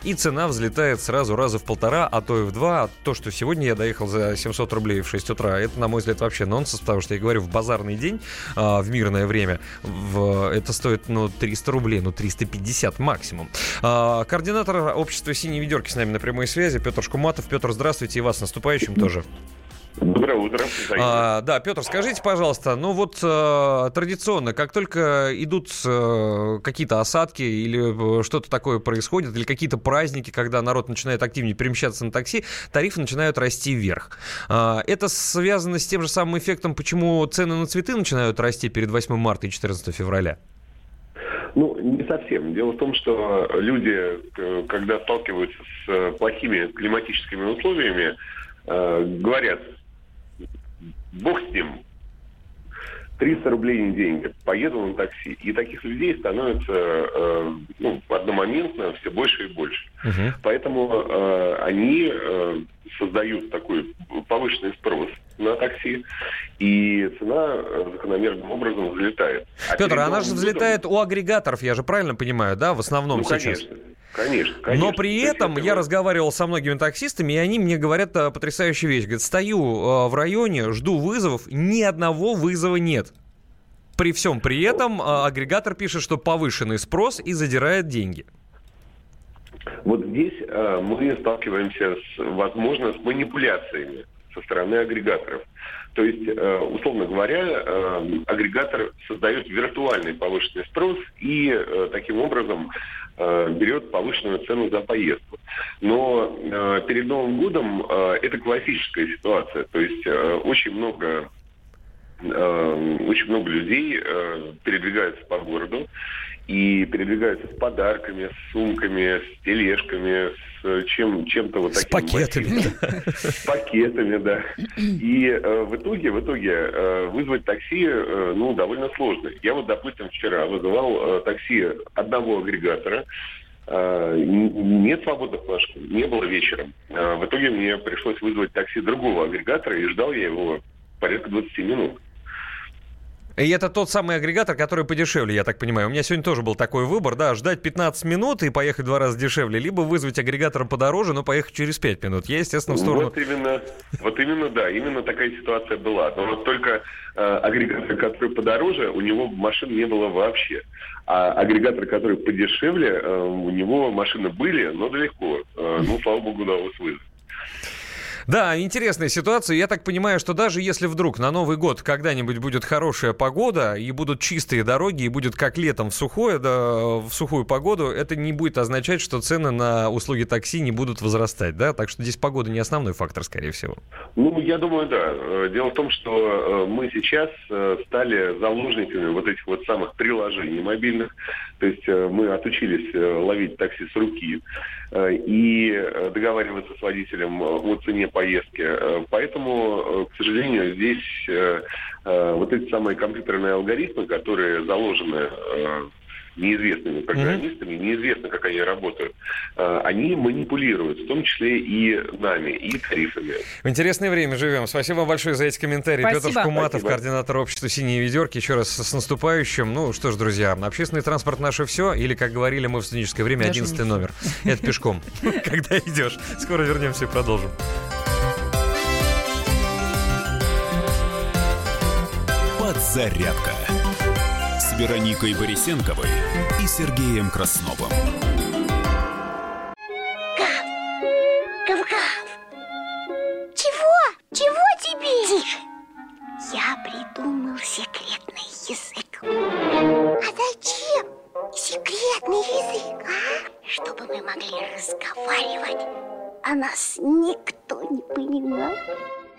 и цена взлетает сразу раза в полтора, а то и в два. То, что сегодня я доехал за 700 рублей в 6 утра, это, на мой взгляд, вообще нонсенс, потому что я говорю, в базарный день, а, в мирное время, в- это стоит, ну, 300 рублей, ну, 350 максимум. А, координатор общества «Синие ведерки» с нами на прямой связи, Петр Шкуматов. Петр, здравствуйте, и вас с наступающим тоже. Доброе утро. А, да, Петр, скажите, пожалуйста, ну вот э, традиционно, как только идут э, какие-то осадки или э, что-то такое происходит, или какие-то праздники, когда народ начинает активнее перемещаться на такси, тарифы начинают расти вверх. А, это связано с тем же самым эффектом, почему цены на цветы начинают расти перед 8 марта и 14 февраля? Ну, не совсем. Дело в том, что люди, э, когда сталкиваются с э, плохими климатическими условиями, э, говорят, бог с ним. 300 рублей не деньги. Поеду на такси. И таких людей становится э, ну, одномоментно все больше и больше. Поэтому э, они э, создают такой повышенный спрос на такси, и цена закономерным образом взлетает. А Петр, она же взлетает у агрегаторов, я же правильно понимаю, да, в основном Ну, сейчас? конечно. Конечно, конечно. Но при этом это я разговаривал со многими таксистами, и они мне говорят э, потрясающую вещь. Говорят, стою э, в районе, жду вызовов, ни одного вызова нет. При всем при этом э, агрегатор пишет, что повышенный спрос и задирает деньги. Вот здесь э, мы сталкиваемся, с, возможно, с манипуляциями со стороны агрегаторов. То есть, э, условно говоря, э, агрегатор создает виртуальный повышенный спрос и э, таким образом берет повышенную цену за поездку. Но э, перед Новым годом э, это классическая ситуация. То есть э, очень много э, очень много людей э, передвигаются по городу и передвигаются с подарками, с сумками, с тележками, с э, чем, чем-то вот С таким. пакетами, массивным. С пакетами, да. И э, в итоге, в итоге э, вызвать такси, э, ну, довольно сложно. Я вот, допустим, вчера вызывал э, такси одного агрегатора, нет свободных флажков, не было вечером. В итоге мне пришлось вызвать такси другого агрегатора, и ждал я его порядка 20 минут. И это тот самый агрегатор, который подешевле, я так понимаю. У меня сегодня тоже был такой выбор, да, ждать 15 минут и поехать два раза дешевле, либо вызвать агрегатор подороже, но поехать через 5 минут. Я, естественно, в сторону... Вот именно, вот именно, да, именно такая ситуация была. Но вот только э, агрегатор, который подороже, у него машин не было вообще. А агрегатор, который подешевле, э, у него машины были, но далеко. Э, ну, слава богу, удалось вызвать. Да, интересная ситуация. Я так понимаю, что даже если вдруг на Новый год когда-нибудь будет хорошая погода, и будут чистые дороги, и будет как летом в сухое, да, в сухую погоду, это не будет означать, что цены на услуги такси не будут возрастать, да? Так что здесь погода не основной фактор, скорее всего. Ну, я думаю, да. Э, Дело в том, что э, мы сейчас э, стали заложниками вот этих вот самых приложений мобильных. То есть мы отучились ловить такси с руки и э, договариваться с водителем э, о цене поездки. Э, Поэтому, э, к сожалению, здесь э, э, вот эти самые компьютерные алгоритмы, которые заложены э, неизвестными программистами, неизвестно, как они работают, э, они манипулируют, в том числе и нами, и тарифами. В интересное время живем. Спасибо вам большое за эти комментарии. Спасибо. Петр Шкуматов, Спасибо. координатор общества «Синие ведерки». Еще раз с наступающим. Ну что ж, друзья, общественный транспорт наше все. Или, как говорили мы в студенческое время, Даже не 11 номер. Это пешком, [laughs] когда идешь. Скоро вернемся и продолжим. Подзарядка Вероникой Борисенковой и Сергеем Красновым. Гав-гав. Чего? Чего тебе? Тише. Я придумал секретный язык. А зачем секретный язык, а? Чтобы мы могли разговаривать, а нас никто не понимал.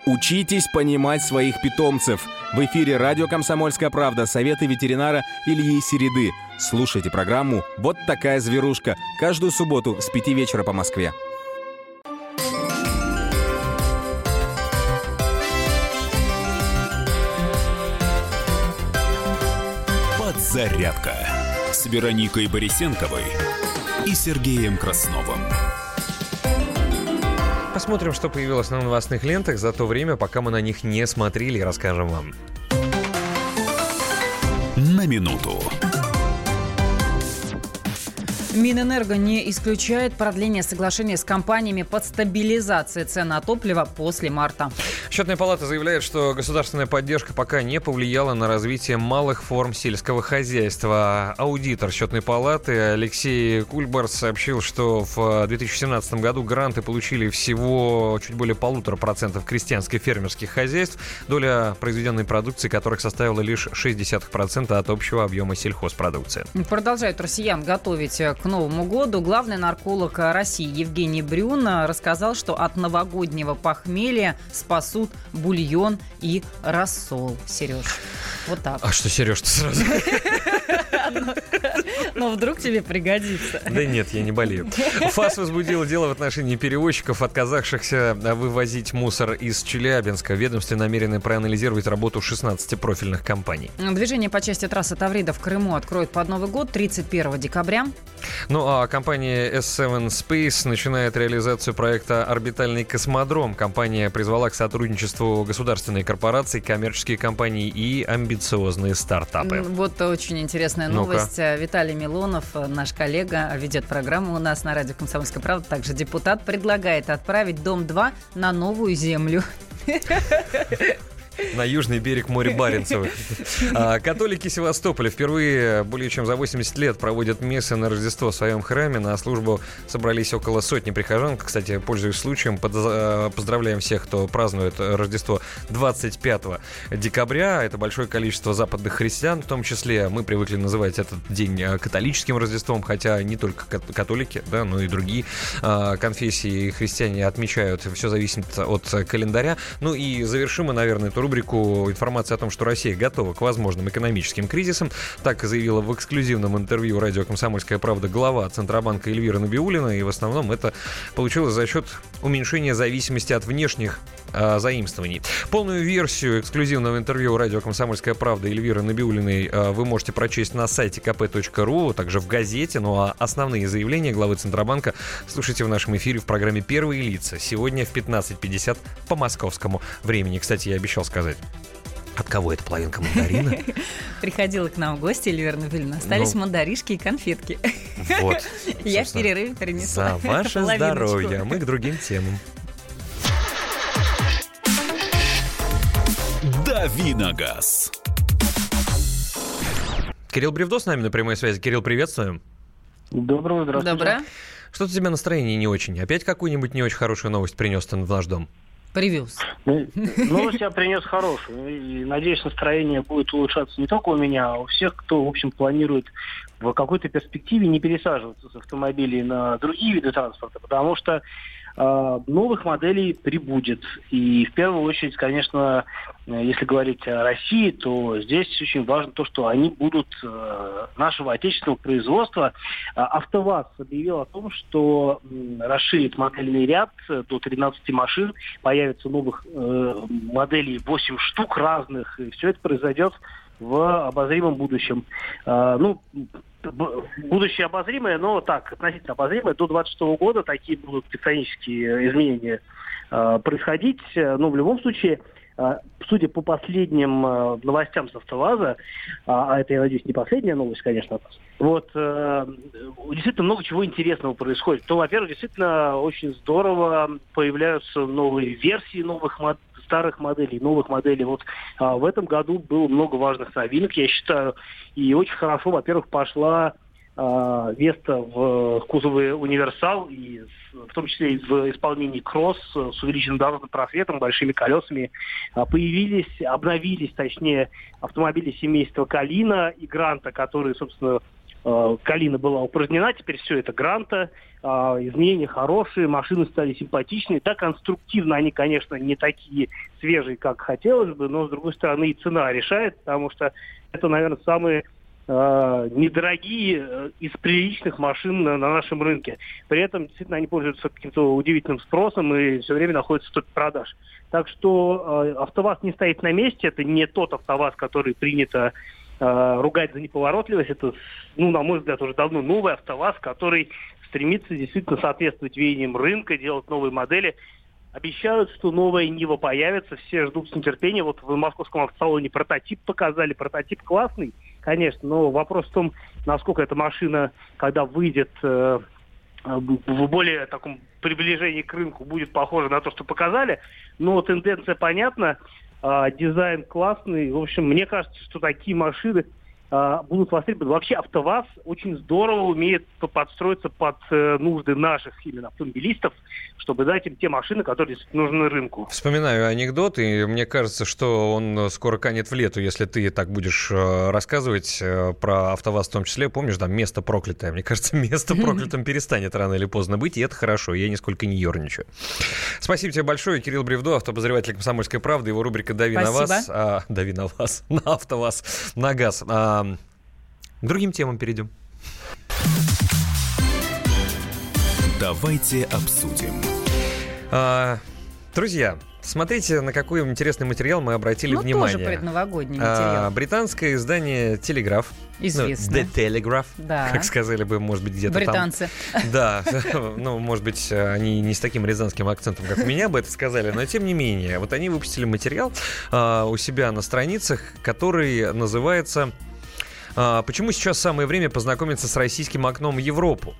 Учитесь понимать своих питомцев. В эфире радио «Комсомольская правда» советы ветеринара Ильи Середы. Слушайте программу «Вот такая зверушка» каждую субботу с 5 вечера по Москве. Подзарядка с Вероникой Борисенковой и Сергеем Красновым. Посмотрим, что появилось на новостных лентах за то время, пока мы на них не смотрели, расскажем вам. На минуту. Минэнерго не исключает продление соглашения с компаниями под стабилизацией цен на топливо после марта. Счетная палата заявляет, что государственная поддержка пока не повлияла на развитие малых форм сельского хозяйства. Аудитор счетной палаты Алексей Кульбар сообщил, что в 2017 году гранты получили всего чуть более полутора процентов крестьянских фермерских хозяйств, доля произведенной продукции которых составила лишь 0,6% от общего объема сельхозпродукции. Продолжают россиян готовить к Новому году. Главный нарколог России Евгений Брюн рассказал, что от новогоднего похмелья спасут бульон и рассол. Сереж, вот так. А что, Сереж, ты сразу? [laughs] Но вдруг тебе пригодится. Да нет, я не болею. ФАС возбудило дело в отношении перевозчиков, отказавшихся вывозить мусор из Челябинска. Ведомстве намерены проанализировать работу 16 профильных компаний. Движение по части трассы Таврида в Крыму откроют под Новый год 31 декабря. Ну а компания S7 Space начинает реализацию проекта «Орбитальный космодром». Компания призвала к сотрудничеству государственной корпорации, коммерческие компании и амбициозные стартапы. Вот очень интересная новость. Ну-ка. Виталий Милонов, наш коллега, ведет программу у нас на радио «Комсомольская правда», также депутат, предлагает отправить Дом-2 на новую землю. [laughs] на южный берег моря Баренцева. А, католики Севастополя впервые более чем за 80 лет проводят мессы на Рождество в своем храме. На службу собрались около сотни прихожан. Кстати, пользуясь случаем, а, поздравляем всех, кто празднует Рождество 25 декабря. Это большое количество западных христиан, в том числе мы привыкли называть этот день а, католическим Рождеством, хотя не только католики, да, но и другие конфессии христиане отмечают. Все зависит от календаря. Ну и завершим мы, наверное, эту рубрику информация о том, что Россия готова к возможным экономическим кризисам. Так заявила в эксклюзивном интервью радио «Комсомольская правда» глава Центробанка Эльвира Набиулина. И в основном это получилось за счет уменьшения зависимости от внешних э, заимствований. Полную версию эксклюзивного интервью радио «Комсомольская правда» Эльвиры Набиулиной э, вы можете прочесть на сайте kp.ru, также в газете. Ну а основные заявления главы Центробанка слушайте в нашем эфире в программе «Первые лица» сегодня в 15.50 по московскому времени. Кстати, я обещал сказать. От кого это половинка мандарина? [laughs] Приходила к нам в гости Эльвира Набельна. Остались ну, мандаришки и конфетки. Вот. [laughs] Я в перерыве принесла. За [laughs] ваше здоровье. А мы к другим темам. Давиногаз. Кирилл Бревдо с нами на прямой связи. Кирилл, приветствуем. Доброго, здравствуйте. Доброе. Что-то у тебя настроение не очень. Опять какую-нибудь не очень хорошую новость принес ты в наш дом? Привез. Ну, [laughs] новость я принес хорошую. И, надеюсь, настроение будет улучшаться не только у меня, а у всех, кто, в общем, планирует в какой-то перспективе не пересаживаться с автомобилей на другие виды транспорта, потому что э, новых моделей прибудет. И в первую очередь, конечно, если говорить о России, то здесь очень важно то, что они будут э, нашего отечественного производства. А АвтоВАЗ объявил о том, что э, расширит модельный ряд до 13 машин, появится новых э, моделей 8 штук разных, и все это произойдет в обозримом будущем. Э, ну, будущее обозримое, но так, относительно обозримое, до 26 года такие будут тектонические изменения э, происходить. Но в любом случае, э, судя по последним э, новостям с АвтоВАЗа, а, а это, я надеюсь, не последняя новость, конечно, вот, э, действительно много чего интересного происходит. То, во-первых, действительно очень здорово появляются новые версии новых моделей, старых моделей, новых моделей. Вот а, в этом году было много важных новинок, я считаю. И очень хорошо, во-первых, пошла а, Веста в кузове универсал, и в том числе и в исполнении кросс с увеличенным дорожным просветом, большими колесами, а, появились, обновились, точнее, автомобили семейства Калина и Гранта, которые, собственно, а, Калина была упразднена, теперь все это Гранта, изменения хорошие, машины стали симпатичные. Да, конструктивно они, конечно, не такие свежие, как хотелось бы, но, с другой стороны, и цена решает, потому что это, наверное, самые э, недорогие э, из приличных машин на, на нашем рынке. При этом действительно они пользуются каким-то удивительным спросом и все время находятся в топе продаж. Так что э, АвтоВАЗ не стоит на месте, это не тот АвтоВАЗ, который принято э, ругать за неповоротливость. Это, ну, на мой взгляд, уже давно новый АвтоВАЗ, который стремится действительно соответствовать веяниям рынка, делать новые модели. Обещают, что новая Нива появится, все ждут с нетерпением. Вот в московском автосалоне прототип показали, прототип классный, конечно, но вопрос в том, насколько эта машина, когда выйдет э, в более таком приближении к рынку, будет похожа на то, что показали. Но тенденция понятна, э, дизайн классный. В общем, мне кажется, что такие машины э, будут востребованы. Вообще АвтоВАЗ очень здорово умеет по- подстроиться под э, нужды наших именно автомобилистов, чтобы дать им те машины, которые действительно нужны рынку. Вспоминаю анекдот, и мне кажется, что он э, скоро канет в лету, если ты так будешь э, рассказывать э, про АвтоВАЗ в том числе. Помнишь, там место проклятое. Мне кажется, [laughs] место проклятым перестанет рано или поздно быть, и это хорошо, я нисколько не ерничаю. Спасибо тебе большое, Кирилл Бревдо, автообозреватель «Комсомольской правды», его рубрика «Дави на вас». А, «Дави на вас», [laughs] на АвтоВАЗ, на газ. А, к другим темам перейдем. Давайте обсудим. А, друзья, смотрите, на какой интересный материал мы обратили Ну, внимание. тоже предновогодний А, материал. британское издание «Телеграф». Известно. Ну, «The Telegraph», Да. как сказали бы, может быть, где-то Британцы. там. Да, [laughs] ну, может быть, они не с таким рязанским акцентом, как у меня бы это сказали, но тем не менее, вот они выпустили материал а, у себя на страницах, который называется а, Почему сейчас самое время познакомиться с российским окном в Европу?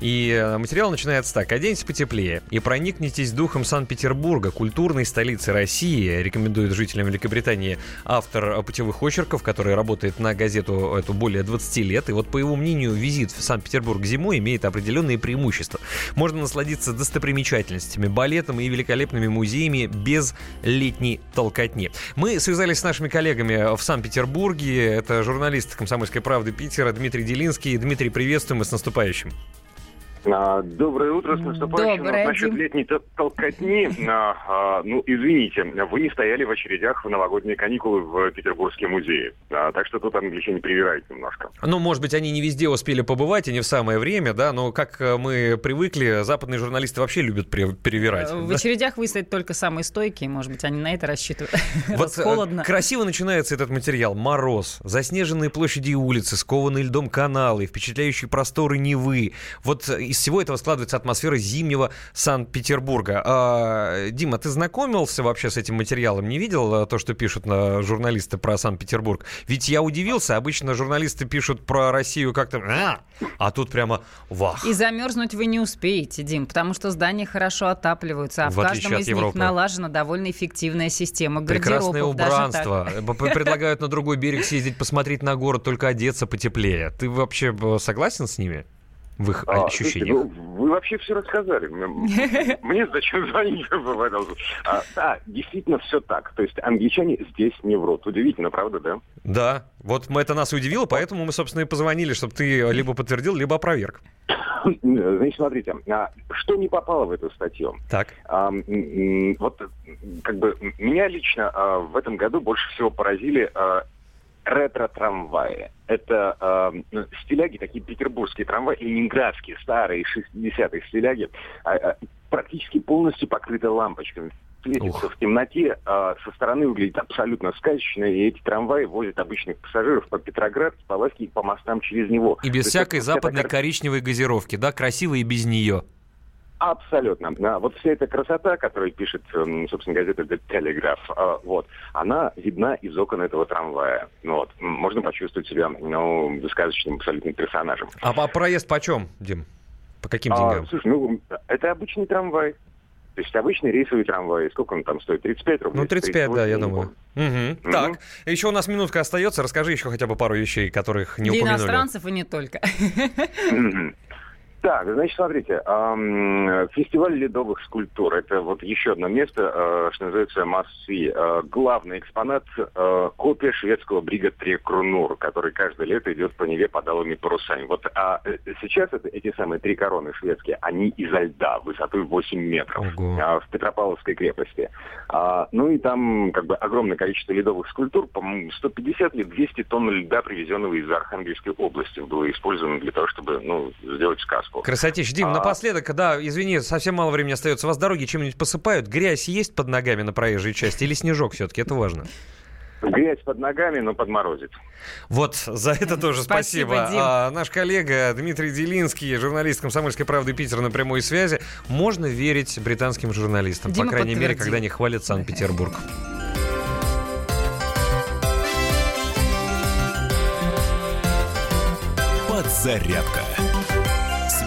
И э, материал начинается так. Оденьтесь потеплее и проникнитесь духом Санкт-Петербурга, культурной столицы России, рекомендует жителям Великобритании автор путевых очерков, который работает на газету эту более 20 лет. И вот по его мнению, визит в Санкт-Петербург зимой имеет определенные преимущества. Можно насладиться достопримечательностями, балетом и великолепными музеями без летней толкотни. Мы связались с нашими коллегами в Санкт-Петербурге. Это журналист «Комсомольской правды» Питера Дмитрий Делинский. Дмитрий, приветствуем и с наступающим. А, Доброе утро, с наступающим. Доброе, Вот Насчет Дим. летней тол- толкотни, а, а, ну, извините, вы не стояли в очередях в новогодние каникулы в Петербургские музеи. Так что тут англичане привирают немножко. Ну, может быть, они не везде успели побывать и не в самое время, да, но как э, мы привыкли, западные журналисты вообще любят перевирать. В да? очередях выстоят только самые стойкие, может быть, они на это рассчитывают. [laughs] Вот э, холодно. красиво начинается этот материал. Мороз, заснеженные площади и улицы, скованные льдом каналы, впечатляющие просторы Невы. Вот э, из всего этого складывается атмосфера зимнего Санкт-Петербурга. А, Дима, ты знакомился вообще с этим материалом? Не видел э, то, что пишут на журналисты про Санкт-Петербург? Ведь я удивился. Обычно журналисты пишут про Россию как-то... «А», А тут прямо вах. И замерзнуть вы не успеете, Дим, потому что здания хорошо отапливаются, а в, В каждом из них Европы. налажена довольно эффективная система Прекрасное убранство. Предлагают на другой берег съездить, посмотреть на город, только одеться потеплее. Ты вообще э, согласен с ними? В их А, ощущениях? слушайте, ну, вы вообще все рассказали. Мне [laughs] зачем звонить? А, Да, действительно все так. То есть англичане здесь не врут. Удивительно, правда, да? Да, вот мы- это нас удивило, поэтому мы, собственно, и позвонили, чтобы ты либо подтвердил, либо опроверг. [clears throat] Значит, смотрите, а, что не попало в эту статью? Так. А, вот как бы меня лично а, в этом году больше всего поразили а, ретро-трамваи. Это ну, стиляги, такие петербургские трамваи, ленинградские, старые, 60-х стиляги, а, практически полностью покрыты лампочками. Светится в темноте, а, со стороны выглядит абсолютно сказочно, и эти трамваи возят обычных пассажиров по Петроградке, по Лаське и по мостам через него. И без То всякой западной такая- коричневой газировки, да, красиво и без нее. Абсолютно. А, Вот вся эта красота, которую пишет, м, собственно, газета The Telegraph, а, вот, она видна из окон этого трамвая. Ну Вот. Можно почувствовать себя, ну, сказочным абсолютно персонажем. А по- проезд почем, Дим? По каким А, деньгам? слушай, ну, это обычный трамвай. То есть обычный рейсовый трамвай. Сколько он там стоит? 35 рублей? Ну, 35, да, я 38, думаю. Мгм. Мгм. Так, еще у нас минутка остается. Расскажи еще хотя бы пару вещей, которых не Для упомянули. иностранцев и не только. Мгм. Так, значит, смотрите, фестиваль ледовых скульптур. Это вот еще одно место, э, что называется Масси. Э, главный экспонат э, копия шведского брига Трекрунур, который каждое лето идет по Неве под алыми парусами. Вот а сейчас это, эти самые три короны шведские, они изо льда, высотой 8 метров, а, в Петропавловской крепости. А, ну и там как бы огромное количество ледовых скульптур, по-моему, 150 или 200 тонн льда, привезенного из Архангельской области, было использовано для того, чтобы ну, сделать сказку. Красотищ. Дим, А, напоследок, да, извини, совсем мало времени остается. У вас дороги чем-нибудь посыпают? Грязь есть под ногами на проезжей части или снежок все-таки? Это важно. Грязь под ногами, но подморозит. Вот, за это тоже спасибо. Спасибо. А, наш коллега Дмитрий Делинский, журналист «Комсомольской правды» Питера на прямой связи. Можно верить британским журналистам, Дима по крайней мере, подтвердил. когда они хвалят Санкт-Петербург. Подзарядка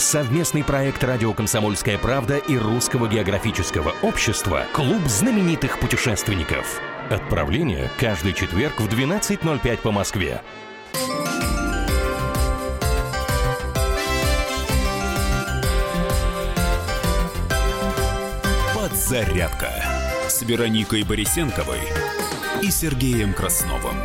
Совместный проект «Радио Комсомольская правда» и Русского географического общества «Клуб знаменитых путешественников». Отправление каждый четверг в 12.05 по Москве. Подзарядка с Вероникой Борисенковой и Сергеем Красновым.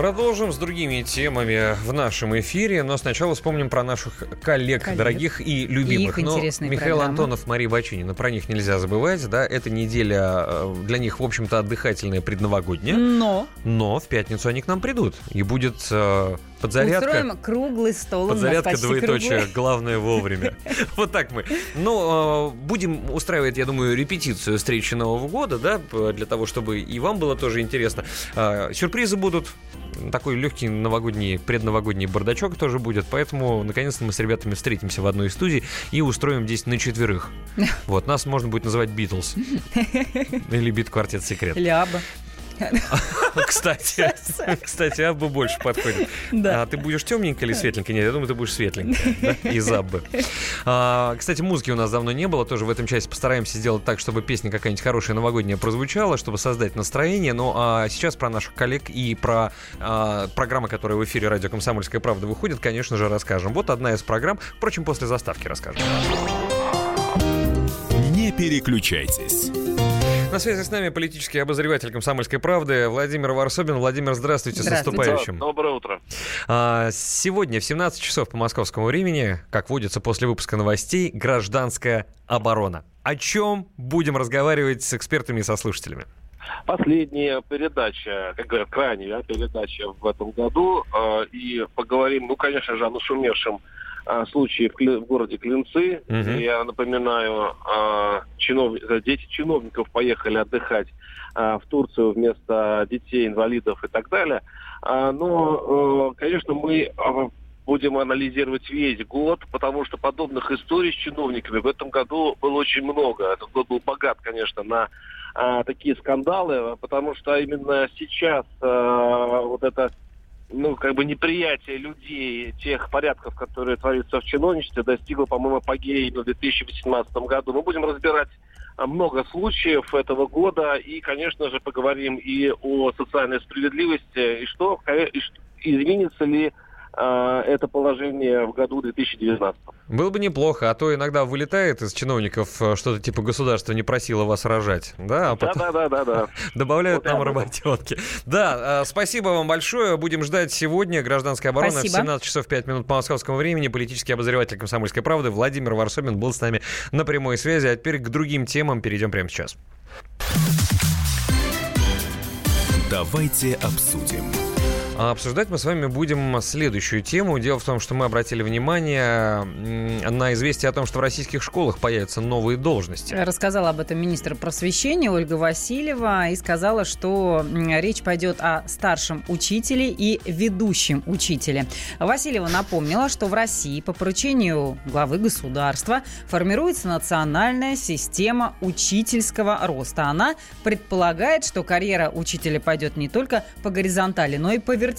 Продолжим с другими темами в нашем эфире, но сначала вспомним про наших коллег, Коллег. дорогих и любимых. И их но Михаил программы. Антонов, Мария Бачинина, про них нельзя забывать, да, эта неделя э, для них, в общем-то, отдыхательная, предновогодняя. Но Но в пятницу они к нам придут, и будет э, подзарядка. устроим круглый стол. Подзарядка двоеточие, главное вовремя. [laughs] Вот так мы. Ну, э, будем устраивать, я думаю, репетицию встречи Нового года, да, для того, чтобы и вам было тоже интересно. А, Сюрпризы будут. Такой легкий новогодний, предновогодний бардачок тоже будет. Поэтому, наконец-то, мы с ребятами встретимся в одной из студий и устроим здесь на четверых. [laughs] Вот, нас можно будет называть Битлз. [laughs] Или Бит-квартет Секрет. Ляба. [laughs] Кстати, кстати, Абба больше подходит. Да. А ты будешь темненькая или светленькая? Нет, я думаю, ты будешь светленькая. [laughs] да, Из Аббы. А, Кстати, музыки у нас давно не было. Тоже в этом части постараемся сделать так, чтобы песня какая-нибудь хорошая новогодняя прозвучала, чтобы создать настроение. Ну, а сейчас про наших коллег и про а, программы, которые в эфире радио «Комсомольская правда» выходят, конечно же, расскажем. Вот одна из программ. Впрочем, после заставки расскажем. Не переключайтесь. На связи с нами политический обозреватель «Комсомольской правды» Владимир Варсобин. Владимир, здравствуйте, с наступающим. Доброе утро. А, Сегодня в 17 часов по московскому времени, как водится после выпуска новостей, гражданская оборона. О чем будем разговаривать с экспертами и со слушателями? Последняя передача, как говорят, крайняя передача в этом году. э, И поговорим, ну, конечно же, о нашумевшем случае в, Кли- в городе Клинцы. Мгм. Я напоминаю, э, чинов- э, дети чиновников поехали отдыхать э, в Турцию вместо детей, инвалидов и так далее. А, Но, э, конечно, мы будем анализировать весь год, потому что подобных историй с чиновниками в этом году было очень много. Этот год был богат, конечно, на а, такие скандалы, потому что именно сейчас а, вот это ну, как бы неприятие людей тех порядков, которые творятся в чиновничестве, достигло, по-моему, апогея в 2018 году. Мы будем разбирать а, много случаев этого года и, конечно же, поговорим и о социальной справедливости, и что, и изменится ли это положение в году 2019. Было бы неплохо, а то иногда вылетает из чиновников э, что-то типа государство не просило вас рожать, да? А потом Да-да-да-да. [laughs] добавляют нам работенки. Да, э, спасибо вам большое. Будем ждать сегодня гражданская оборона Спасибо. в 17 часов 5 минут по московскому времени. Политический обозреватель «Комсомольской правды» Владимир Варсобин был с нами на прямой связи. А теперь к другим темам перейдем прямо сейчас. Давайте обсудим. А Обсуждать мы с вами будем следующую тему. Дело в том, что мы обратили внимание на известие о том, что в российских школах появятся новые должности. Рассказала об этом министр просвещения Ольга Васильева и сказала, что речь пойдет о старшем учителе и ведущем учителе. Васильева напомнила, что в России по поручению главы государства формируется национальная система учительского роста. Она предполагает, что карьера учителя пойдет не только по горизонтали, но и по вертикали.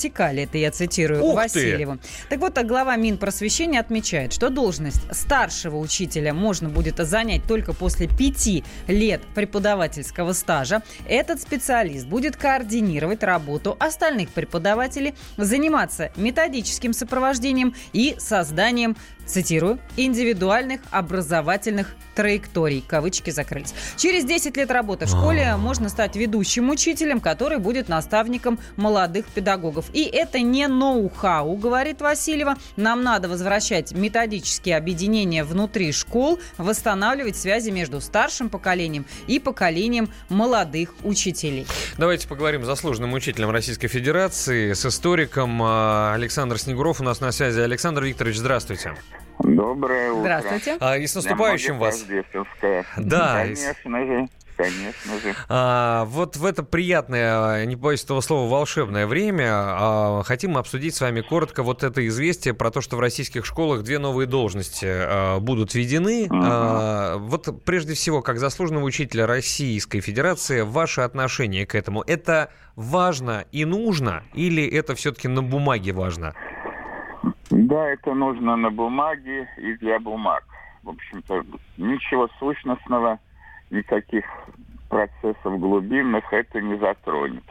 Это я цитирую Ух ты! Васильеву. Так вот, а глава Минпросвещения отмечает, что должность старшего учителя можно будет занять только после пяти лет преподавательского стажа. Этот специалист будет координировать работу остальных преподавателей, заниматься методическим сопровождением и созданием, цитирую, индивидуальных образовательных траекторий. Кавычки закрылись. Через 10 лет работы в школе можно стать ведущим учителем, который будет наставником молодых педагогов. И это не ноу-хау, говорит Васильева. Нам надо возвращать методические объединения внутри школ, восстанавливать связи между старшим поколением и поколением молодых учителей. Давайте поговорим с заслуженным учителем Российской Федерации, с историком а, Александр Снегуров у нас на связи. Александр Викторович, здравствуйте. Доброе утро. Здравствуйте. А, и с наступающим вас. Да, Конечно же. конечно же. А, вот в это приятное, не боюсь этого слова, волшебное время а, хотим обсудить с вами коротко вот это известие про то, что в российских школах две новые должности а, будут введены. Мгм. А, вот прежде всего, как заслуженного учителя Российской Федерации, ваше отношение к этому, это важно и нужно или это все-таки на бумаге важно? Да, это нужно на бумаге и для бумаг. В общем-то, ничего сущностного, никаких процессов глубинных это не затронет.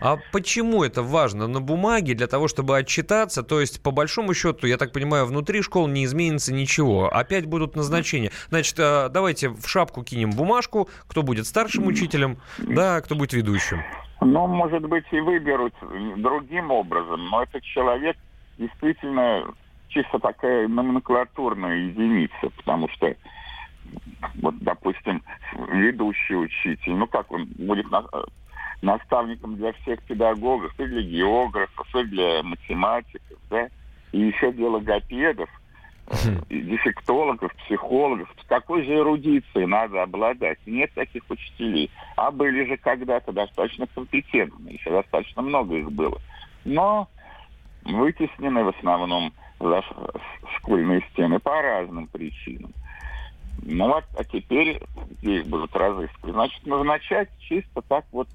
А почему это важно на бумаге для того, чтобы отчитаться? То есть, по большому счету, я так понимаю, внутри школ не изменится ничего. Опять будут назначения. Значит, э, давайте в шапку кинем бумажку, кто будет старшим учителем, да, кто будет ведущим. Ну, может быть, и выберут другим образом, но этот человек действительно чисто такая номенклатурная единица, потому что вот, допустим, ведущий учитель, ну как он будет на- наставником для всех педагогов, и для географов, и для математиков, да, и еще для логопедов, и дефектологов, психологов. Какой же эрудицией надо обладать? Нет таких учителей. А были же когда-то достаточно компетентные, еще достаточно много их было. Но вытеснены в основном за школьные стены по разным причинам. Ну вот, а теперь где их будут разыскивать? Значит, назначать чисто так вот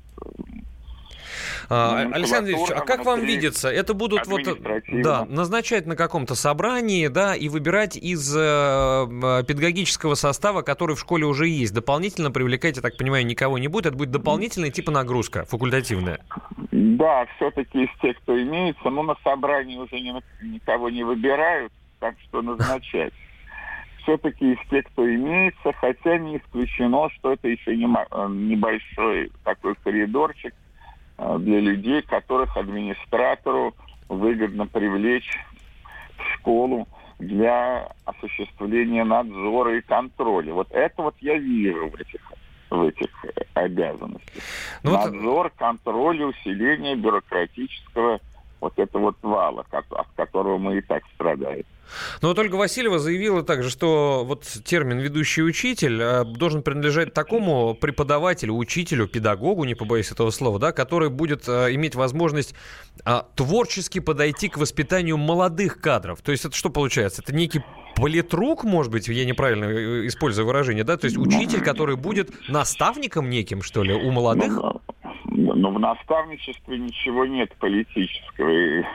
Александр Ильич, а как вам видится? Это будут вот, административно. да, назначать на каком-то собрании, да, и выбирать из э, э, педагогического состава, который в школе уже есть. Дополнительно привлекать, я так понимаю, никого не будет. Это будет дополнительная типа нагрузка, факультативная. Да, все-таки из тех, кто имеется, но на собрании уже ни- никого не выбирают, так что назначать. Все-таки из тех, кто имеется, хотя не исключено, что это еще не э, небольшой такой коридорчик э, для людей, которых администратору выгодно привлечь в школу для осуществления надзора и контроля. Вот это вот я вижу в этих в этих э, обязанностях. Ну вот- Надзор, контроль и усиление бюрократического вот этого вот вала, как- от которого мы и так страдаем. Но вот Ольга Васильева заявила также, что вот термин «ведущий учитель» э, должен принадлежать такому преподавателю, учителю, педагогу, не побоюсь этого слова, да, который будет э, иметь возможность а, творчески подойти к воспитанию молодых кадров. То есть это что получается? Это некий политрук, может быть, я неправильно э, использую выражение, да? То есть учитель, который будет наставником неким, что ли, у молодых? Но в наставничестве ничего нет политического.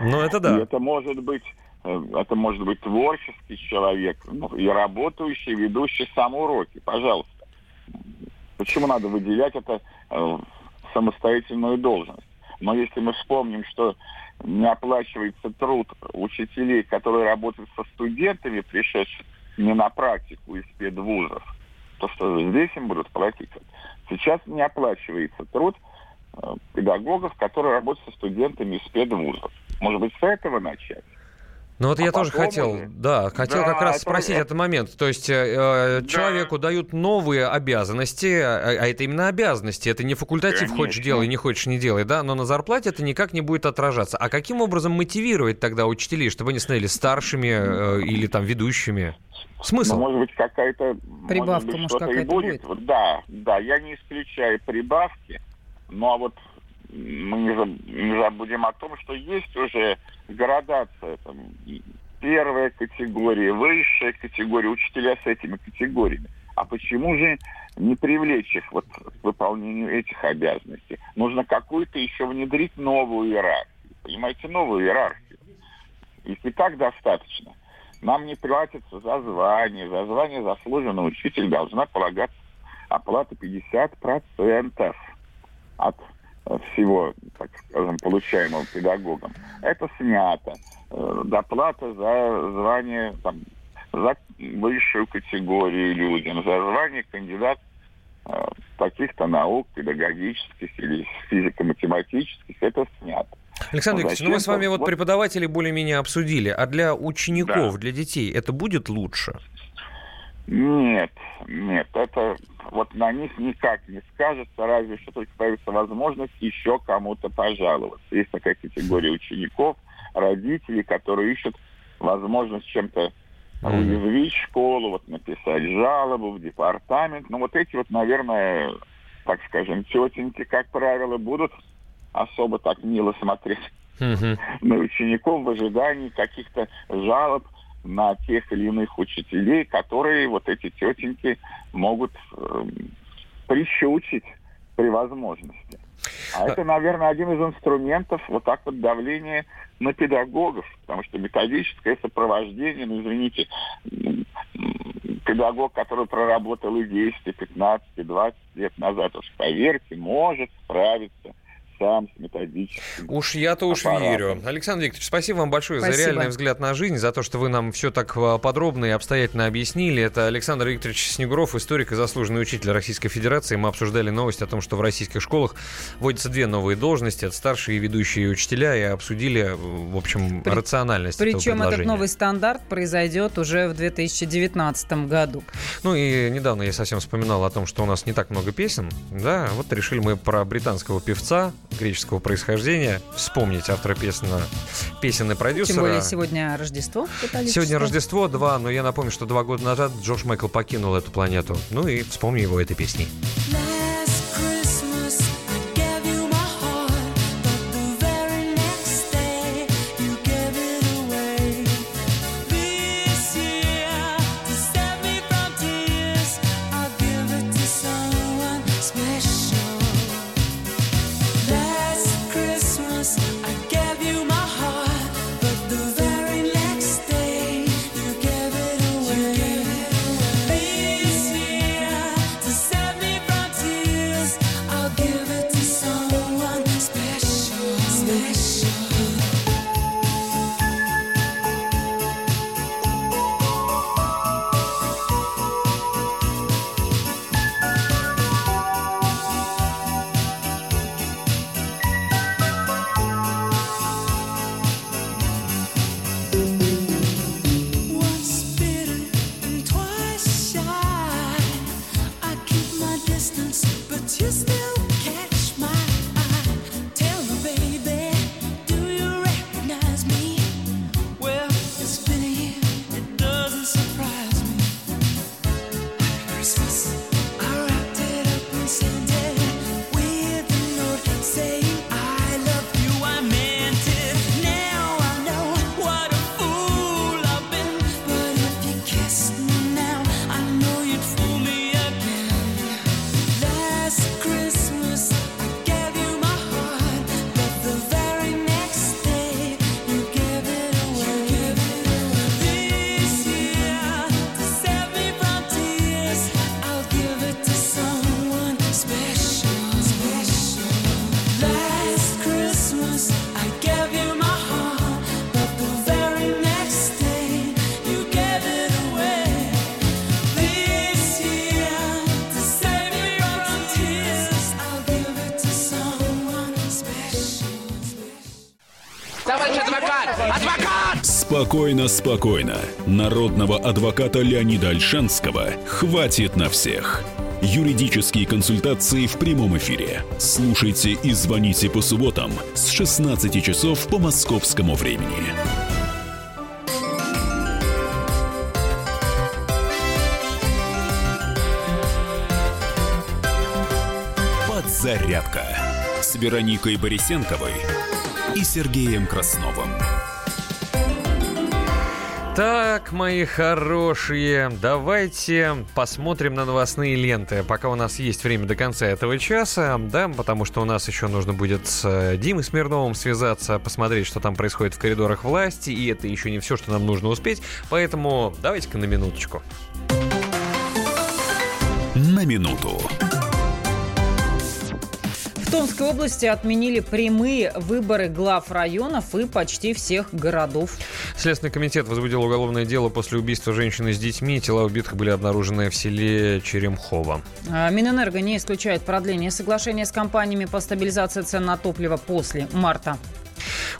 Ну, это да. И это может быть э, это может быть творческий человек ну, и работающий, ведущий сам уроки. Пожалуйста. Почему надо выделять это э, в самостоятельную должность? Но если мы вспомним, что не оплачивается труд учителей, которые работают со студентами, пришедшими не на практику из педвузов, то что же здесь им будут платить? Сейчас не оплачивается труд э, педагогов, которые работают со студентами из педвузов. Может быть, с этого начать? Ну вот я А тоже потом хотел, уже- да, хотел Да, как раз это- спросить это- этот момент. То есть э, э, человеку дают новые обязанности, а, а это именно обязанности, это не факультатив, хочешь Конечно. делай, не хочешь не делай, да, но на зарплате это никак не будет отражаться. А каким образом мотивировать тогда учителей, чтобы они становились старшими э, или там ведущими? Смысл? Ну, может быть, какая-то... Прибавка, быть, может, и какая-то будет. будет? Да, да, я не исключаю прибавки, но вот мы не, заб- не забудем о том, что есть уже градация. Там, первая категория, высшая категория, учителя с этими категориями. А почему же не привлечь их вот к выполнению этих обязанностей? Нужно какую-то еще внедрить новую иерархию. Понимаете, новую иерархию. Их и так достаточно. Нам не платится за звание. За звание заслуженный учитель должна полагаться оплата 50% от всего, так скажем, получаемого педагогом. Это снято. Э, Доплата за звание, там, за высшую категорию людям, за звание кандидат э, таких-то наук, педагогических или физико-математических, это снято. Александр Ну, Викторович, ну мы с вами вот преподаватели более-менее обсудили, а для учеников, для детей это будет лучше? Нет, нет, это вот на них никак не скажется, разве что только появится возможность еще кому-то пожаловаться. Есть такая категория учеников, родителей, которые ищут возможность чем-то уязвить школу, вот написать жалобу в департамент. Ну, вот эти вот, наверное, так скажем, тетеньки, как правило, будут особо так мило смотреть на учеников в ожидании каких-то жалоб на тех или иных учителей, которые вот эти тетеньки могут э, прищучить при возможности. А это, наверное, один из инструментов вот так вот давления на педагогов, потому что методическое сопровождение, ну, извините, педагог, который проработал и 10, и 15, и 20 лет назад, уж поверьте, может справиться сам с методическим. Уж я-то уж верю. Александр Викторович, спасибо вам большое Спасибо. за реальный взгляд на жизнь, за то, что вы нам все так а, подробно и обстоятельно объяснили. Это Александр Викторович Снегуров, историк и заслуженный учитель Российской Федерации. Мы обсуждали новость о том, что в российских школах вводятся две новые должности, это старшие и ведущие учителя, и обсудили, в общем, При- рациональность этого Причем этот новый стандарт произойдет уже в 2019 году. Ну и недавно я совсем вспоминал о том, что у нас не так много песен, да, вот решили мы про британского певца греческого происхождения вспомнить автора песен, песен и продюсера. Тем более сегодня Рождество. Сегодня Рождество, два, но я напомню, что два года назад Джордж Майкл покинул эту планету. Ну и вспомни его этой песней. Спокойно, спокойно. Народного адвоката Леонида Альшанского хватит на всех. Юридические консультации в прямом эфире. Слушайте и звоните по субботам с 16 часов по московскому времени. Подзарядка с Вероникой Борисенковой и Сергеем Красновым. Так, мои хорошие, давайте посмотрим на новостные ленты, пока у нас есть время до конца этого часа, да, потому что у нас еще нужно будет с э, Димой Смирновым связаться, посмотреть, что там происходит в коридорах власти, и это еще не все, что нам нужно успеть, поэтому давайте-ка на минуточку. На минуту. В Томской области отменили прямые выборы глав районов и почти всех городов. Следственный комитет возбудил уголовное дело после убийства женщины с детьми. Тела убитых были обнаружены в селе Черемхово. А, Минэнерго не исключает продление соглашения с компаниями по стабилизации цен на топливо после марта.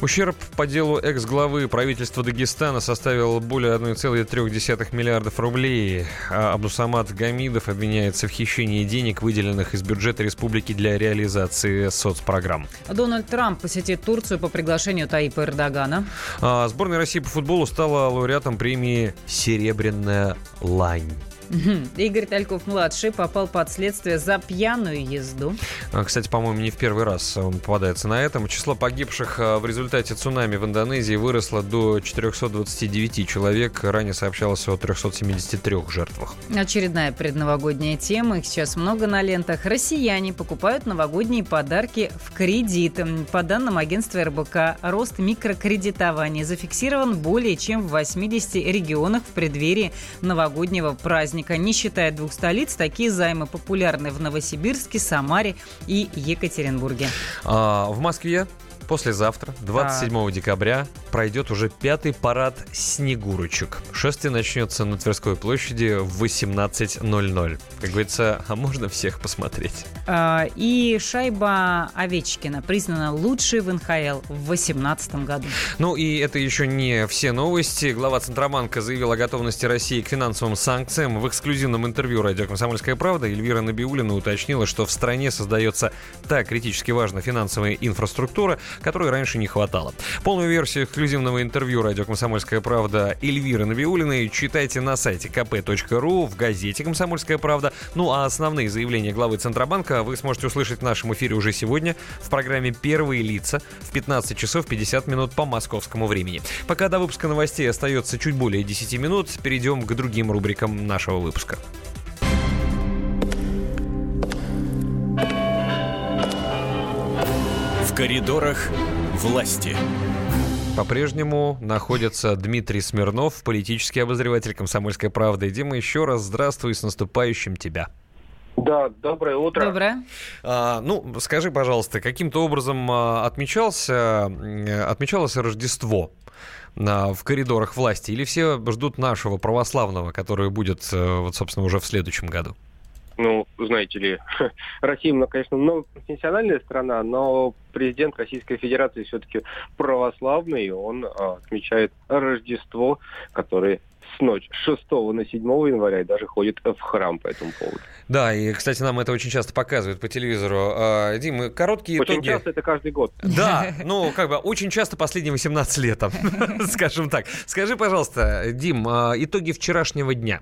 Ущерб по делу экс-главы правительства Дагестана составил более 1,3 миллиардов рублей. А Абдусамат Гамидов обвиняется в хищении денег, выделенных из бюджета республики для реализации соцпрограмм. Дональд Трамп посетит Турцию по приглашению Таипа Эрдогана. А Сборная России по футболу стала лауреатом премии «Серебряная лань». Игорь Тальков-младший попал под следствие за пьяную езду. А, Кстати, по-моему, не в первый раз он попадается на этом. Число погибших а, в результате цунами в Индонезии выросло до 429 человек. Ранее сообщалось о 373 жертвах. Очередная предновогодняя тема. Их сейчас много на лентах. Россияне покупают новогодние подарки в кредит. По данным агентства РБК, рост микрокредитования зафиксирован более чем в 80 регионах в преддверии новогоднего праздника. Не считая двух столиц, такие займы популярны в Новосибирске, Самаре и Екатеринбурге. А, в Москве послезавтра, 27 декабря, пройдет уже пятый парад «Снегурочек». Шествие начнется на Тверской площади в 18.00. Как говорится, а можно всех посмотреть? А, И шайба Овечкина признана лучшей в НХЛ в 2018 году. Ну и это еще не все новости. Глава Центробанка заявил о готовности России к финансовым санкциям. В эксклюзивном интервью радио «Комсомольская правда» Эльвира Набиулина уточнила, что в стране создается та критически важная финансовая инфраструктура, которой раньше не хватало. Полную версию эксклюзивного интервью радио «Комсомольская правда» Эльвиры Набиулиной читайте на сайте kp.ru, в газете «Комсомольская правда». Ну а основные заявления главы Центробанка вы сможете услышать в нашем эфире уже сегодня в программе «Первые лица» в 15 часов 50 минут по московскому времени. Пока до выпуска новостей остается чуть более 10 минут, перейдем к другим рубрикам нашего выпуска. Коридорах власти. По-прежнему находится Дмитрий Смирнов, политический обозреватель «Комсомольской правды». Дима, еще раз здравствуй, с наступающим тебя. Да, доброе утро. Доброе. А, ну, скажи, пожалуйста, каким-то образом а, отмечался, м, отмечалось Рождество а, в коридорах власти? Или все ждут нашего православного, который будет, э, вот, собственно, уже в следующем году? Ну, знаете ли, [laughs] Россия, ну, конечно, многоконфессиональная страна, но президент Российской Федерации все-таки православный, и он а, отмечает Рождество, которое с ночи 6 на 7 января и даже ходит в храм по этому поводу. Да, и, кстати, нам это очень часто показывают по телевизору. А, Дима, короткие Очень итоги... часто это каждый год. Да, [laughs] ну, как бы очень часто последние 18 лет, [laughs] скажем так. Скажи, пожалуйста, Дим, а, итоги вчерашнего дня.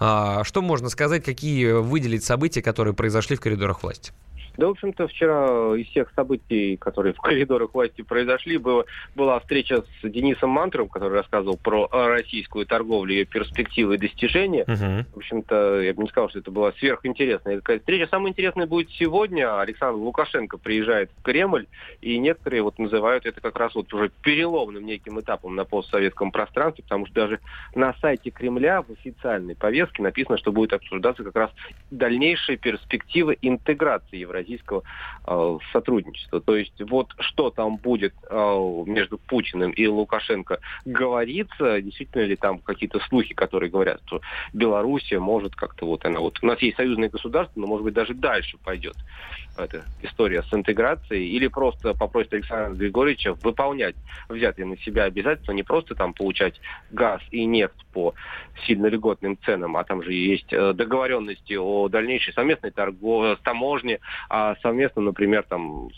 А, Что можно сказать, какие выделить события, которые произошли в коридорах власти? Да, в общем-то, вчера из всех событий, которые в коридорах власти произошли, было, была встреча с Денисом Мантром, который рассказывал про российскую торговлю, ее перспективы и достижения. В общем-то, я бы не сказал, что это была сверхинтересная такая встреча. Самое интересное будет сегодня. Александр Лукашенко приезжает в Кремль, и некоторые вот называют это как раз вот уже переломным неким этапом на постсоветском пространстве, потому что даже на сайте Кремля в официальной повестке написано, что будет обсуждаться как раз дальнейшие перспективы интеграции евразийского э, сотрудничества. То есть вот что там будет э, между Путиным и Лукашенко говорится, действительно ли там какие-то слухи, которые говорят, что Белоруссия может как-то вот она вот... У нас есть союзное государство, но может быть даже дальше пойдет эта история с интеграцией, или просто попросит Александра Григорьевича выполнять взятые на себя обязательства, не просто там получать газ и нефть по сильно льготным ценам, а там же есть э, договоренности о дальнейшей совместной торговле, таможне, а совместно, например, там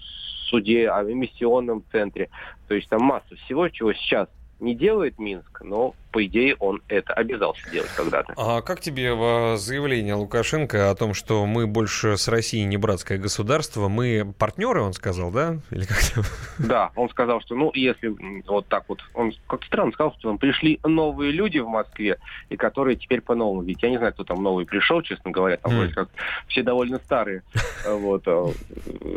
суде, о эмиссионном центре. То есть там масса всего, чего сейчас не делает Минск, но, по идее, он это обязался делать когда-то. А как тебе э, заявление Лукашенко о том, что мы больше с Россией не братское государство, мы партнеры, он сказал, да? Или как [laughs] Да, он сказал, что, ну, если вот так вот, он как странно сказал, что там пришли новые люди в Москве, и которые теперь по-новому. Ведь я не знаю, кто там новый пришел, честно говоря, там М. вроде как все довольно старые. [laughs] Вот. э,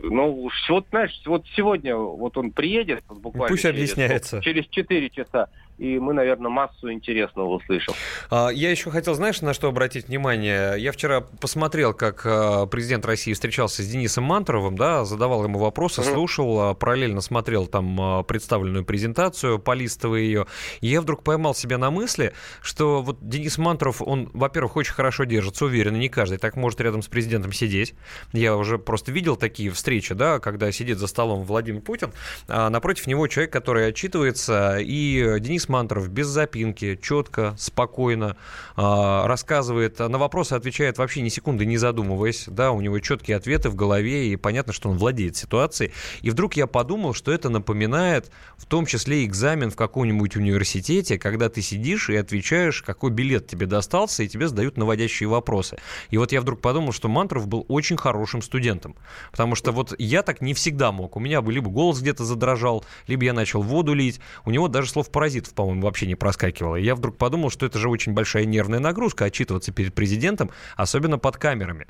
Ну, вот, знаешь, вот сегодня вот он приедет, буквально Пусть через, объясняется. через 4 часа, it's a и мы, наверное, массу интересного услышим. А, Я еще хотел, знаешь, на что обратить внимание? Я вчера посмотрел, как а, президент России встречался с Денисом Мантуровым, да, задавал ему вопросы, слушал, а, параллельно смотрел там представленную презентацию, полистывая ее. И я вдруг поймал себя на мысли, что вот Денис Мантуров, он, во-первых, очень хорошо держится, уверенно, не каждый так может рядом с президентом сидеть. Я уже просто видел такие встречи, да, когда сидит за столом Владимир Путин, а напротив него человек, который отчитывается, и Денис Мантуров без запинки, четко, спокойно а, рассказывает, на вопросы отвечает вообще ни секунды не задумываясь, да, у него четкие ответы в голове, и понятно, что он владеет ситуацией. И вдруг я подумал, что это напоминает в том числе экзамен в каком-нибудь университете, когда ты сидишь и отвечаешь, какой билет тебе достался, и тебе задают наводящие вопросы. И вот я вдруг подумал, что Мантуров был очень хорошим студентом, потому что вот я так не всегда мог. У меня бы либо голос где-то задрожал, либо я начал воду лить. У него даже слов паразитов, по-моему, вообще не проскакивало. И я вдруг подумал, что это же очень большая нервная нагрузка отчитываться перед президентом, особенно под камерами.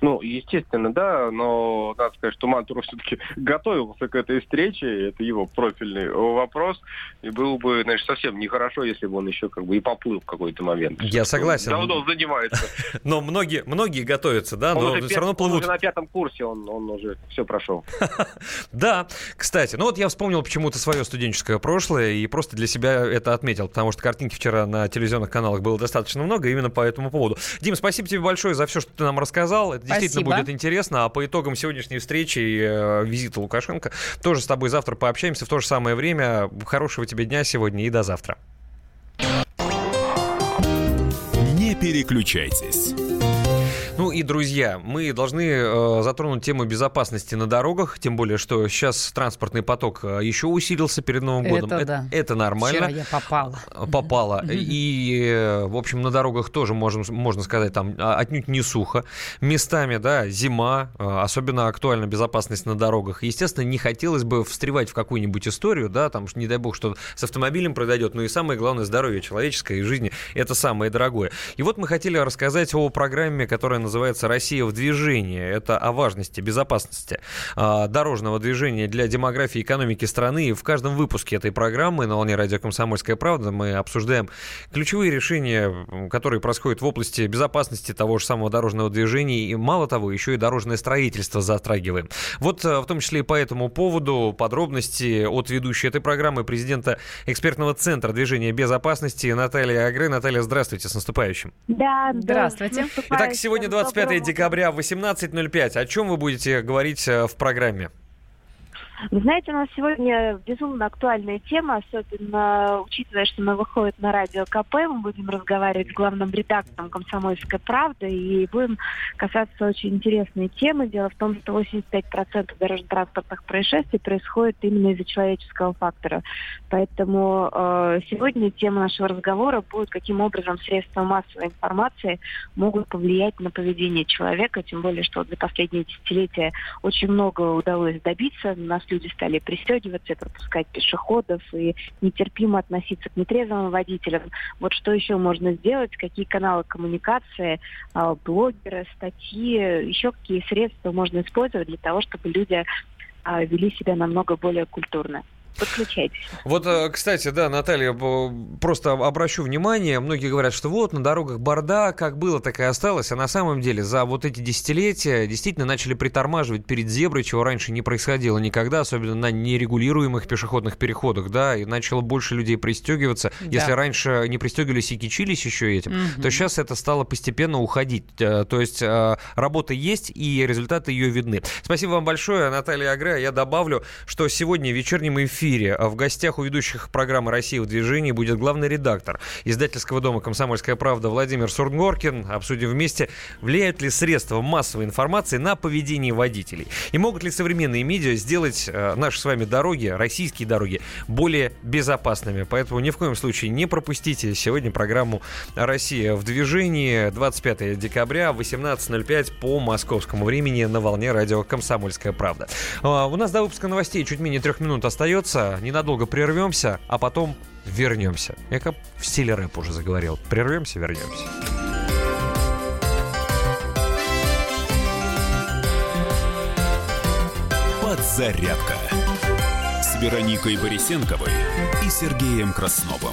Ну, естественно, да, но надо сказать, что Мантуров все-таки [laughs] готовился к этой встрече, это его профильный вопрос, и было бы, значит, совсем нехорошо, если бы он еще как бы и поплыл в какой-то момент. Я согласен. Давно он занимается. [laughs] Но многие, многие готовятся, да, но все равно плывут. уже на пятом курсе, он, он уже все прошел. [laughs] Да, кстати, ну вот я вспомнил почему-то свое студенческое прошлое и просто для себя это отметил, потому что картинки вчера на телевизионных каналах было достаточно много именно по этому поводу. Дим, спасибо тебе большое за все, что ты нам рассказал. Это действительно Спасибо. будет интересно. А по итогам сегодняшней встречи и э, визита Лукашенко тоже с тобой завтра пообщаемся в то же самое время. Хорошего тебе дня сегодня и до завтра. Не переключайтесь. И, друзья, мы должны э, затронуть тему безопасности на дорогах, тем более, что сейчас транспортный поток э, еще усилился перед Новым годом. Это да. это нормально. Вчера я попала. попала. И, э, в общем, на дорогах тоже можем, можно сказать, там а, отнюдь не сухо. Местами, да, зима, э, особенно актуальна безопасность на дорогах. Естественно, не хотелось бы встревать в какую-нибудь историю, да, там, не дай бог, что с автомобилем произойдет, но и самое главное, здоровье человеческое и жизни – это самое дорогое. И вот мы хотели рассказать о программе, которая называется «Россия в движении». Это о важности безопасности а, дорожного движения для демографии и экономики страны. И в каждом выпуске этой программы на волне радио «Комсомольская правда» мы обсуждаем ключевые решения, которые происходят в области безопасности того же самого дорожного движения. И мало того, еще и дорожное строительство затрагиваем. Вот э, в том числе и по этому поводу подробности от ведущей этой программы президента экспертного центра движения безопасности Наталья Агры. Наталья, здравствуйте, с наступающим. Да, Здравствуйте. Итак, сегодня 25 декабря, 18.05. О чем вы будете говорить э, в программе? Вы знаете, у нас сегодня безумно актуальная тема, особенно учитывая, что она выходит на радио КП. Мы будем разговаривать с главным редактором «Комсомольской правды» и будем касаться очень интересной темы. Дело в том, что 85% дорожно-транспортных происшествий происходит именно из-за человеческого фактора. Поэтому э, сегодня тема нашего разговора будет, каким образом средства массовой информации могут повлиять на поведение человека, тем более, что за последние десятилетия очень много удалось добиться. У нас люди стали пристегиваться пропускать пешеходов, и нетерпимо относиться к нетрезвым водителям. Вот что еще можно сделать, какие каналы коммуникации, а, блогеры, статьи, еще какие средства можно использовать для того, чтобы люди а, вели себя намного более культурно. Подключайтесь. Вот, э, кстати, да, Наталья, просто обращу внимание, многие говорят, что вот на дорогах бардак, как было, так и осталось, а на самом деле за вот эти десятилетия действительно начали притормаживать перед зеброй, чего раньше не происходило никогда, особенно на нерегулируемых пешеходных переходах, да, и начало больше людей пристегиваться. Да. Если раньше не пристегивались и кичились еще этим, Мгм. то сейчас это стало постепенно уходить. Э, То есть э, работа есть, и результаты ее видны. Спасибо вам большое, Наталья Агре. Я добавлю, что сегодня в вечернем эфире а в гостях у ведущих программы «Россия в движении» будет главный редактор издательского дома «Комсомольская правда» Владимир Сурнгоркин. Обсудим вместе, влияют ли средства массовой информации на поведение водителей. И могут ли современные медиа сделать э, наши с вами дороги, российские дороги, более безопасными. Поэтому ни в коем случае не пропустите сегодня программу «Россия в движении» 25 декабря 18.05 по московскому времени на волне радио «Комсомольская правда». А, У нас до выпуска новостей чуть менее трех минут остается. Ненадолго прервемся, а потом вернемся. Я как в стиле рэп уже заговорил. Прервемся, вернемся. Подзарядка с Вероникой Борисенковой и Сергеем Красновым.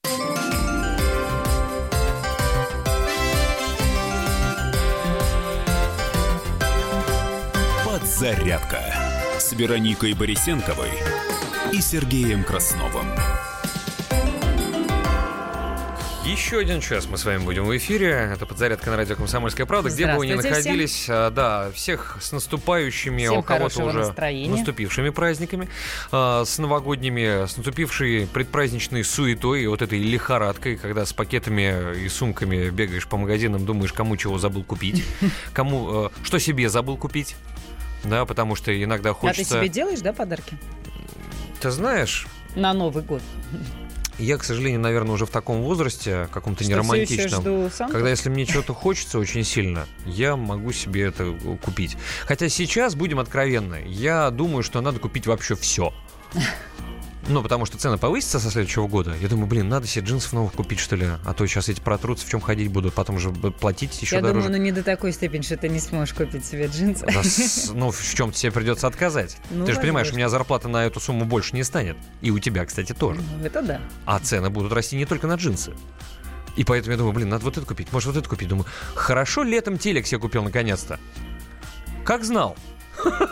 Подзарядка с Вероникой Борисенковой и Сергеем Красновым. Еще один час мы с вами будем в эфире. Это подзарядка на радио «Комсомольская правда». Где бы вы ни Здравствуйте находились, а, да, всех с наступающими, Всем у кого-то уже настроения. наступившими праздниками, а, с новогодними, с наступившей предпраздничной суетой и вот этой лихорадкой, когда с пакетами и сумками бегаешь по магазинам, думаешь, кому чего забыл купить, [laughs] кому, э, что себе забыл купить. Да, потому что иногда А ты хочется... себе делаешь, да, подарки? Ты знаешь, На Новый год. я, к сожалению, наверное, уже в таком возрасте, каком-то неромантичном, когда если мне чего-то хочется очень сильно, я могу себе это купить. Хотя сейчас, будем откровенны, я думаю, что надо купить вообще все. Ну, потому что цены повысятся со следующего года. Я думаю, блин, надо себе джинсов новых купить, что ли. А то сейчас эти протрутся, в чем ходить буду. Потом же платить еще Я дороже. думаю, ну не до такой степени, что ты не сможешь купить себе джинсы. Да ну, в чем-то тебе придется отказать. [laughs] Ну, Ты же понимаешь, у меня зарплата на эту сумму больше не станет. И у тебя, кстати, тоже. Ну, Это да. А цены будут расти не только на джинсы. И поэтому я думаю, блин, надо вот это купить, может вот это купить. Думаю, хорошо летом телек себе купил наконец-то. Как знал.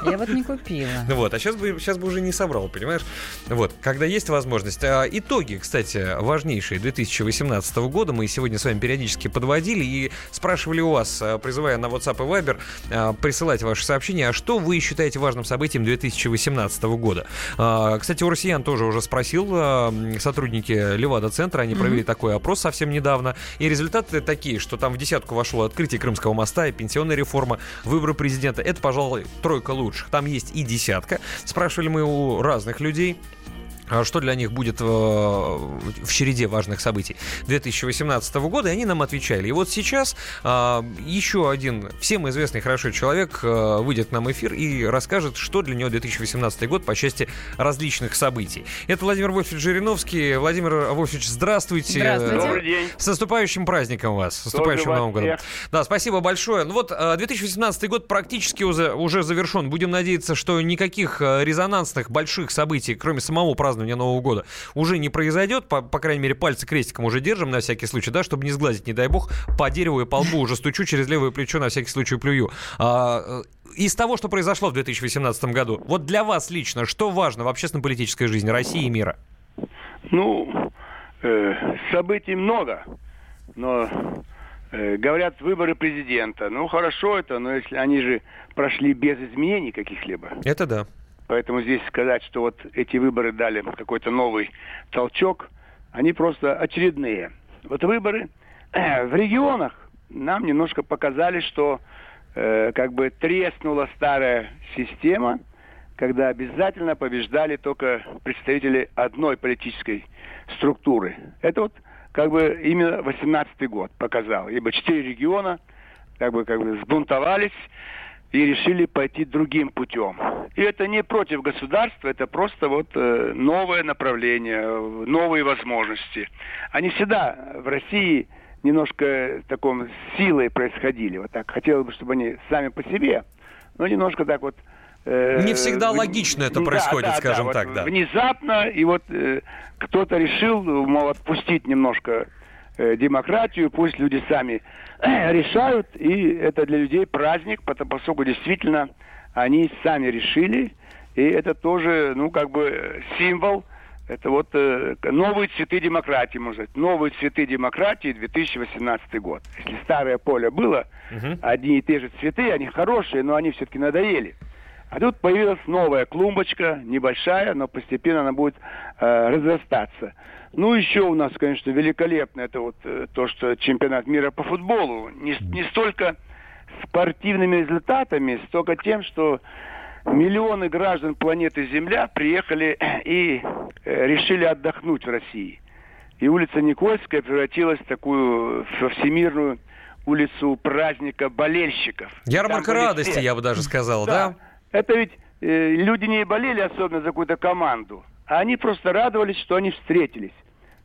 Я вот не купила. [laughs] Вот, а сейчас бы, сейчас бы уже не собрал, понимаешь? Вот, когда есть возможность. А, итоги, кстати, важнейшие 2018 года мы сегодня с вами периодически подводили и спрашивали у вас, а, призывая на WhatsApp и Viber а, присылать ваши сообщения, а что вы считаете важным событием 2018 года? Кстати, у россиян тоже уже спросил сотрудники Левада-центра, они провели такой опрос совсем недавно, и результаты такие, что там в десятку вошло открытие Крымского моста и пенсионная реформа, выборы президента. Это, пожалуй, тройка лучших. Там есть и десятка. Спрашивали мы у разных людей. А Что для них будет э, в череде важных событий 2018 года, и они нам отвечали. И вот сейчас а, еще один всем известный хорошо человек э, выйдет к нам в эфир и расскажет, что для него 2018 год по части различных событий. Это Владимир Вольфович Жириновский. Владимир Вольфович, здравствуйте. Здравствуйте. Добрый день. С наступающим праздником вас, с наступающим Новым годом. Да, спасибо большое. Ну вот, э, 2018 год практически уже, уже завершен. Будем надеяться, что никаких э, резонансных больших событий, кроме самого празднования Нового года, уже не произойдет. По, по крайней мере, пальцы крестиком уже держим на всякий случай, да, чтобы не сглазить, не дай бог, по дереву и по лбу уже стучу через левое плечо, на всякий случай плюю. А, э, из того, что произошло в 2018 году, вот для вас лично, что важно в общественно-политической жизни России и мира? Ну, э, событий много, но э, говорят выборы президента. Ну, хорошо это, но если они же прошли без изменений каких-либо. Это да. Поэтому здесь сказать, что вот эти выборы дали какой-то новый толчок, они просто очередные. Вот выборы э, в регионах нам немножко показали, что э, как бы треснула старая система, когда обязательно побеждали только представители одной политической структуры. Это вот как бы именно 18 год показал. Ибо четыре региона как бы, как бы сбунтовались и решили пойти другим путем. И это не против государства, это просто вот э, новое направление, новые возможности. Они всегда в России немножко таком силой происходили. Вот так хотелось бы, чтобы они сами по себе, но немножко так вот э, Не всегда логично это да, происходит, да, скажем да, так, вот да. Внезапно, и вот э, кто-то решил, мол, отпустить немножко демократию, пусть люди сами э, [clears throat] решают, и это для людей праздник, потому поскольку действительно они сами решили, и это тоже, ну, как бы э, символ, это вот э, новые цветы демократии, можно сказать, новые цветы демократии 2018 год. Если старое поле было, одни и те же цветы, они хорошие, но они все-таки надоели. А тут появилась новая клумбочка, небольшая, но постепенно она будет э, разрастаться. Ну, еще у нас, конечно, великолепно это вот э, то, что чемпионат мира по футболу. Не, не столько спортивными результатами, столько тем, что миллионы граждан планеты Земля приехали и э, решили отдохнуть в России. И улица Никольская превратилась в такую во всемирную улицу праздника болельщиков. Ярмарка радости, все. я бы даже сказал, да? Это ведь э, люди не болели особенно за какую-то команду, а они просто радовались, что они встретились.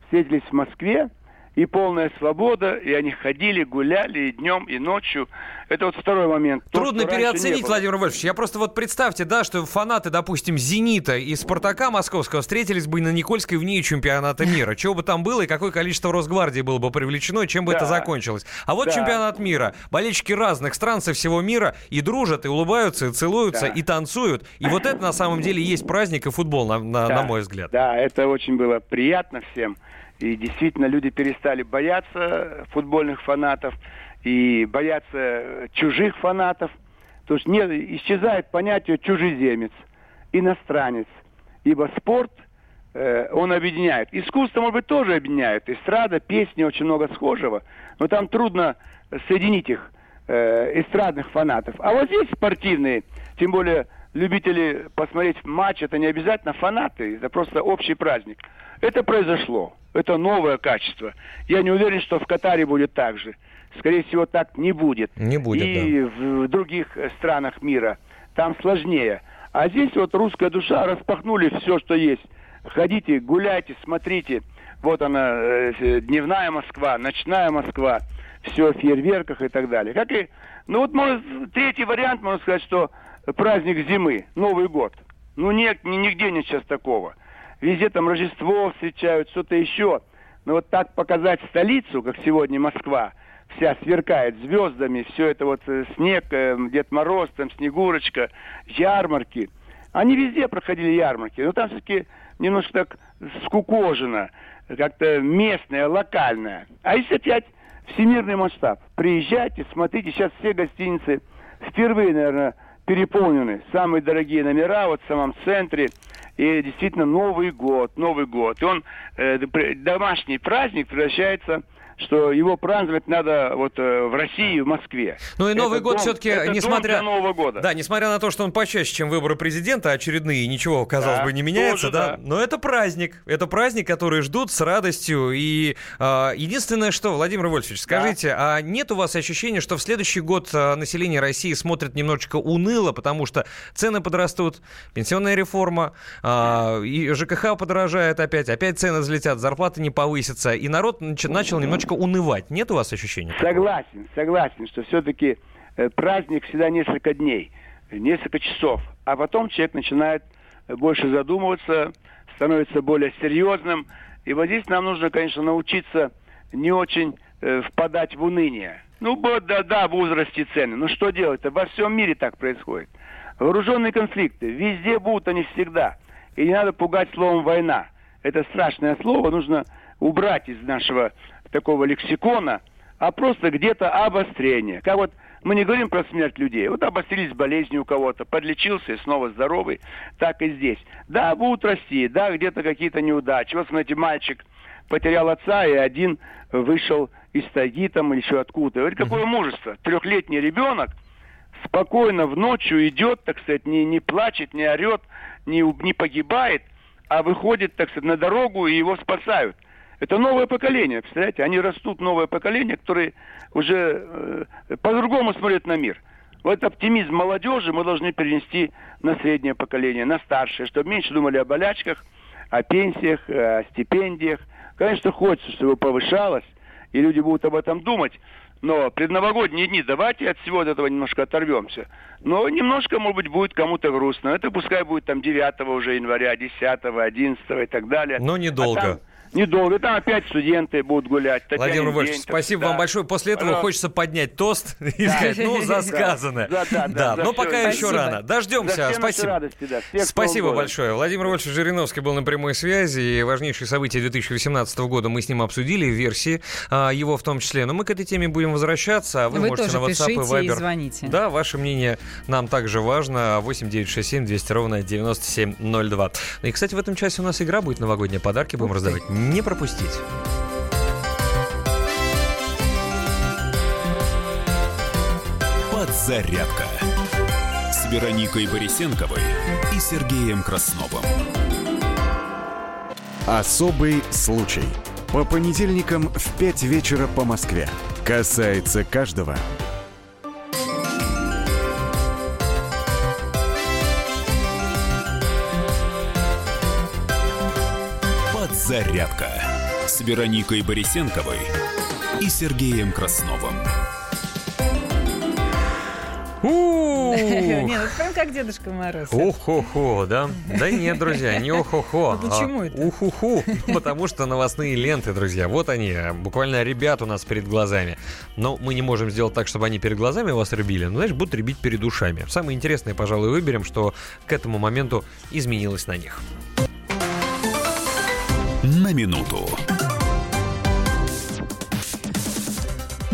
Встретились в Москве, и полная свобода, и они ходили, гуляли и днем, и ночью. Это вот второй момент. То, Трудно переоценить. Владимир Вольфович. Я просто вот представьте, да, что фанаты, допустим, «Зенита» и «Спартака» московского встретились бы на Никольской вне чемпионата мира. Чего бы там было и какое количество Росгвардии было бы привлечено, и чем бы Да. это закончилось. А вот Да. чемпионат мира. Болельщики разных стран со всего мира и дружат, и улыбаются, и целуются, Да. и танцуют. И вот это на самом деле есть праздник и футбол, на, на- Да. на мой взгляд. Да, это очень было приятно всем. И действительно люди перестали бояться футбольных фанатов и бояться чужих фанатов. То есть не, исчезает понятие чужеземец, иностранец. Ибо спорт, э, он объединяет. Искусство, может быть, тоже объединяет. Эстрада, песни, очень много схожего. Но там трудно соединить их, э, эстрадных фанатов. А вот здесь спортивные, тем более любители посмотреть матч, это не обязательно фанаты, это просто общий праздник. Это произошло. Это новое качество. Я не уверен, что в Катаре будет так же. Скорее всего, так не будет. Не будет, И в других э, странах мира. Там сложнее. А здесь вот русская душа распахнули все, что есть. Ходите, гуляйте, смотрите. Вот она, э, дневная Москва, ночная Москва. Все в фейерверках и так далее. Как и, ну вот может, третий вариант, можно сказать, что праздник зимы, Новый год. Ну нет, ни- нигде нет сейчас такого. Везде там Рождество встречают, что-то еще. Но вот так показать столицу, как сегодня Москва, вся сверкает звездами, все это вот э, снег, э, Дед Мороз, там Снегурочка, ярмарки. Они везде проходили ярмарки, но там все-таки немножко так скукожено, как-то местное, локальное. А если опять всемирный масштаб, приезжайте, смотрите, сейчас все гостиницы впервые, наверное, переполнены. Самые дорогие номера вот в самом центре. И действительно Новый год, Новый год. И он, э, домашний праздник превращается что его праздновать надо вот э, в России, в Москве. Ну и Это Новый год дом- все-таки, это несмотря... Нового года. Да, несмотря на то, что он почаще, чем выборы президента, очередные, ничего, казалось Да, бы, не меняется, тоже да? да. Но это праздник. Это праздник, который ждут с радостью. И а, единственное, что, Владимир Вольфович, скажите, а нет у вас ощущения, что в следующий год а, население России смотрит немножечко уныло, потому что цены подрастут, пенсионная реформа, а, и ЖКХ подорожает опять, опять цены взлетят, зарплаты не повысятся, и народ нач- начал немножечко унывать. Нет у вас ощущения? такого? Согласен, согласен, что все-таки праздник всегда несколько дней, э, несколько часов, а потом человек начинает э, больше задумываться, становится более серьезным. И вот здесь нам нужно, конечно, научиться не очень э, впадать в уныние. Ну, да, да, возраст и цены. Ну, что делать-то? Во всем мире так происходит. Вооруженные конфликты. Везде будут они всегда. И не надо пугать словом «война». Это страшное слово нужно убрать из нашего такого лексикона, а просто где-то обострение. Как вот мы не говорим про смерть людей. Вот обострились болезни у кого-то, подлечился и снова здоровый. Так и здесь. Да, будут расти, да, где-то какие-то неудачи. Вот, смотрите, мальчик потерял отца, и один вышел из тайги там или еще откуда. Вот какое мужество. Трехлетний ребенок спокойно в ночью идет, так сказать, не, не плачет, не орет, не, не погибает, а выходит, так сказать, на дорогу и его спасают. Это новое поколение, представляете? Они растут, новое поколение, которые уже э, по-другому смотрят на мир. Вот оптимизм молодежи мы должны перенести на среднее поколение, на старшее, чтобы меньше думали о болячках, о пенсиях, э, о стипендиях. Конечно, хочется, чтобы повышалось, и люди будут об этом думать. Но предновогодние дни, давайте от всего этого немножко оторвемся. Но немножко, может быть, будет кому-то грустно. Это пускай будет там 9 уже января, 10, 11 и так далее. Но недолго. А там недолго. Там опять студенты будут гулять. Татьянин Владимир Вольфович, спасибо да. вам большое. После этого Пожалуйста. хочется поднять тост [laughs] и Да. сказать, ну, за Да. сказанное. Да, да, да, за но пока еще Спасибо. рано. Дождемся. Спасибо. радости, да. Всех Спасибо большое. Владимир Вольфович Жириновский был на прямой связи. И важнейшие события 2018 года мы с ним обсудили, версии а, его в том числе. Но мы к этой теме будем возвращаться. А вы, Вы можете тоже на WhatsApp и пишите и Viber. звоните. Да, ваше мнение нам также важно. 8 967 200 ровно 9702. Ну И, кстати, в этом часе у нас игра будет новогодние подарки. Будем раздавать. Не пропустить. Подзарядка с Вероникой Борисенковой и Сергеем Красновым. Особый случай. По понедельникам в 5 вечера по Москве. Касается каждого. Подзарядка с Вероникой Борисенковой и Сергеем Красновым. [laughs] Нет, это прям как Дедушка Мороз. Уху-ху, да? Да нет, друзья, не уху-ху. Ну почему а это? Уху-ху, потому что новостные ленты, друзья, вот они, буквально ребят у нас перед глазами. Но мы не можем сделать так, чтобы они перед глазами вас ребили, но, знаешь, будут ребить перед ушами. Самое интересное, пожалуй, выберем, что к этому моменту изменилось на них. На минуту.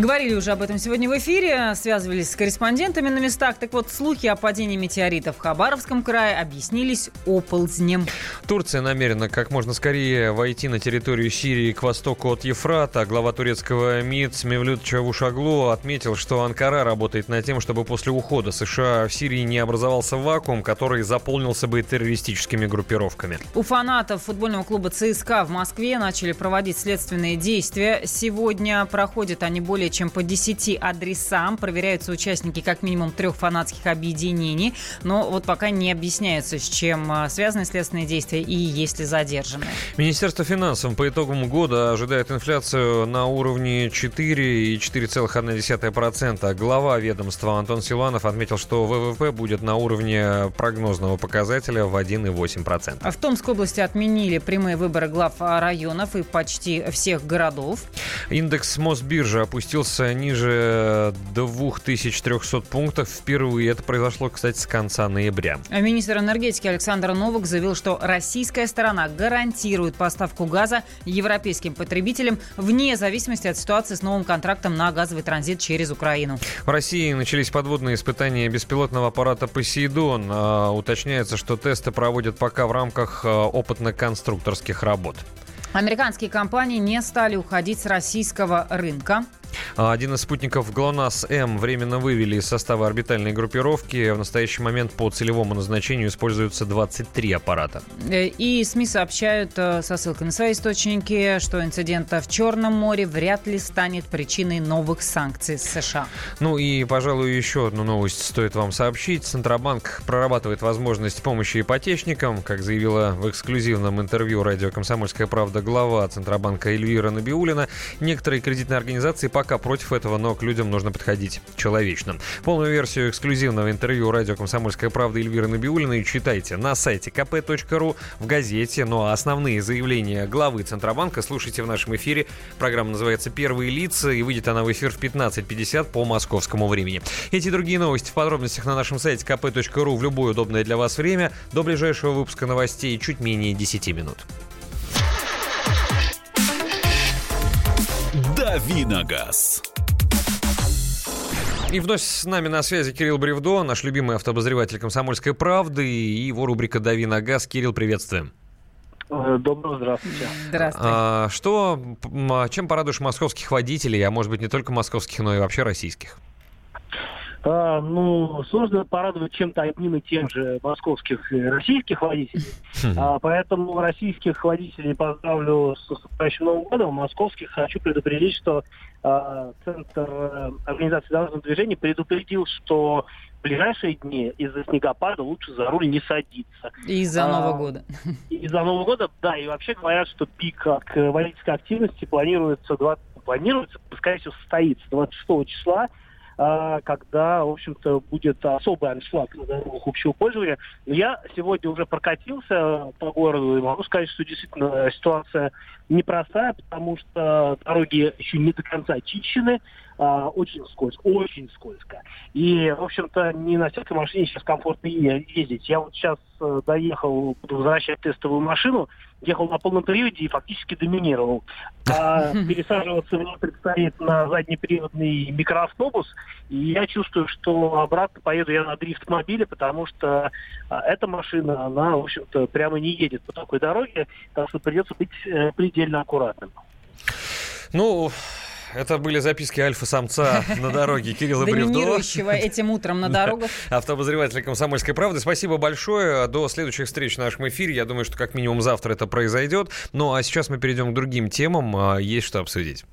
Говорили уже об этом сегодня в эфире, связывались с корреспондентами на местах. Так вот, слухи о падении метеорита в Хабаровском крае объяснились оползнем. Турция намерена как можно скорее войти на территорию Сирии к востоку от Ефрата. Глава турецкого МИД Мевлют Чавушаглу отметил, что Анкара работает над тем, чтобы после ухода США в Сирии не образовался вакуум, который заполнился бы террористическими группировками. У фанатов футбольного клуба ЦСКА в Москве начали проводить следственные действия. Сегодня проходят они более чем по 10 адресам. Проверяются участники как минимум трех фанатских объединений. Но вот пока не объясняется, с чем а, связаны следственные действия и есть ли задержанные. Министерство финансов по итогам года ожидает инфляцию на уровне 4 и 4,1%. Глава ведомства Антон Силанов отметил, что ВВП будет на уровне прогнозного показателя в 1,8%. А В Томской области отменили прямые выборы глав районов и почти всех городов. Индекс Мосбиржи опустился ниже 2300 пунктов впервые. Это произошло, кстати, с конца ноября. А Министр энергетики Александр Новак заявил, что российская сторона гарантирует поставку газа европейским потребителям вне зависимости от ситуации с новым контрактом на газовый транзит через Украину. В России начались подводные испытания беспилотного аппарата «Посейдон». А, Уточняется, что тесты проводят пока в рамках а, опытно-конструкторских работ. Американские компании не стали уходить с российского рынка. А Один из спутников ГЛОНАСС-М временно вывели из состава орбитальной группировки. В настоящий момент по целевому назначению используются 23 аппарата. Э, И СМИ сообщают э, со ссылкой на свои источники, что инцидент в Черном море вряд ли станет причиной новых санкций с США. Ну и, пожалуй, еще одну новость стоит вам сообщить. Центробанк прорабатывает возможность помощи ипотечникам. Как заявила в эксклюзивном интервью радио «Комсомольская правда» глава Центробанка Эльвира Набиулина, некоторые кредитные организации пока против этого, но к людям нужно подходить человечно. Полную версию эксклюзивного интервью радио «Комсомольская правда» Эльвиры Набиулиной читайте на сайте kp.ru, в газете. Ну а основные заявления главы Центробанка слушайте в нашем эфире. Программа называется «Первые лица» и выйдет она в эфир в 15.50 по московскому времени. Эти и другие новости в подробностях на нашем сайте kp.ru в любое удобное для вас время. До ближайшего выпуска новостей чуть менее 10 минут. Давиногаз. И вновь с нами на связи Кирилл Бревдо, наш любимый автобозреватель «Комсомольской правды» и его рубрика «Дави на газ». Кирилл, приветствуем. Э, Доброго здравствуйте. Здравствуй. А, что, а, чем порадуешь московских водителей, а может быть не только московских, но и вообще российских? А, ну, сложно порадовать чем-то одним и тем же московских и российских водителей. А, поэтому российских водителей поздравлю с наступающим Новым годом. Московских хочу предупредить, что а, Центр э, организации дорожного движения предупредил, что в ближайшие дни из-за снегопада лучше за руль не садиться. Из-за А, Нового года. Из-за Нового года, да, и вообще говорят, что пик к водительской активности планируется, 20, планируется, скорее всего, состоится 26 числа, когда, в общем-то, будет особый аншлаг на дорогах общего пользования. Но я сегодня уже прокатился по городу и могу сказать, что действительно ситуация непростая, потому что дороги еще не до конца очищены, а, очень скользко, очень скользко. И, в общем-то, не на всякой машине сейчас комфортно ездить. Я вот сейчас э, доехал, буду возвращать тестовую машину, ехал на полном приводе и фактически доминировал. [laughs] А пересаживаться мне предстоит на заднеприводный микроавтобус, и я чувствую, что обратно поеду я на дрифт-мобиле, потому что а, эта машина, она, в общем-то, прямо не едет по такой дороге, так что придется быть э, предельно аккуратным. Ну, Это были записки альфа-самца на дороге Кирилла Бревдо. Этим утром на дорогах. [laughs] Автообозреватель «Комсомольской правды». Спасибо большое. До следующих встреч в нашем эфире. Я думаю, что как минимум завтра это произойдет. Ну, а сейчас мы перейдем к другим темам. А, Есть что обсудить.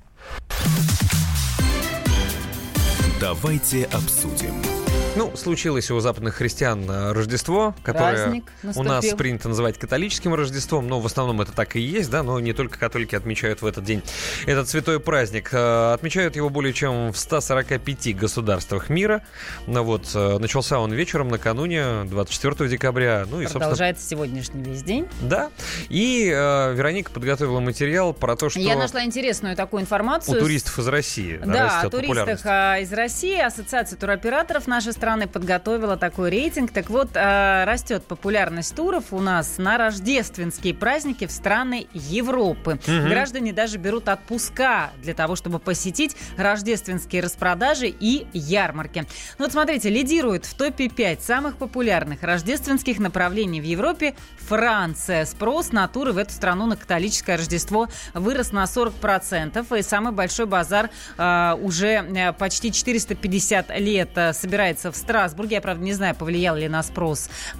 Давайте обсудим. Ну, случилось у западных христиан э, Рождество, которое у нас принято называть католическим Рождеством, но в основном это так и есть, да, но не только католики отмечают в этот день этот святой праздник. Э, Отмечают его более чем в 145 государствах мира. Ну вот, э, начался он вечером накануне, 24 декабря, ну и, Продолжается сегодняшний весь день. да. И э, Вероника подготовила материал про то, что Я нашла интересную такую у информацию. туристов из России да, Да, о туристах а, из России. Ассоциация туроператоров нашей страны подготовила такой рейтинг. Так вот, а, растет популярность туров у нас на рождественские праздники в страны Европы. Мгм. Граждане даже берут отпуска для того, чтобы посетить рождественские распродажи и ярмарки. Ну вот смотрите, лидирует в топе 5 самых популярных рождественских направлений в Европе Франция. Спрос на туры в эту страну на католическое Рождество вырос на 40%. И самый большой базар а, уже э, почти 450 лет э, собирается в Страсбурге. Я, правда, не знаю, повлиял ли на спрос э,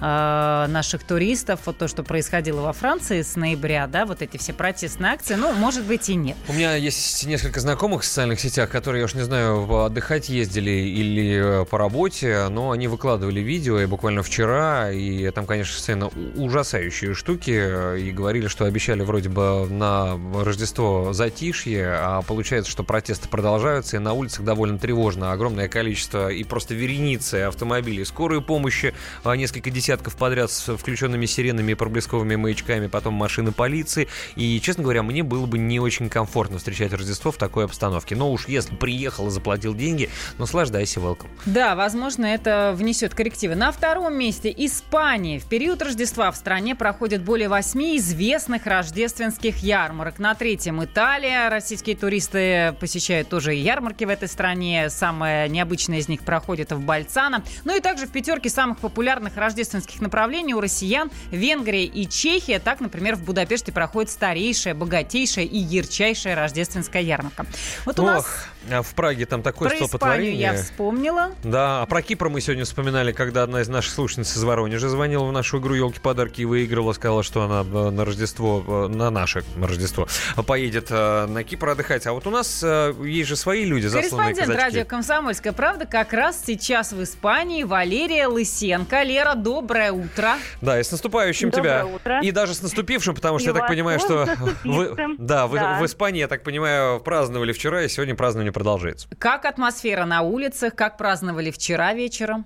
наших туристов вот то, что происходило во Франции с ноября, да, вот эти все протестные акции. Ну, может быть и нет. У меня есть несколько знакомых в социальных сетях, которые, я уж не знаю, отдыхать ездили или э, по работе, но они выкладывали видео, и буквально вчера, и там, конечно, сцена ужасающие штуки, э, и говорили, что обещали вроде бы на Рождество затишье, а получается, что протесты продолжаются, и на улицах довольно тревожно, огромное количество и просто вереницы автомобилей скорой помощи, а, несколько десятков подряд с включенными сиренами и проблесковыми маячками, потом машины полиции, и, честно говоря, мне было бы не очень комфортно встречать Рождество в такой обстановке. Но уж если приехал и заплатил деньги, наслаждайся, welcome. Да, возможно, это внесет коррективы. На втором месте Испания. В период Рождества в стране проходит более восьми известных рождественских ярмарок. На третьем Италия. Российские туристы посещают тоже ярмарки в этой стране. Самая необычная из них проходит в Бальцано. Ну и также в пятерке самых популярных рождественских направлений у россиян Венгрия и Чехия. Так, например, в Будапеште проходит старейшая, богатейшая и ярчайшая рождественская ярмарка. Вот у Ох, нас в Праге там такое про Испанию столпотворение. я вспомнила. Да, а про Кипр мы сегодня вспоминали, когда одна из наших слушательниц из Воронежа звонила в нашу игру «Елки-подарки» и выигрывала, сказала, что она э, на Рождество, э, на наше Рождество, поедет э, на Кипр отдыхать. А вот у нас есть же свои люди, засланные Корреспондент казачки. радио «Комсомольская правда» как раз сейчас в Испании Валерия Лысенко. Лера, доброе утро. Да, и с наступающим Доброе тебя. утро. И даже с наступившим, потому что И я так понимаю, что вы, да, вы- Да. в Испании, я так понимаю, праздновали вчера, и сегодня празднование продолжается. Как атмосфера на улицах? Как праздновали вчера вечером?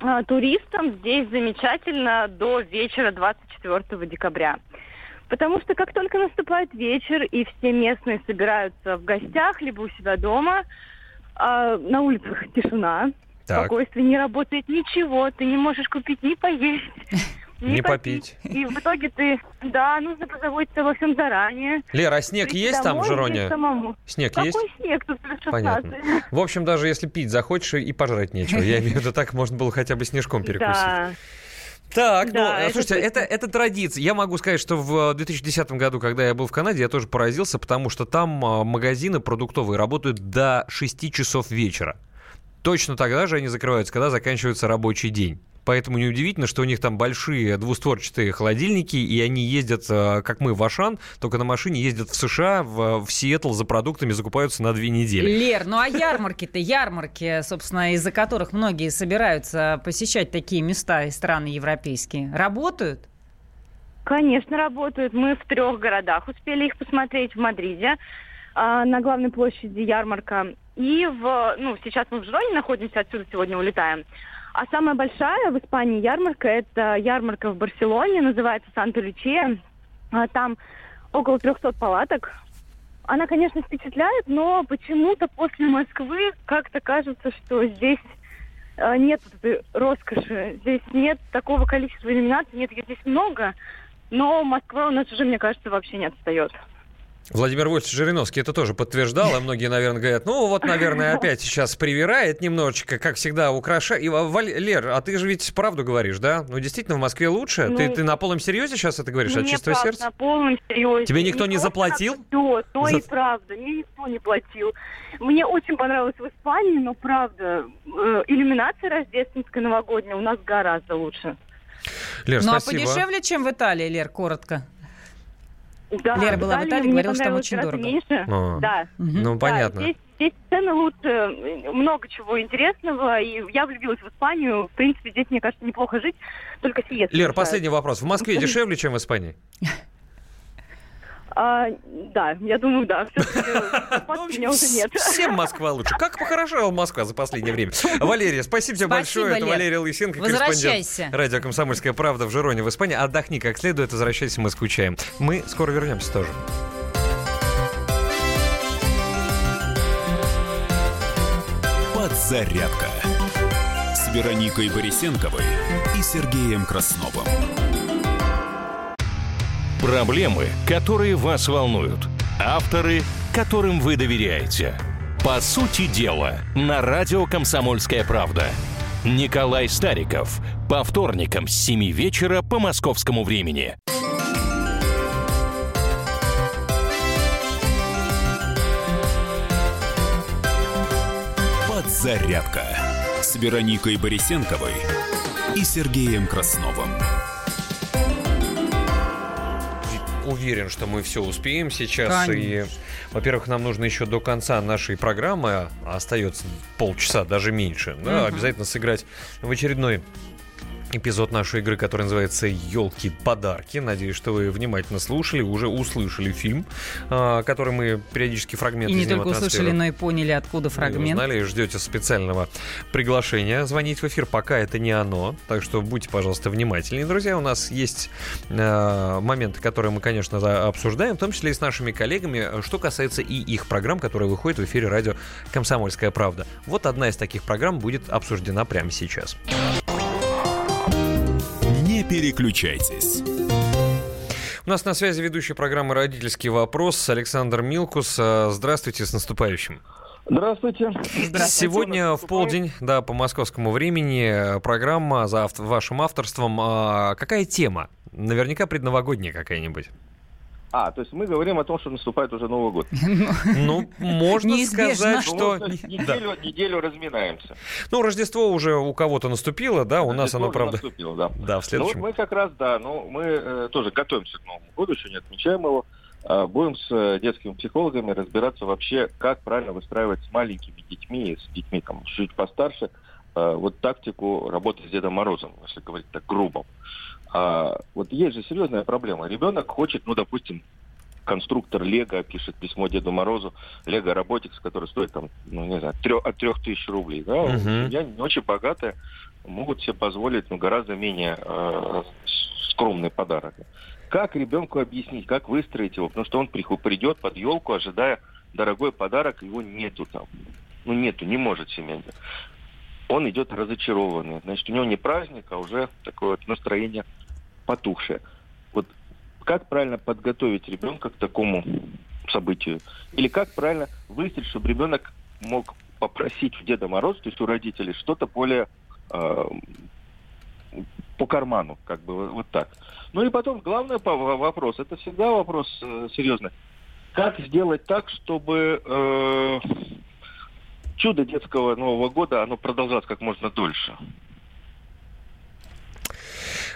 А, Туристам здесь замечательно до вечера 24 декабря. Потому что как только наступает вечер, и все местные собираются в гостях, либо у себя дома, а, на улицах тишина, Так. спокойствие, не работает ничего, ты не можешь купить ни поесть, [laughs] ни Не попить. И в итоге ты, да, нужно позаботиться обо всем заранее. Лера, а снег Прийти есть там в Жироне? самому. Снег Какой есть? снег? Тут плюс 16. Понятно. В общем, даже если пить захочешь, и пожрать нечего. Я имею в виду, так можно было хотя бы снежком перекусить. Да. Так, Да, ну, это слушайте, это, это традиция. Я могу сказать, что в 2010 году, когда я был в Канаде, я тоже поразился, потому что там а, магазины продуктовые работают до 6 часов вечера. Точно тогда же они закрываются, когда заканчивается рабочий день. Поэтому неудивительно, что у них там большие двустворчатые холодильники, и они ездят, э, как мы, в Ашан, только на машине ездят в США, в, в Сиэтл за продуктами, закупаются на две недели. Лер, ну а ярмарки-то, ярмарки, собственно, из-за которых многие собираются посещать такие места и страны европейские, работают? Конечно, работают. Мы в трех городах успели их посмотреть. В Мадриде, а, на главной площади ярмарка. И в, ну, сейчас мы в Жироне находимся, отсюда сегодня улетаем. А самая большая в Испании ярмарка, это ярмарка в Барселоне, называется Санта-Лючия. А, Там около 300 палаток. Она, конечно, впечатляет, но почему-то после Москвы как-то кажется, что здесь э, нет роскоши, здесь нет такого количества иллюминаций, нет, здесь много, но Москва у нас уже, мне кажется, вообще не отстает. Владимир Вольфович Жириновский это тоже подтверждал, и многие, наверное, говорят, ну вот, наверное, опять сейчас привирает немножечко, как всегда, украшает. И, Валь- Лер, а ты же ведь правду говоришь, да? Ну, действительно, в Москве лучше? ты, Ну, ты на полном серьезе сейчас это говоришь, от чистого правда, сердца? На полном серьезе. Тебе никто не просто заплатил? То, то За- и правда. Мне никто не платил. Мне очень понравилось в Испании, но правда, э, иллюминация рождественская новогодняя у нас гораздо лучше. Лер, ну а спасибо. подешевле, чем в Италии, Лер, коротко. Да, Лера была в Италии, говорила, что там очень гораздо дорого. Меньше. А. Да. Ну, Да, понятно. здесь, здесь цены лучше, много чего интересного, и я влюбилась в Испанию. В принципе, здесь, мне кажется, неплохо жить, только сиест. Лер, последний вопрос. В Москве [laughs] дешевле, чем в Испании? А, да, я думаю, да. Все-таки [laughs] меня уже нет. Всем Москва лучше. Как похорошела Москва за последнее время. Валерия, спасибо тебе большое. Это Лер. Валерия Лысенко, корреспондент радио «Комсомольская правда» в Жироне в Испании. Отдохни как следует, возвращайся, мы скучаем. Мы скоро вернемся тоже. Подзарядка с Вероникой Борисенковой и Сергеем Красновым. Проблемы, которые вас волнуют. Авторы, которым вы доверяете. По сути дела, на радио «Комсомольская правда». Николай Стариков. По вторникам с 7 вечера по московскому времени. Подзарядка с Вероникой Борисенковой и Сергеем Красновым. Уверен, что мы все успеем сейчас. Конечно. И, во-первых, нам нужно еще до конца нашей программы, а остается полчаса, даже меньше, да, обязательно сыграть в очередной эпизод нашей игры, который называется «Елки-подарки». Надеюсь, что вы внимательно слушали, уже услышали фильм, а, который мы периодически фрагменты И не только услышали, но и поняли, откуда фрагмент. узнали, ждете специального приглашения звонить в эфир, пока это не оно. Так что будьте, пожалуйста, внимательнее. Друзья, у нас есть э, моменты, которые мы, конечно, обсуждаем, в том числе и с нашими коллегами, что касается и их программ, которые выходят в эфире радио «Комсомольская правда». Вот одна из таких программ будет обсуждена прямо сейчас. Переключайтесь. У нас на связи ведущий программы «Родительский вопрос» Александр Милкус. Э, Здравствуйте, с наступающим. Здравствуйте. Сегодня в полдень, да, по московскому времени, э, программа за авт- вашим авторством. А, Какая тема? Наверняка предновогодняя какая-нибудь. А, то есть мы говорим о том, что наступает уже Новый год. [laughs] Ну, можно Неизбежно. сказать, что... Ну, Да. неделю, разминаемся. Ну, Рождество уже у кого-то наступило, да, у нас оно, правда... наступило, да. Да, в Ну, вот следующем. мы как раз, да, ну, мы э, тоже готовимся к Новому году, еще не отмечаем его. А, будем с э, детскими психологами разбираться вообще, как правильно выстраивать с маленькими детьми, с детьми там чуть постарше, э, вот тактику работы с Дедом Морозом, если говорить так грубо. А, вот есть же серьезная проблема. Ребенок хочет, ну, допустим, конструктор Лего пишет письмо Деду Морозу, Лего Роботикс, который стоит там, ну, не знаю, трё- от трех тысяч рублей, да, Мгм. семья не очень богатая, могут себе позволить, ну, гораздо менее э, скромный подарок. Как ребенку объяснить, как выстроить его, потому что он придет под елку, ожидая дорогой подарок, его нету там, ну, нету, не может семья. Он идет разочарованный, значит, у него не праздник, а уже такое вот настроение потухшее. Вот как правильно подготовить ребенка к такому событию? Или как правильно выстроить, чтобы ребенок мог попросить у Деда Мороза, то есть у родителей, что-то более э, по карману, как бы вот, так. Ну и потом главный вопрос, это всегда вопрос э, серьезный. Как сделать так, чтобы э, чудо детского Нового года, оно продолжалось как можно дольше?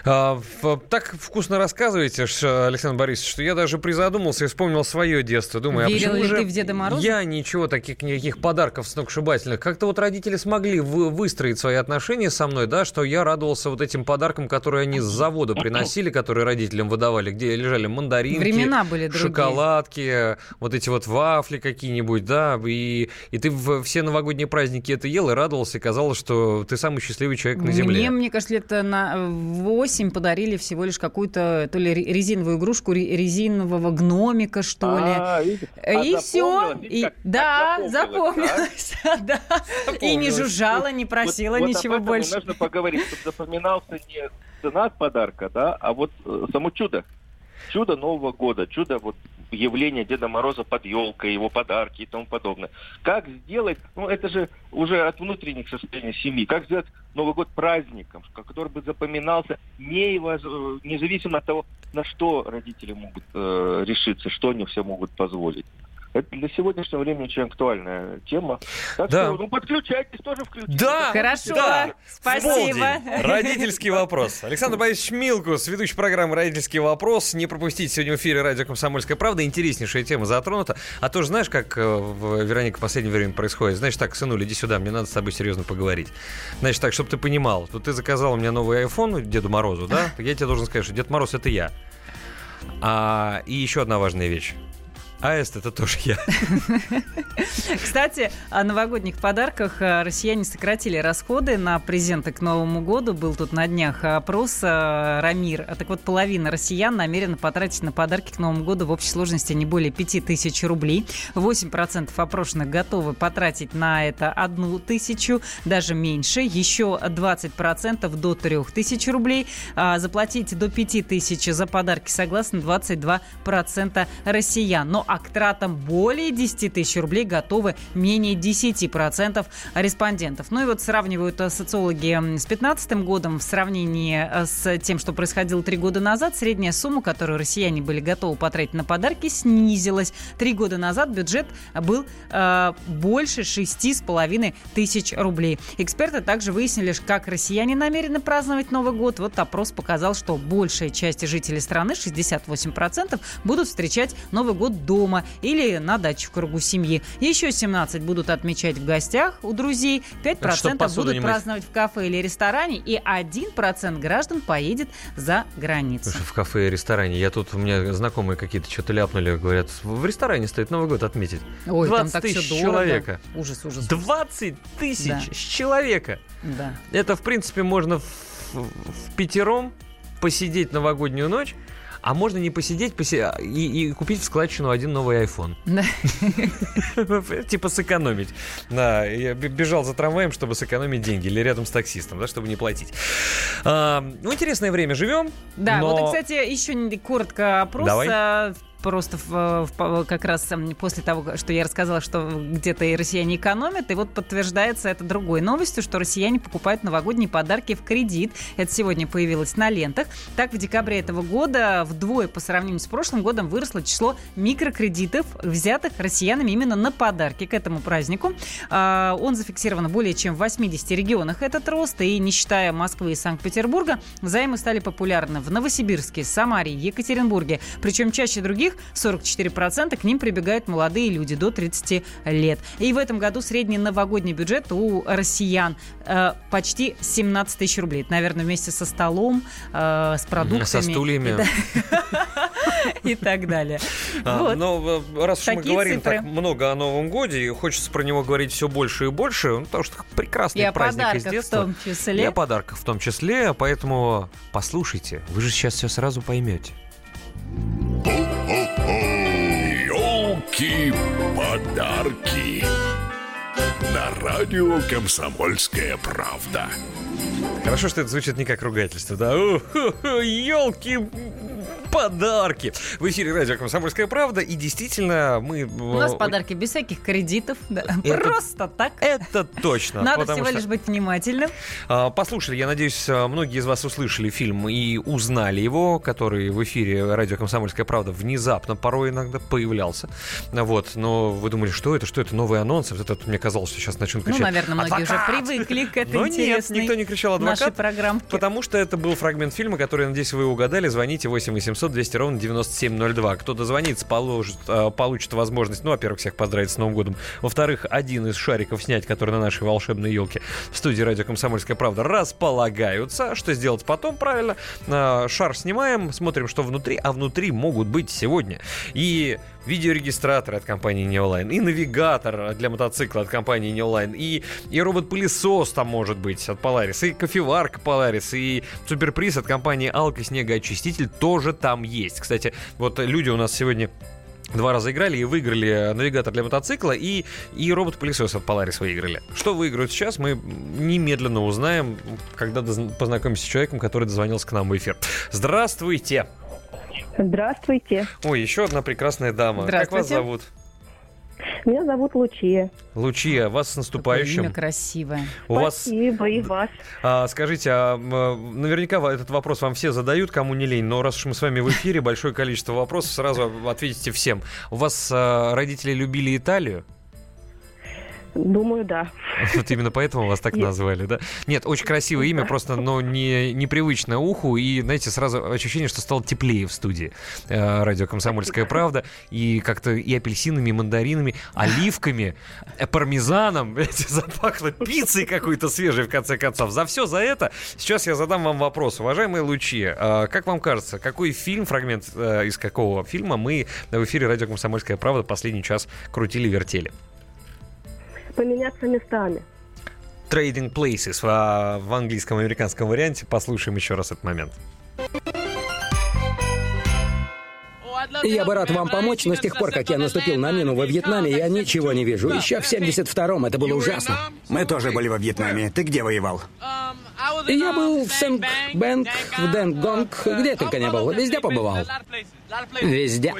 А, так вкусно рассказываете, Александр Борисович, что я даже призадумался и вспомнил свое детство. Думаю, а Верил почему ли же ты в Деда Мороза? Я ничего, таких никаких подарков сногсшибательных. Как-то вот родители смогли вы- выстроить свои отношения со мной, да, что я радовался вот этим подаркам, которые они с завода приносили, которые родителям выдавали, где лежали мандаринки, Времена были другие. шоколадки, вот эти вот вафли какие-нибудь, да, и, и ты в все новогодние праздники это ел и радовался, и казалось, что ты самый счастливый человек на земле. Мне, мне кажется, лет на 8 подарили всего лишь какую-то то ли ре- резиновую игрушку, ре- резинового гномика, что ли. А, видите? А И все. И, как- да, как запомнилось. [laughs] да. И не жужжала, не просила Вот- вот ничего и больше. нужно поговорить, чтобы запоминался не цена подарка, да, а вот э, само чудо. Чудо Нового года, чудо вот явления Деда Мороза под елкой, его подарки и тому подобное. Как сделать, ну это же уже от внутренних состояний семьи, как сделать Новый год праздником, который бы запоминался не его- независимо от того, на что родители могут э, решиться, что они все могут позволить. Это для сегодняшнего времени очень актуальная тема. Так Да. что, ну, подключайтесь, тоже включитесь. Да, Хорошо, да. спасибо. Родительский вопрос. Александр Борисович Милкус, ведущий программы «Родительский вопрос». Не пропустите сегодня в эфире радио «Комсомольская правда». Интереснейшая тема затронута. А то же знаешь, как э, в Веронике в последнее время происходит? Знаешь, так, сынуля, иди сюда, мне надо с тобой серьезно поговорить. Значит, так, чтобы ты понимал, вот ты заказал мне новый iPhone Деду Морозу, да? [laughs] Я тебе должен сказать, что Дед Мороз — это я. А, и еще одна важная вещь. Аист — это тоже я. [laughs] Кстати, о новогодних подарках э, россияне сократили расходы на презенты к Новому году. Был тут на днях опрос э, Рамир. А Так вот, половина россиян намерена потратить на подарки к Новому году в общей сложности не более 5 тысяч рублей. 8% опрошенных готовы потратить на это одну тысячу, даже меньше. Еще 20% до 3 тысяч рублей. А Заплатить до 5 тысяч за подарки согласны 22% россиян. Но а к тратам более 10 тысяч рублей готовы менее 10% респондентов. Ну и вот сравнивают э, социологи с 2015 годом в сравнении э, с тем, что происходило три года назад. Средняя сумма, которую россияне были готовы потратить на подарки, снизилась. Три года назад бюджет был э, больше 6,5 тысяч рублей. Эксперты также выяснили, как россияне намерены праздновать Новый год. Вот опрос показал, что большая часть жителей страны, 68%, будут встречать Новый год дома или на даче в кругу семьи. Еще 17 будут отмечать в гостях у друзей, 5% Чтоб посуду будут праздновать в кафе или ресторане, и 1% граждан поедет за границу. Слушай, в кафе и ресторане. Я тут, у меня знакомые какие-то что-то ляпнули, говорят, в ресторане стоит Новый год отметить. Ой, там 20 так всё тысяч человека. Ужас, ужас. 20 тысяч Да. с человека. Да. Это, в принципе, можно в, в пятером посидеть новогоднюю ночь, а можно не посидеть поси- и, и купить в складчину один новый iPhone. [laughs] Типа сэкономить. Да, я бежал за трамваем, чтобы сэкономить деньги. Или рядом с таксистом, да, чтобы не платить. А, ну, интересное время живем. Да, вот, кстати, еще коротко опрос. Давай. Просто в- в- как раз м, после того, что я рассказала, что где-то и россияне экономят, и вот подтверждается это другой новостью, что россияне покупают новогодние подарки в кредит. Это сегодня появилось на лентах. Так, в декабре этого года вдвое по сравнению с прошлым годом выросло число микрокредитов, взятых россиянами именно на подарки к этому празднику. А, Он зафиксирован более чем в 80 регионах этот рост, и не считая Москвы и Санкт-Петербурга, займы стали популярны в Новосибирске, Самаре, Екатеринбурге. Причем чаще других, 44%, к ним прибегают молодые люди до 30 лет. И в этом году средний новогодний бюджет у россиян э, почти 17 тысяч рублей. Это, наверное, вместе со столом, э, с продуктами. Со стульями. [laughs] И, так далее. А. Но э, раз уж мы говорим так много о Новом Годе, и хочется про него говорить все больше и больше, ну, потому что прекрасный праздник из детства. том числе. И о подарках в том числе, поэтому послушайте, вы же сейчас все сразу поймете. Елки-подарки. На радио «Комсомольская правда». Хорошо, что это звучит не как ругательство, да? Елки, подарки. В эфире радио «Комсомольская правда», и действительно мы... У нас подарки без всяких кредитов. да. Это- Просто так. Это точно. Надо всего что- лишь быть внимательным. А, Послушали, я надеюсь, а, многие из вас услышали фильм и узнали его, который в эфире радио «Комсомольская правда» внезапно порой иногда появлялся. Вот, но вы думали, что это, что это, новый анонс? Вот это мне казалось, что сейчас начнут Ну, кричать. наверное, многие уже «Адвокат!» привыкли к этой Но нет, никто не кричал нашей «Адвокат», программке. потому что это был фрагмент фильма, который, надеюсь, вы угадали. Звоните 8 800 200 ровно 9702. Кто дозвонится, положит, а, получит возможность, ну, во-первых, всех поздравить с Новым годом. Во-вторых, один из шариков снять, который на нашей волшебной елке в студии радио «Комсомольская правда» располагаются. Что сделать потом? Правильно. А, Шар снимаем, смотрим, что внутри, а внутри могут быть сегодня и видеорегистратор от компании Neoline, и навигатор для мотоцикла от компании Neoline, и, и робот-пылесос там может быть от Polaris, и кофеварка Polaris, и суперприз от компании Алка снегоочиститель тоже там есть. Кстати, вот люди у нас сегодня Два раза играли и выиграли навигатор для мотоцикла и, и робот-пылесос от Polaris выиграли. Что выиграют сейчас, мы немедленно узнаем, когда познакомимся с человеком, который дозвонился к нам в эфир. Здравствуйте! Здравствуйте. Ой, еще одна прекрасная дама. Как вас зовут? Меня зовут Лучия. Лучия, вас с наступающим. Имя красивое. У вас, Спасибо, и вас. а, скажите, а, м, наверняка этот вопрос вам все задают, кому не лень, но раз уж мы с вами в эфире, [laughs] большое количество вопросов, сразу ответите всем. У вас а, родители любили Италию? Думаю, да. Вот именно поэтому вас так назвали, да? Нет, очень красивое имя, просто, но не, непривычно уху. И, знаете, сразу ощущение, что стало теплее в студии э, радио «Комсомольская правда». И как-то и апельсинами, и мандаринами, оливками, э, пармезаном. Знаете, запахло пиццей какой-то свежей, в конце концов. За все за это сейчас я задам вам вопрос. Уважаемые Лучи, э, как вам кажется, какой фильм, фрагмент э, из какого фильма мы в эфире радио «Комсомольская правда» последний час крутили-вертели? Поменяться местами. Trading Places а, в английском и американском варианте. Послушаем еще раз этот момент. Я бы рад вам помочь, но с тех пор, как я наступил на мину во Вьетнаме, я ничего не вижу. Еще в 72-м это было ужасно. Мы тоже были во Вьетнаме. Ты где воевал? Я был в Сэнк Бэнк, в Денгонг, где только не был. Везде побывал. Везде.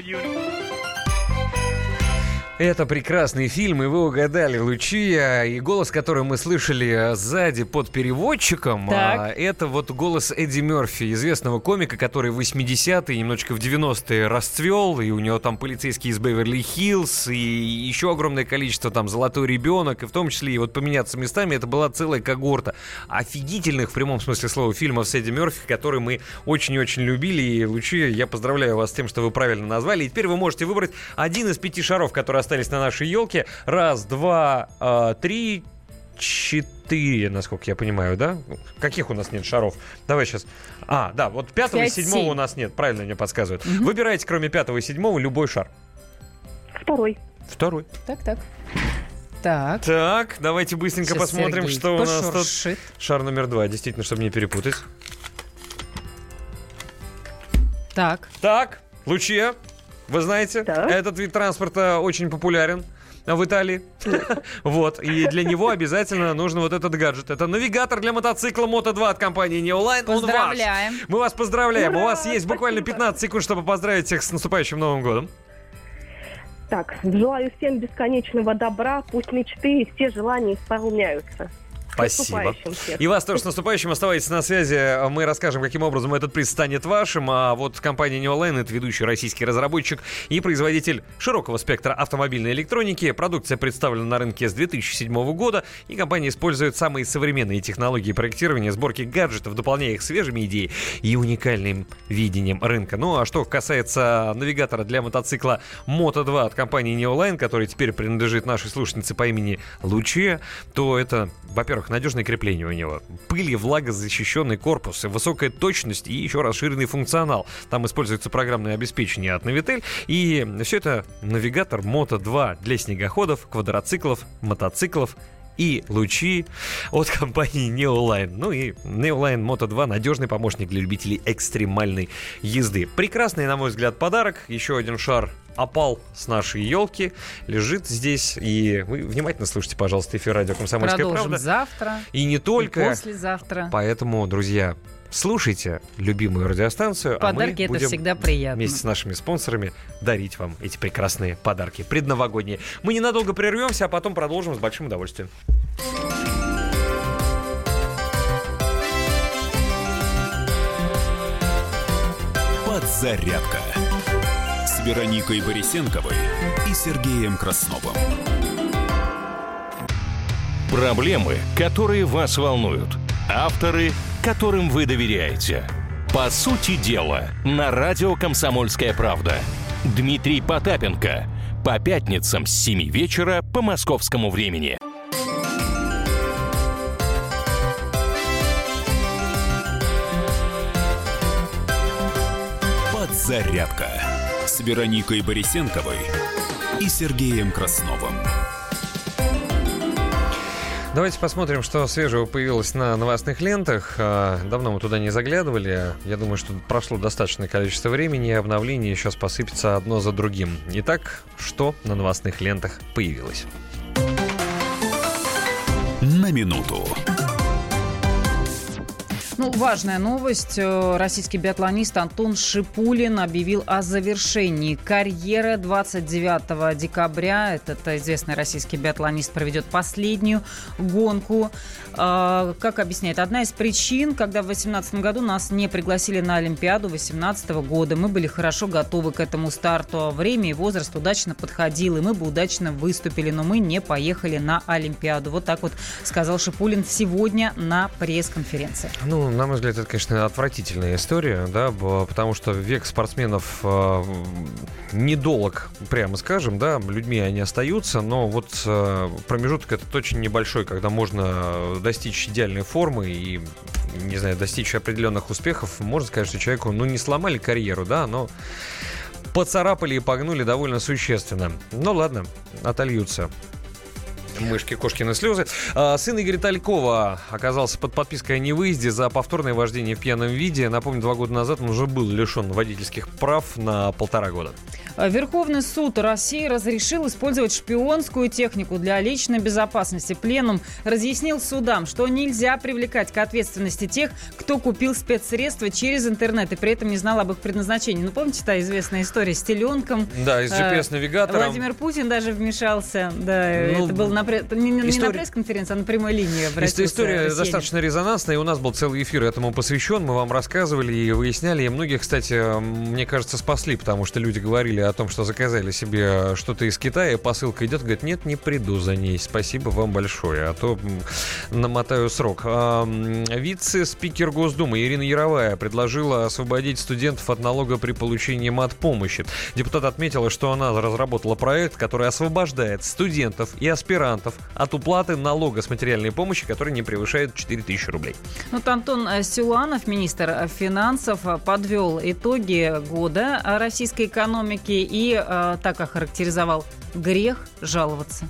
Это прекрасный фильм, и вы угадали, Лучия. И голос, который мы слышали э, сзади под переводчиком, Так. а, это вот голос Эдди Мерфи, известного комика, который в 80-е, немножечко в 90-е расцвел, и у него там полицейский из Беверли-Хиллз, и еще огромное количество там «Золотой ребенок», и в том числе и вот «Поменяться местами» это была целая когорта офигительных, в прямом смысле слова, фильмов с Эдди Мерфи, которые мы очень-очень любили. И, Лучия, я поздравляю вас с тем, что вы правильно назвали. И теперь вы можете выбрать один из пяти шаров, которые остались на нашей елке. Раз, два, а, три, четыре, насколько я понимаю, да? Каких у нас нет шаров? Давай сейчас. А, да, вот пятого и Пять, седьмого у нас нет, правильно мне подсказывают. Выбирайте, кроме пятого и седьмого, любой шар. Второй. Второй. Так, так. Так. Так, давайте быстренько Сейчас посмотрим, Сергей что у нас тут. пошуршит. Шар номер два, действительно, чтобы не перепутать. Так. Так, Лучия, вы знаете, этот вид транспорта очень популярен в Италии. [laughs] Вот, и для него обязательно нужен вот этот гаджет. Это навигатор для мотоцикла Moto 2 от компании Neoline. Он ваш. Поздравляем. Мы вас поздравляем. У вас есть буквально 15 секунд, чтобы поздравить всех с наступающим Новым годом. Так, желаю всем бесконечного добра, пусть мечты и все желания исполняются. Спасибо. И вас тоже с наступающим. Оставайтесь на связи. Мы расскажем, каким образом этот приз станет вашим. А вот компания Neoline — это ведущий российский разработчик и производитель широкого спектра автомобильной электроники. Продукция представлена на рынке с 2007 года, и компания использует самые современные технологии проектирования, сборки гаджетов, дополняя их свежими идеями и уникальным видением рынка. Ну а что касается навигатора для мотоцикла Moto 2 от компании Neoline, который теперь принадлежит нашей слушательнице по имени Луче, то это, во-первых, надежное крепление у него, пыль и влагозащищенный корпус, высокая точность и еще расширенный функционал. Там используется программное обеспечение от Navitel, и все это навигатор Moto 2 для снегоходов, квадроциклов, мотоциклов и лучи от компании Neoline. Ну и Neoline Moto 2 надежный помощник для любителей экстремальной езды. Прекрасный, на мой взгляд, подарок. Еще один шар опал с нашей елки лежит здесь. И вы внимательно слушайте, пожалуйста, эфир радио «Комсомольская Продолжим правда». завтра. И не только. И послезавтра. Поэтому, друзья, слушайте любимую радиостанцию. Подарки а мы это будем всегда приятно. Вместе с нашими спонсорами дарить вам эти прекрасные подарки предновогодние. Мы ненадолго прервемся, а потом продолжим с большим удовольствием. Подзарядка Вероникой Борисенковой и Сергеем Красновым. Проблемы, которые вас волнуют. Авторы, которым вы доверяете. По сути дела, на радио «Комсомольская правда». Дмитрий Потапенко. По пятницам с 7 вечера по московскому времени. Подзарядка с Вероникой Борисенковой и Сергеем Красновым. Давайте посмотрим, что свежего появилось на новостных лентах. А, Давно мы туда не заглядывали. Я думаю, что прошло достаточное количество времени, и обновления сейчас посыпятся одно за другим. Итак, что на новостных лентах появилось? На минуту. Ну, важная новость. Э, Российский биатлонист Антон Шипулин объявил о завершении карьеры 29 декабря. Этот известный российский биатлонист проведет последнюю гонку. Э, Как объясняет, одна из причин, когда в 2018 году нас не пригласили на Олимпиаду 2018 года, мы были хорошо готовы к этому старту. Время и возраст удачно подходил, и мы бы удачно выступили, но мы не поехали на Олимпиаду. Вот так вот сказал Шипулин сегодня на пресс-конференции. Ну, на мой взгляд, это, конечно, отвратительная история, да, потому что век спортсменов э, недолг, прямо скажем, да, людьми они остаются, но вот э, промежуток этот очень небольшой, когда можно достичь идеальной формы и, не знаю, достичь определенных успехов, можно сказать, что человеку, ну, не сломали карьеру, да, но поцарапали и погнули довольно существенно. Ну, ладно, отольются мышки, кошкины слезы. А, Сын Игоря Талькова оказался под подпиской о невыезде за повторное вождение в пьяном виде. Напомню, два года назад он уже был лишен водительских прав на полтора года. Верховный суд России разрешил использовать шпионскую технику для личной безопасности. Пленум разъяснил судам, что нельзя привлекать к ответственности тех, кто купил спецсредства через интернет и при этом не знал об их предназначении. Ну, помните та известная история с теленком? Да, и с Э, GPS-навигатором. Владимир Путин даже вмешался. Да, Ну, это было на, пре- не, не на история- пресс-конференции, а на прямой линии. Обратился история россиянин. достаточно резонансная, и у нас был целый эфир этому посвящен. Мы вам рассказывали и выясняли. И многих, кстати, мне кажется, спасли, потому что люди говорили о том, что заказали себе что-то из Китая, посылка идет, говорит, нет, не приду за ней. Спасибо вам большое, а то намотаю срок. А, Вице-спикер Госдумы Ирина Яровая предложила освободить студентов от налога при получении мат-помощи. Депутат отметила, что она разработала проект, который освобождает студентов и аспирантов от уплаты налога с материальной помощи, который не превышает 4000 рублей. Вот Антон Силуанов, министр финансов, подвел итоги года российской экономики и э, так охарактеризовал грех жаловаться.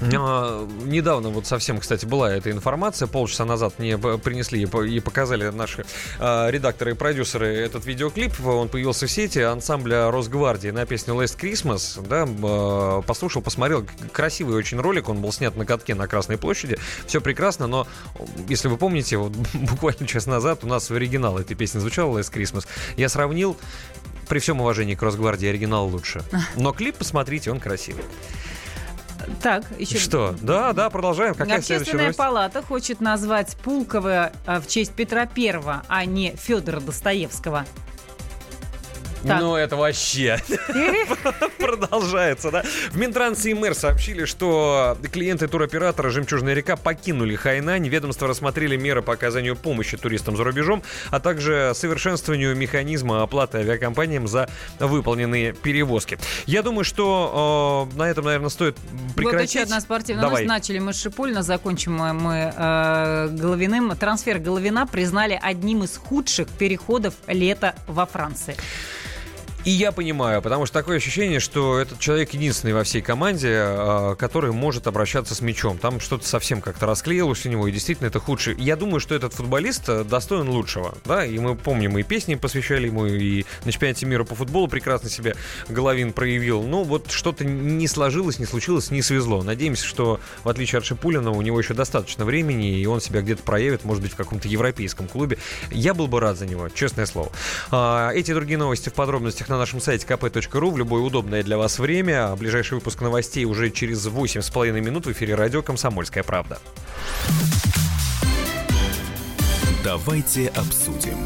А, Недавно вот совсем, кстати, была эта информация. Полчаса назад мне принесли и по- и показали наши а, редакторы и продюсеры этот видеоклип. Он появился в сети ансамбля Росгвардии на песню Last Christmas. Да, а, послушал, посмотрел. Красивый очень ролик. Он был снят на катке на Красной площади. Все прекрасно, но если вы помните, вот [laughs] буквально час назад у нас в оригинал этой песни звучала Last Christmas. Я сравнил при всем уважении к Росгвардии оригинал лучше. [laughs] Но клип посмотрите, он красивый. Так, еще... Что? Да, да, продолжаем. Какая Общественная палата хочет назвать Пулково э, в честь Петра Первого, а не Федора Достоевского. Так. Ну, это вообще [laughs] продолжается, да? В Минтрансе и мэр сообщили, что клиенты туроператора «Жемчужная река» покинули Хайнань. Ведомство рассмотрели меры по оказанию помощи туристам за рубежом, а также совершенствованию механизма оплаты авиакомпаниям за выполненные перевозки. Я думаю, что э, на этом, наверное, стоит прекратить. Вот еще одна спортивная Давай. новость. Начали мы с Шипульна, закончим мы, мы э, Головиным. Трансфер Головина признали одним из худших переходов лета во Франции. И я понимаю, потому что такое ощущение, что этот человек единственный во всей команде, э, который может обращаться с мячом. Там что-то совсем как-то расклеилось у него, и действительно это худший. Я думаю, что этот футболист э, достоин лучшего, да, и мы помним, и песни посвящали ему, и на чемпионате мира по футболу прекрасно себя Головин проявил. Ну, вот что-то не сложилось, не случилось, не свезло. Надеемся, что, в отличие от Шипулина, у него еще достаточно времени, и он себя где-то проявит, может быть, в каком-то европейском клубе. Я был бы рад за него, честное слово. А, Эти другие новости в подробностях на нашем сайте kp.ru в любое удобное для вас время. Ближайший выпуск новостей уже через 8,5 минут в эфире радио «Комсомольская правда». Давайте обсудим.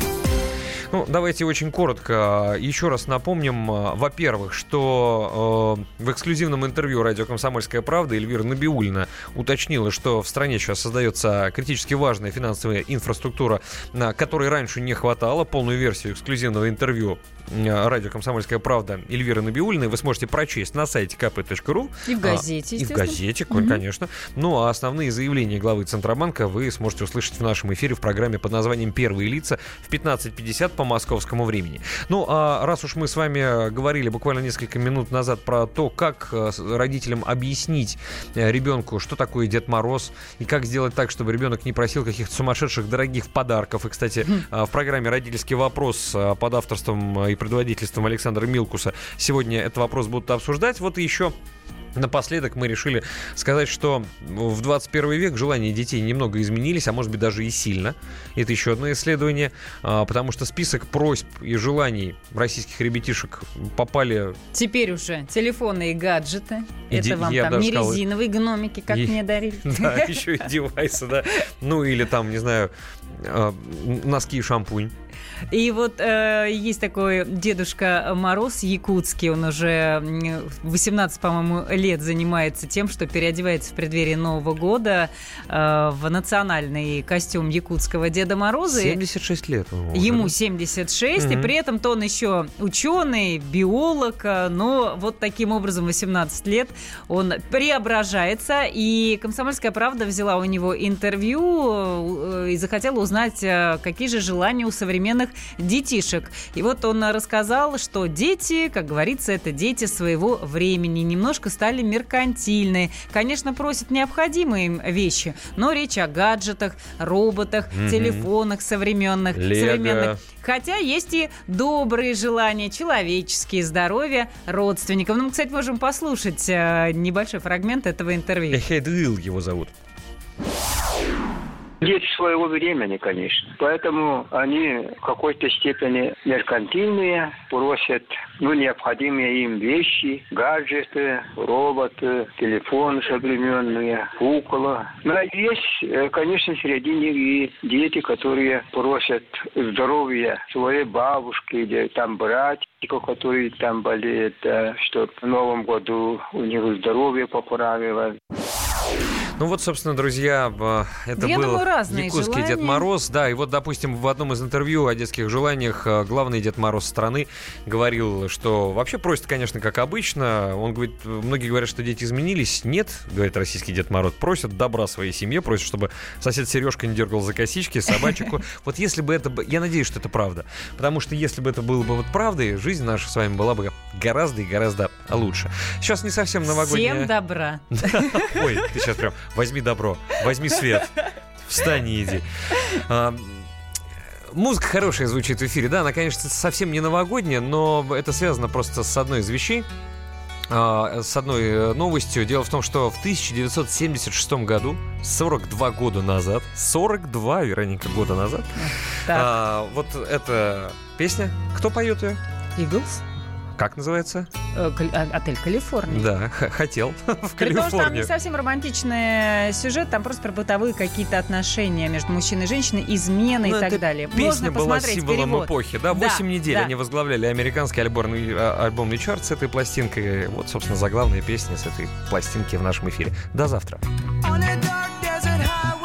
Ну, давайте очень коротко еще раз напомним, э, во-первых, что э, в эксклюзивном интервью радио «Комсомольская правда» Эльвира Набиулина уточнила, что в стране сейчас создается критически важная финансовая инфраструктура, на которой раньше не хватало. Полную версию эксклюзивного интервью радио «Комсомольская правда» Эльвиры Набиулиной вы сможете прочесть на сайте kp.ru. И в газете, А, И в газете, Мгм. конечно. Ну, а основные заявления главы Центробанка вы сможете услышать в нашем эфире в программе под названием «Первые лица» в 15.50 по московскому времени. Ну, а раз уж мы с вами говорили буквально несколько минут назад про то, как э, родителям объяснить э, ребенку, что такое Дед Мороз, и как сделать так, чтобы ребенок не просил каких-то сумасшедших дорогих подарков. И, кстати, э, в программе «Родительский вопрос» под авторством э, и предводительством Александра Милкуса сегодня этот вопрос будут обсуждать. Вот и еще Напоследок мы решили сказать, что в 21 век желания детей немного изменились, а может быть даже и сильно. Это еще одно исследование, а, потому что список просьб и желаний российских ребятишек попали... Теперь уже телефоны и гаджеты. И Это де- вам я там не сказал, резиновые гномики, как и- мне дарили. [laughs] Да, еще и девайсы, да. Ну или там, не знаю, носки и шампунь. И вот э, есть такой Дедушка Мороз якутский, он уже м, 18, по-моему, лет занимается тем, что переодевается в преддверии Нового года э, в национальный костюм якутского Деда Мороза. И 76 лет. ему Ему да? 76, и Мгм. при этом-то он еще ученый, биолог, э, но вот таким образом 18 лет он преображается, и «Комсомольская правда» взяла у него интервью э, и захотела узнать, э, какие же желания у современных детишек. И вот он рассказал, что дети, как говорится, это дети своего времени, немножко стали меркантильные. Конечно, просят необходимые им вещи, но речь о гаджетах, роботах, Мгм. телефонах современных. Лего. современных. Хотя есть и добрые желания, человеческие, здоровья родственников. Ну, мы, кстати, можем послушать э, небольшой фрагмент этого интервью. Эхедвилл его зовут. Дети своего времени, конечно. Поэтому они в какой-то степени меркантильные, просят ну, необходимые им вещи, гаджеты, роботы, телефоны современные, кукла. Но есть, э, конечно, среди них и дети, которые просят здоровья своей бабушки или там братика, который там болеет, чтобы в новом году у них здоровье поправилось. Ну вот, собственно, друзья, это Я был думаю, разные якутский Дед желания. Мороз. Да, и вот, допустим, в одном из интервью о детских желаниях э, главный Дед Мороз страны говорил, что вообще просит, конечно, как обычно. Он говорит, многие говорят, что дети изменились. Нет, говорит российский Дед Мороз, просят добра своей семье, просят, чтобы сосед Сережка не дергал за косички, собачку. [laughs] Вот если бы это... Я надеюсь, что это правда. Потому что если бы это было бы вот правдой, жизнь наша с вами была бы гораздо и гораздо лучше. Сейчас не совсем новогодняя... Всем добра. [laughs] Ой, ты сейчас прям возьми добро, возьми свет, встань и иди. А, Музыка хорошая звучит в эфире, да, она, конечно, совсем не новогодняя, но это связано просто с одной из вещей, а, с одной э, новостью. Дело в том, что в 1976 году, 42 года назад, 42, Вероника, года назад, Так. а, вот эта песня, кто поет ее? Иглс? Как называется? Э, а- Отель Калифорния. Да, хотел [laughs] в При том, что там не совсем романтичный сюжет, там просто про бытовые какие-то отношения между мужчиной и женщиной, измены Ну, и так эта далее. Песня Можно была посмотреть символом перевод. эпохи. Да, 8 недель да. они возглавляли американский альбомный, а, альбомный чарт с этой пластинкой. Вот, собственно, заглавная песня с этой пластинки в нашем эфире. До завтра. On a dark desert highway,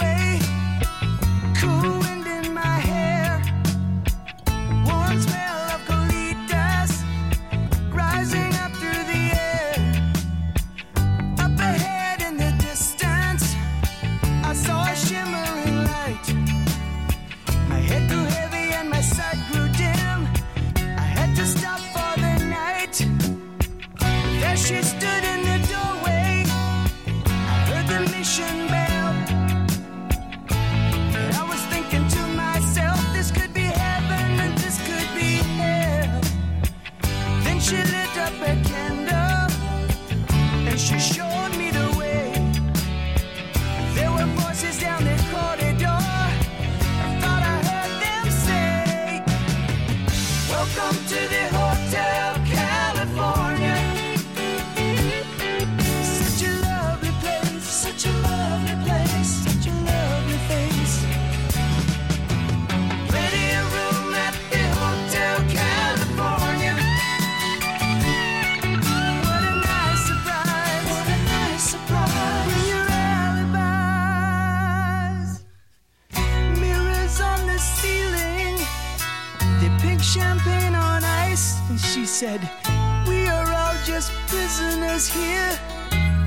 she said, We are all just prisoners here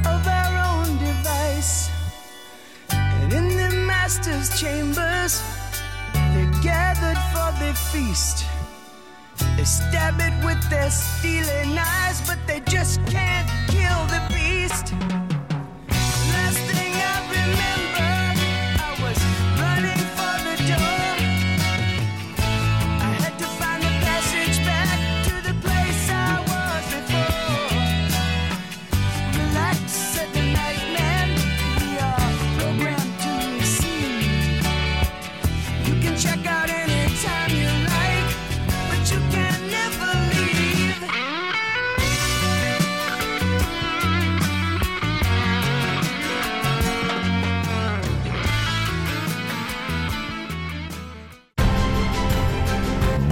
of our own device. And in the master's chambers, they're gathered for the feast. They stab it with their steely knives, but they just can't kill the beast.